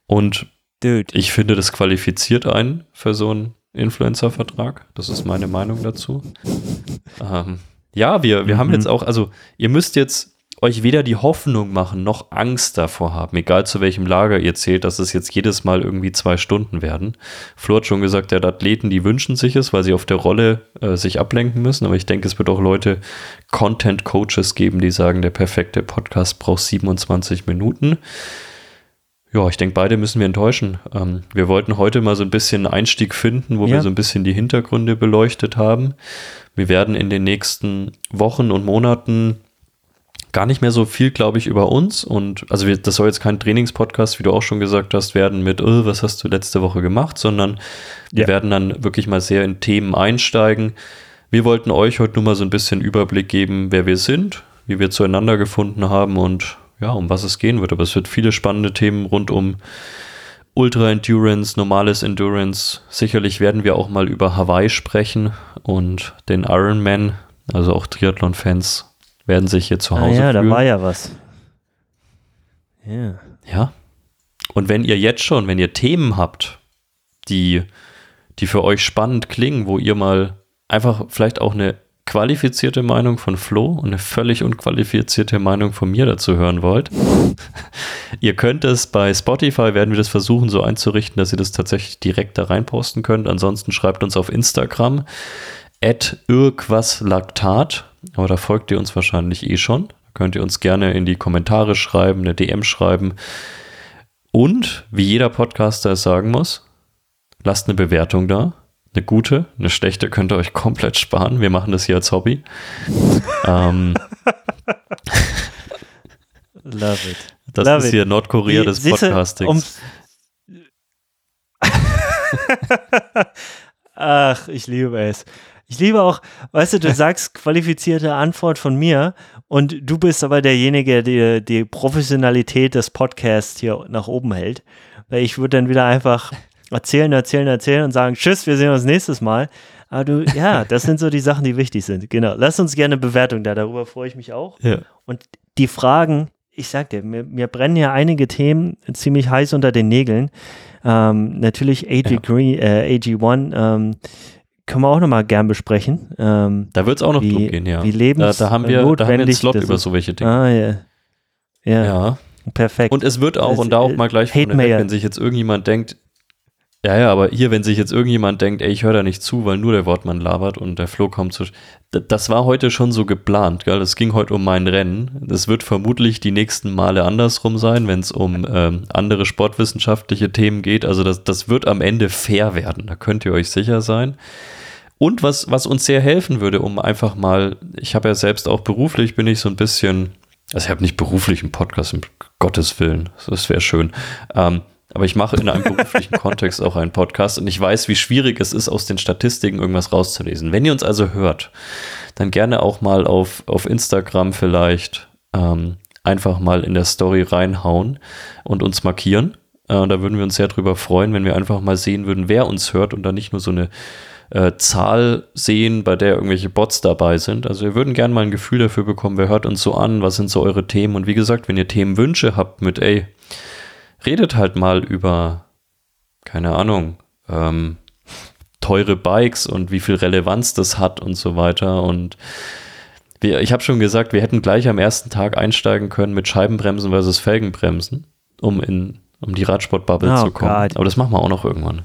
[SPEAKER 1] und Dude. ich finde, das qualifiziert einen für so einen Influencer-Vertrag. Das ist meine Meinung dazu. ähm, ja, wir, wir mhm. haben jetzt auch, also ihr müsst jetzt euch weder die Hoffnung machen noch Angst davor haben, egal zu welchem Lager ihr zählt, dass es jetzt jedes Mal irgendwie zwei Stunden werden. Flo hat schon gesagt, der Athleten, die wünschen sich es, weil sie auf der Rolle äh, sich ablenken müssen. Aber ich denke, es wird auch Leute, Content-Coaches geben, die sagen, der perfekte Podcast braucht 27 Minuten. Ja, ich denke, beide müssen wir enttäuschen. Ähm, wir wollten heute mal so ein bisschen Einstieg finden, wo ja. wir so ein bisschen die Hintergründe beleuchtet haben. Wir werden in den nächsten Wochen und Monaten gar nicht mehr so viel, glaube ich, über uns. Und also wir, das soll jetzt kein Trainingspodcast, wie du auch schon gesagt hast, werden mit, oh, was hast du letzte Woche gemacht, sondern wir werden dann wirklich mal sehr in Themen einsteigen. Wir wollten euch heute nur mal so ein bisschen Überblick geben, wer wir sind, wie wir zueinander gefunden haben und ja, um was es gehen wird. Aber es wird viele spannende Themen rund um Ultra Endurance, normales Endurance. Sicherlich werden wir auch mal über Hawaii sprechen und den Ironman. Also auch Triathlon-Fans werden sich hier zu ah Hause ah,
[SPEAKER 2] ja, fühlen. da war ja was.
[SPEAKER 1] Ja. Ja. Und wenn ihr jetzt schon, wenn ihr Themen habt, die, die für euch spannend klingen, wo ihr mal einfach vielleicht auch eine qualifizierte Meinung von Flo und eine völlig unqualifizierte Meinung von mir dazu hören wollt. ihr könnt es bei Spotify, werden wir das versuchen so einzurichten, dass ihr das tatsächlich direkt da reinposten könnt. Ansonsten schreibt uns auf Instagram at irgendwaslaktat aber da folgt ihr uns wahrscheinlich eh schon. Könnt ihr uns gerne in die Kommentare schreiben, eine DM schreiben. Und, wie jeder Podcaster es sagen muss, lasst eine Bewertung da. Eine gute, eine schlechte könnt ihr euch komplett sparen. Wir machen das hier als Hobby. ähm,
[SPEAKER 2] Love it.
[SPEAKER 1] Das
[SPEAKER 2] Love
[SPEAKER 1] ist hier Nordkorea des Podcastings.
[SPEAKER 2] Ach, ich liebe es. Ich liebe auch, weißt du, du sagst qualifizierte Antwort von mir und du bist aber derjenige, der die Professionalität des Podcasts hier nach oben hält. Weil ich würde dann wieder einfach erzählen, erzählen, erzählen und sagen, tschüss, wir sehen uns nächstes Mal. Aber du, ja, das sind so die Sachen, die wichtig sind. Genau. Lass uns gerne Bewertung da, darüber freue ich mich auch.
[SPEAKER 1] Ja.
[SPEAKER 2] Und die Fragen, ich sag dir, mir, mir brennen ja einige Themen ziemlich heiß unter den Nägeln. Ähm, natürlich AG ja. Green, äh, AG1, ähm, können wir auch nochmal gern besprechen. Ähm,
[SPEAKER 1] da wird es auch noch wie, drum gehen, ja.
[SPEAKER 2] Wie lebens
[SPEAKER 1] da, da haben wir, da haben wir einen Slot über so welche Dinge.
[SPEAKER 2] Ah, ja. ja.
[SPEAKER 1] Ja.
[SPEAKER 2] Perfekt.
[SPEAKER 1] Und es wird auch, und da auch mal gleich
[SPEAKER 2] von weg,
[SPEAKER 1] wenn sich jetzt irgendjemand denkt, ja, ja, aber hier, wenn sich jetzt irgendjemand denkt, ey, ich höre da nicht zu, weil nur der Wortmann labert und der Flo kommt zu. Das war heute schon so geplant, gell? Es ging heute um mein Rennen. Das wird vermutlich die nächsten Male andersrum sein, wenn es um ähm, andere sportwissenschaftliche Themen geht. Also das, das wird am Ende fair werden, da könnt ihr euch sicher sein. Und was, was uns sehr helfen würde, um einfach mal, ich habe ja selbst auch beruflich, bin ich so ein bisschen, also ich habe nicht beruflich einen Podcast, um Gottes Willen, das wäre schön. Ähm, aber ich mache in einem beruflichen Kontext auch einen Podcast und ich weiß, wie schwierig es ist, aus den Statistiken irgendwas rauszulesen. Wenn ihr uns also hört, dann gerne auch mal auf, auf Instagram vielleicht ähm, einfach mal in der Story reinhauen und uns markieren. Äh, da würden wir uns sehr drüber freuen, wenn wir einfach mal sehen würden, wer uns hört und dann nicht nur so eine äh, Zahl sehen, bei der irgendwelche Bots dabei sind. Also wir würden gerne mal ein Gefühl dafür bekommen, wer hört uns so an, was sind so eure Themen. Und wie gesagt, wenn ihr Themenwünsche habt mit, ey, redet halt mal über, keine Ahnung, ähm, teure Bikes und wie viel Relevanz das hat und so weiter. Und wir, ich habe schon gesagt, wir hätten gleich am ersten Tag einsteigen können mit Scheibenbremsen versus Felgenbremsen, um in um die Radsportbubble oh, zu kommen. God. Aber das machen wir auch noch irgendwann.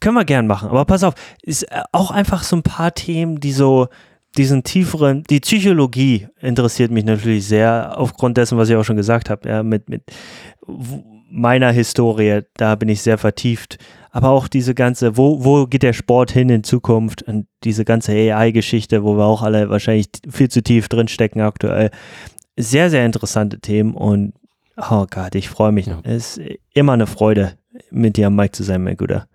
[SPEAKER 2] Können wir gern machen. Aber pass auf, ist äh, auch einfach so ein paar Themen, die so diesen tieferen, die Psychologie interessiert mich natürlich sehr, aufgrund dessen, was ich auch schon gesagt habe, ja, mit, mit meiner Historie, da bin ich sehr vertieft. Aber auch diese ganze, wo, wo geht der Sport hin in Zukunft und diese ganze AI-Geschichte, wo wir auch alle wahrscheinlich viel zu tief drinstecken aktuell. Sehr, sehr interessante Themen und oh Gott, ich freue mich. Ja. Es ist immer eine Freude, mit dir am Mike zu sein, mein Guter.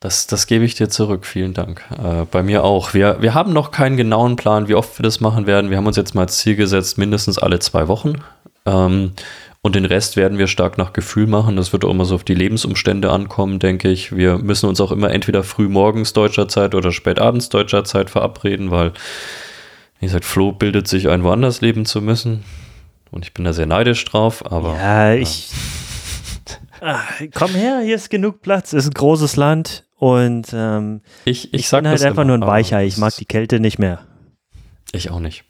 [SPEAKER 1] Das, das gebe ich dir zurück. Vielen Dank. Äh, bei mir auch. Wir, wir haben noch keinen genauen Plan, wie oft wir das machen werden. Wir haben uns jetzt mal als Ziel gesetzt, mindestens alle zwei Wochen. Ähm, und den Rest werden wir stark nach Gefühl machen. Das wird auch immer so auf die Lebensumstände ankommen, denke ich. Wir müssen uns auch immer entweder früh morgens deutscher Zeit oder spät abends deutscher Zeit verabreden, weil, wie gesagt, Flo bildet sich ein, woanders leben zu müssen. Und ich bin da sehr neidisch drauf, aber.
[SPEAKER 2] Ja, ich. Ach, komm her, hier ist genug Platz. Es ist ein großes Land. Und ähm,
[SPEAKER 1] ich, ich, ich bin
[SPEAKER 2] halt einfach immer, nur ein Weicher. Ich mag die Kälte nicht mehr.
[SPEAKER 1] Ich auch nicht.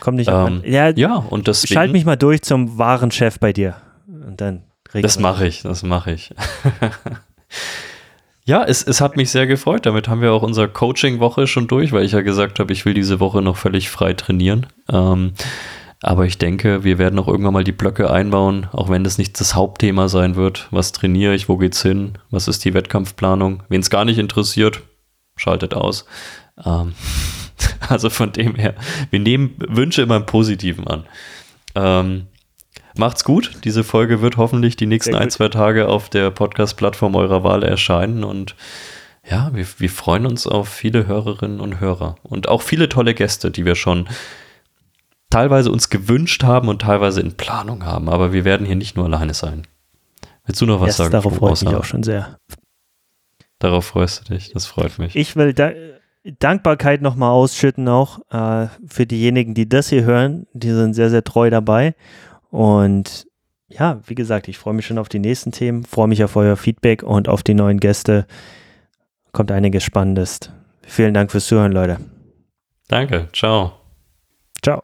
[SPEAKER 2] Komm nicht
[SPEAKER 1] ähm, Ja, ja, und deswegen.
[SPEAKER 2] Schalt mich mal durch zum wahren Chef bei dir. Und dann
[SPEAKER 1] Das mache ich, das mache ich. ja, es, es hat mich sehr gefreut. Damit haben wir auch unsere Coaching-Woche schon durch, weil ich ja gesagt habe, ich will diese Woche noch völlig frei trainieren. Ähm, aber ich denke, wir werden auch irgendwann mal die Blöcke einbauen, auch wenn das nicht das Hauptthema sein wird. Was trainiere ich? Wo geht's hin? Was ist die Wettkampfplanung? Wen es gar nicht interessiert, schaltet aus. Ähm, also von dem her, wir nehmen Wünsche immer im Positiven an. Ähm, macht's gut. Diese Folge wird hoffentlich die nächsten ein, zwei Tage auf der Podcast-Plattform eurer Wahl erscheinen und ja, wir, wir freuen uns auf viele Hörerinnen und Hörer und auch viele tolle Gäste, die wir schon teilweise uns gewünscht haben und teilweise in Planung haben. Aber wir werden hier nicht nur alleine sein. Willst du noch was yes, sagen?
[SPEAKER 2] Darauf freue ich mich auch schon sehr.
[SPEAKER 1] Darauf freust du dich, das freut mich.
[SPEAKER 2] Ich will da Dankbarkeit nochmal ausschütten auch äh, für diejenigen, die das hier hören. Die sind sehr, sehr treu dabei. Und ja, wie gesagt, ich freue mich schon auf die nächsten Themen, freue mich auf euer Feedback und auf die neuen Gäste. Kommt einiges Spannendes. Vielen Dank fürs Zuhören, Leute.
[SPEAKER 1] Danke, ciao.
[SPEAKER 2] Ciao.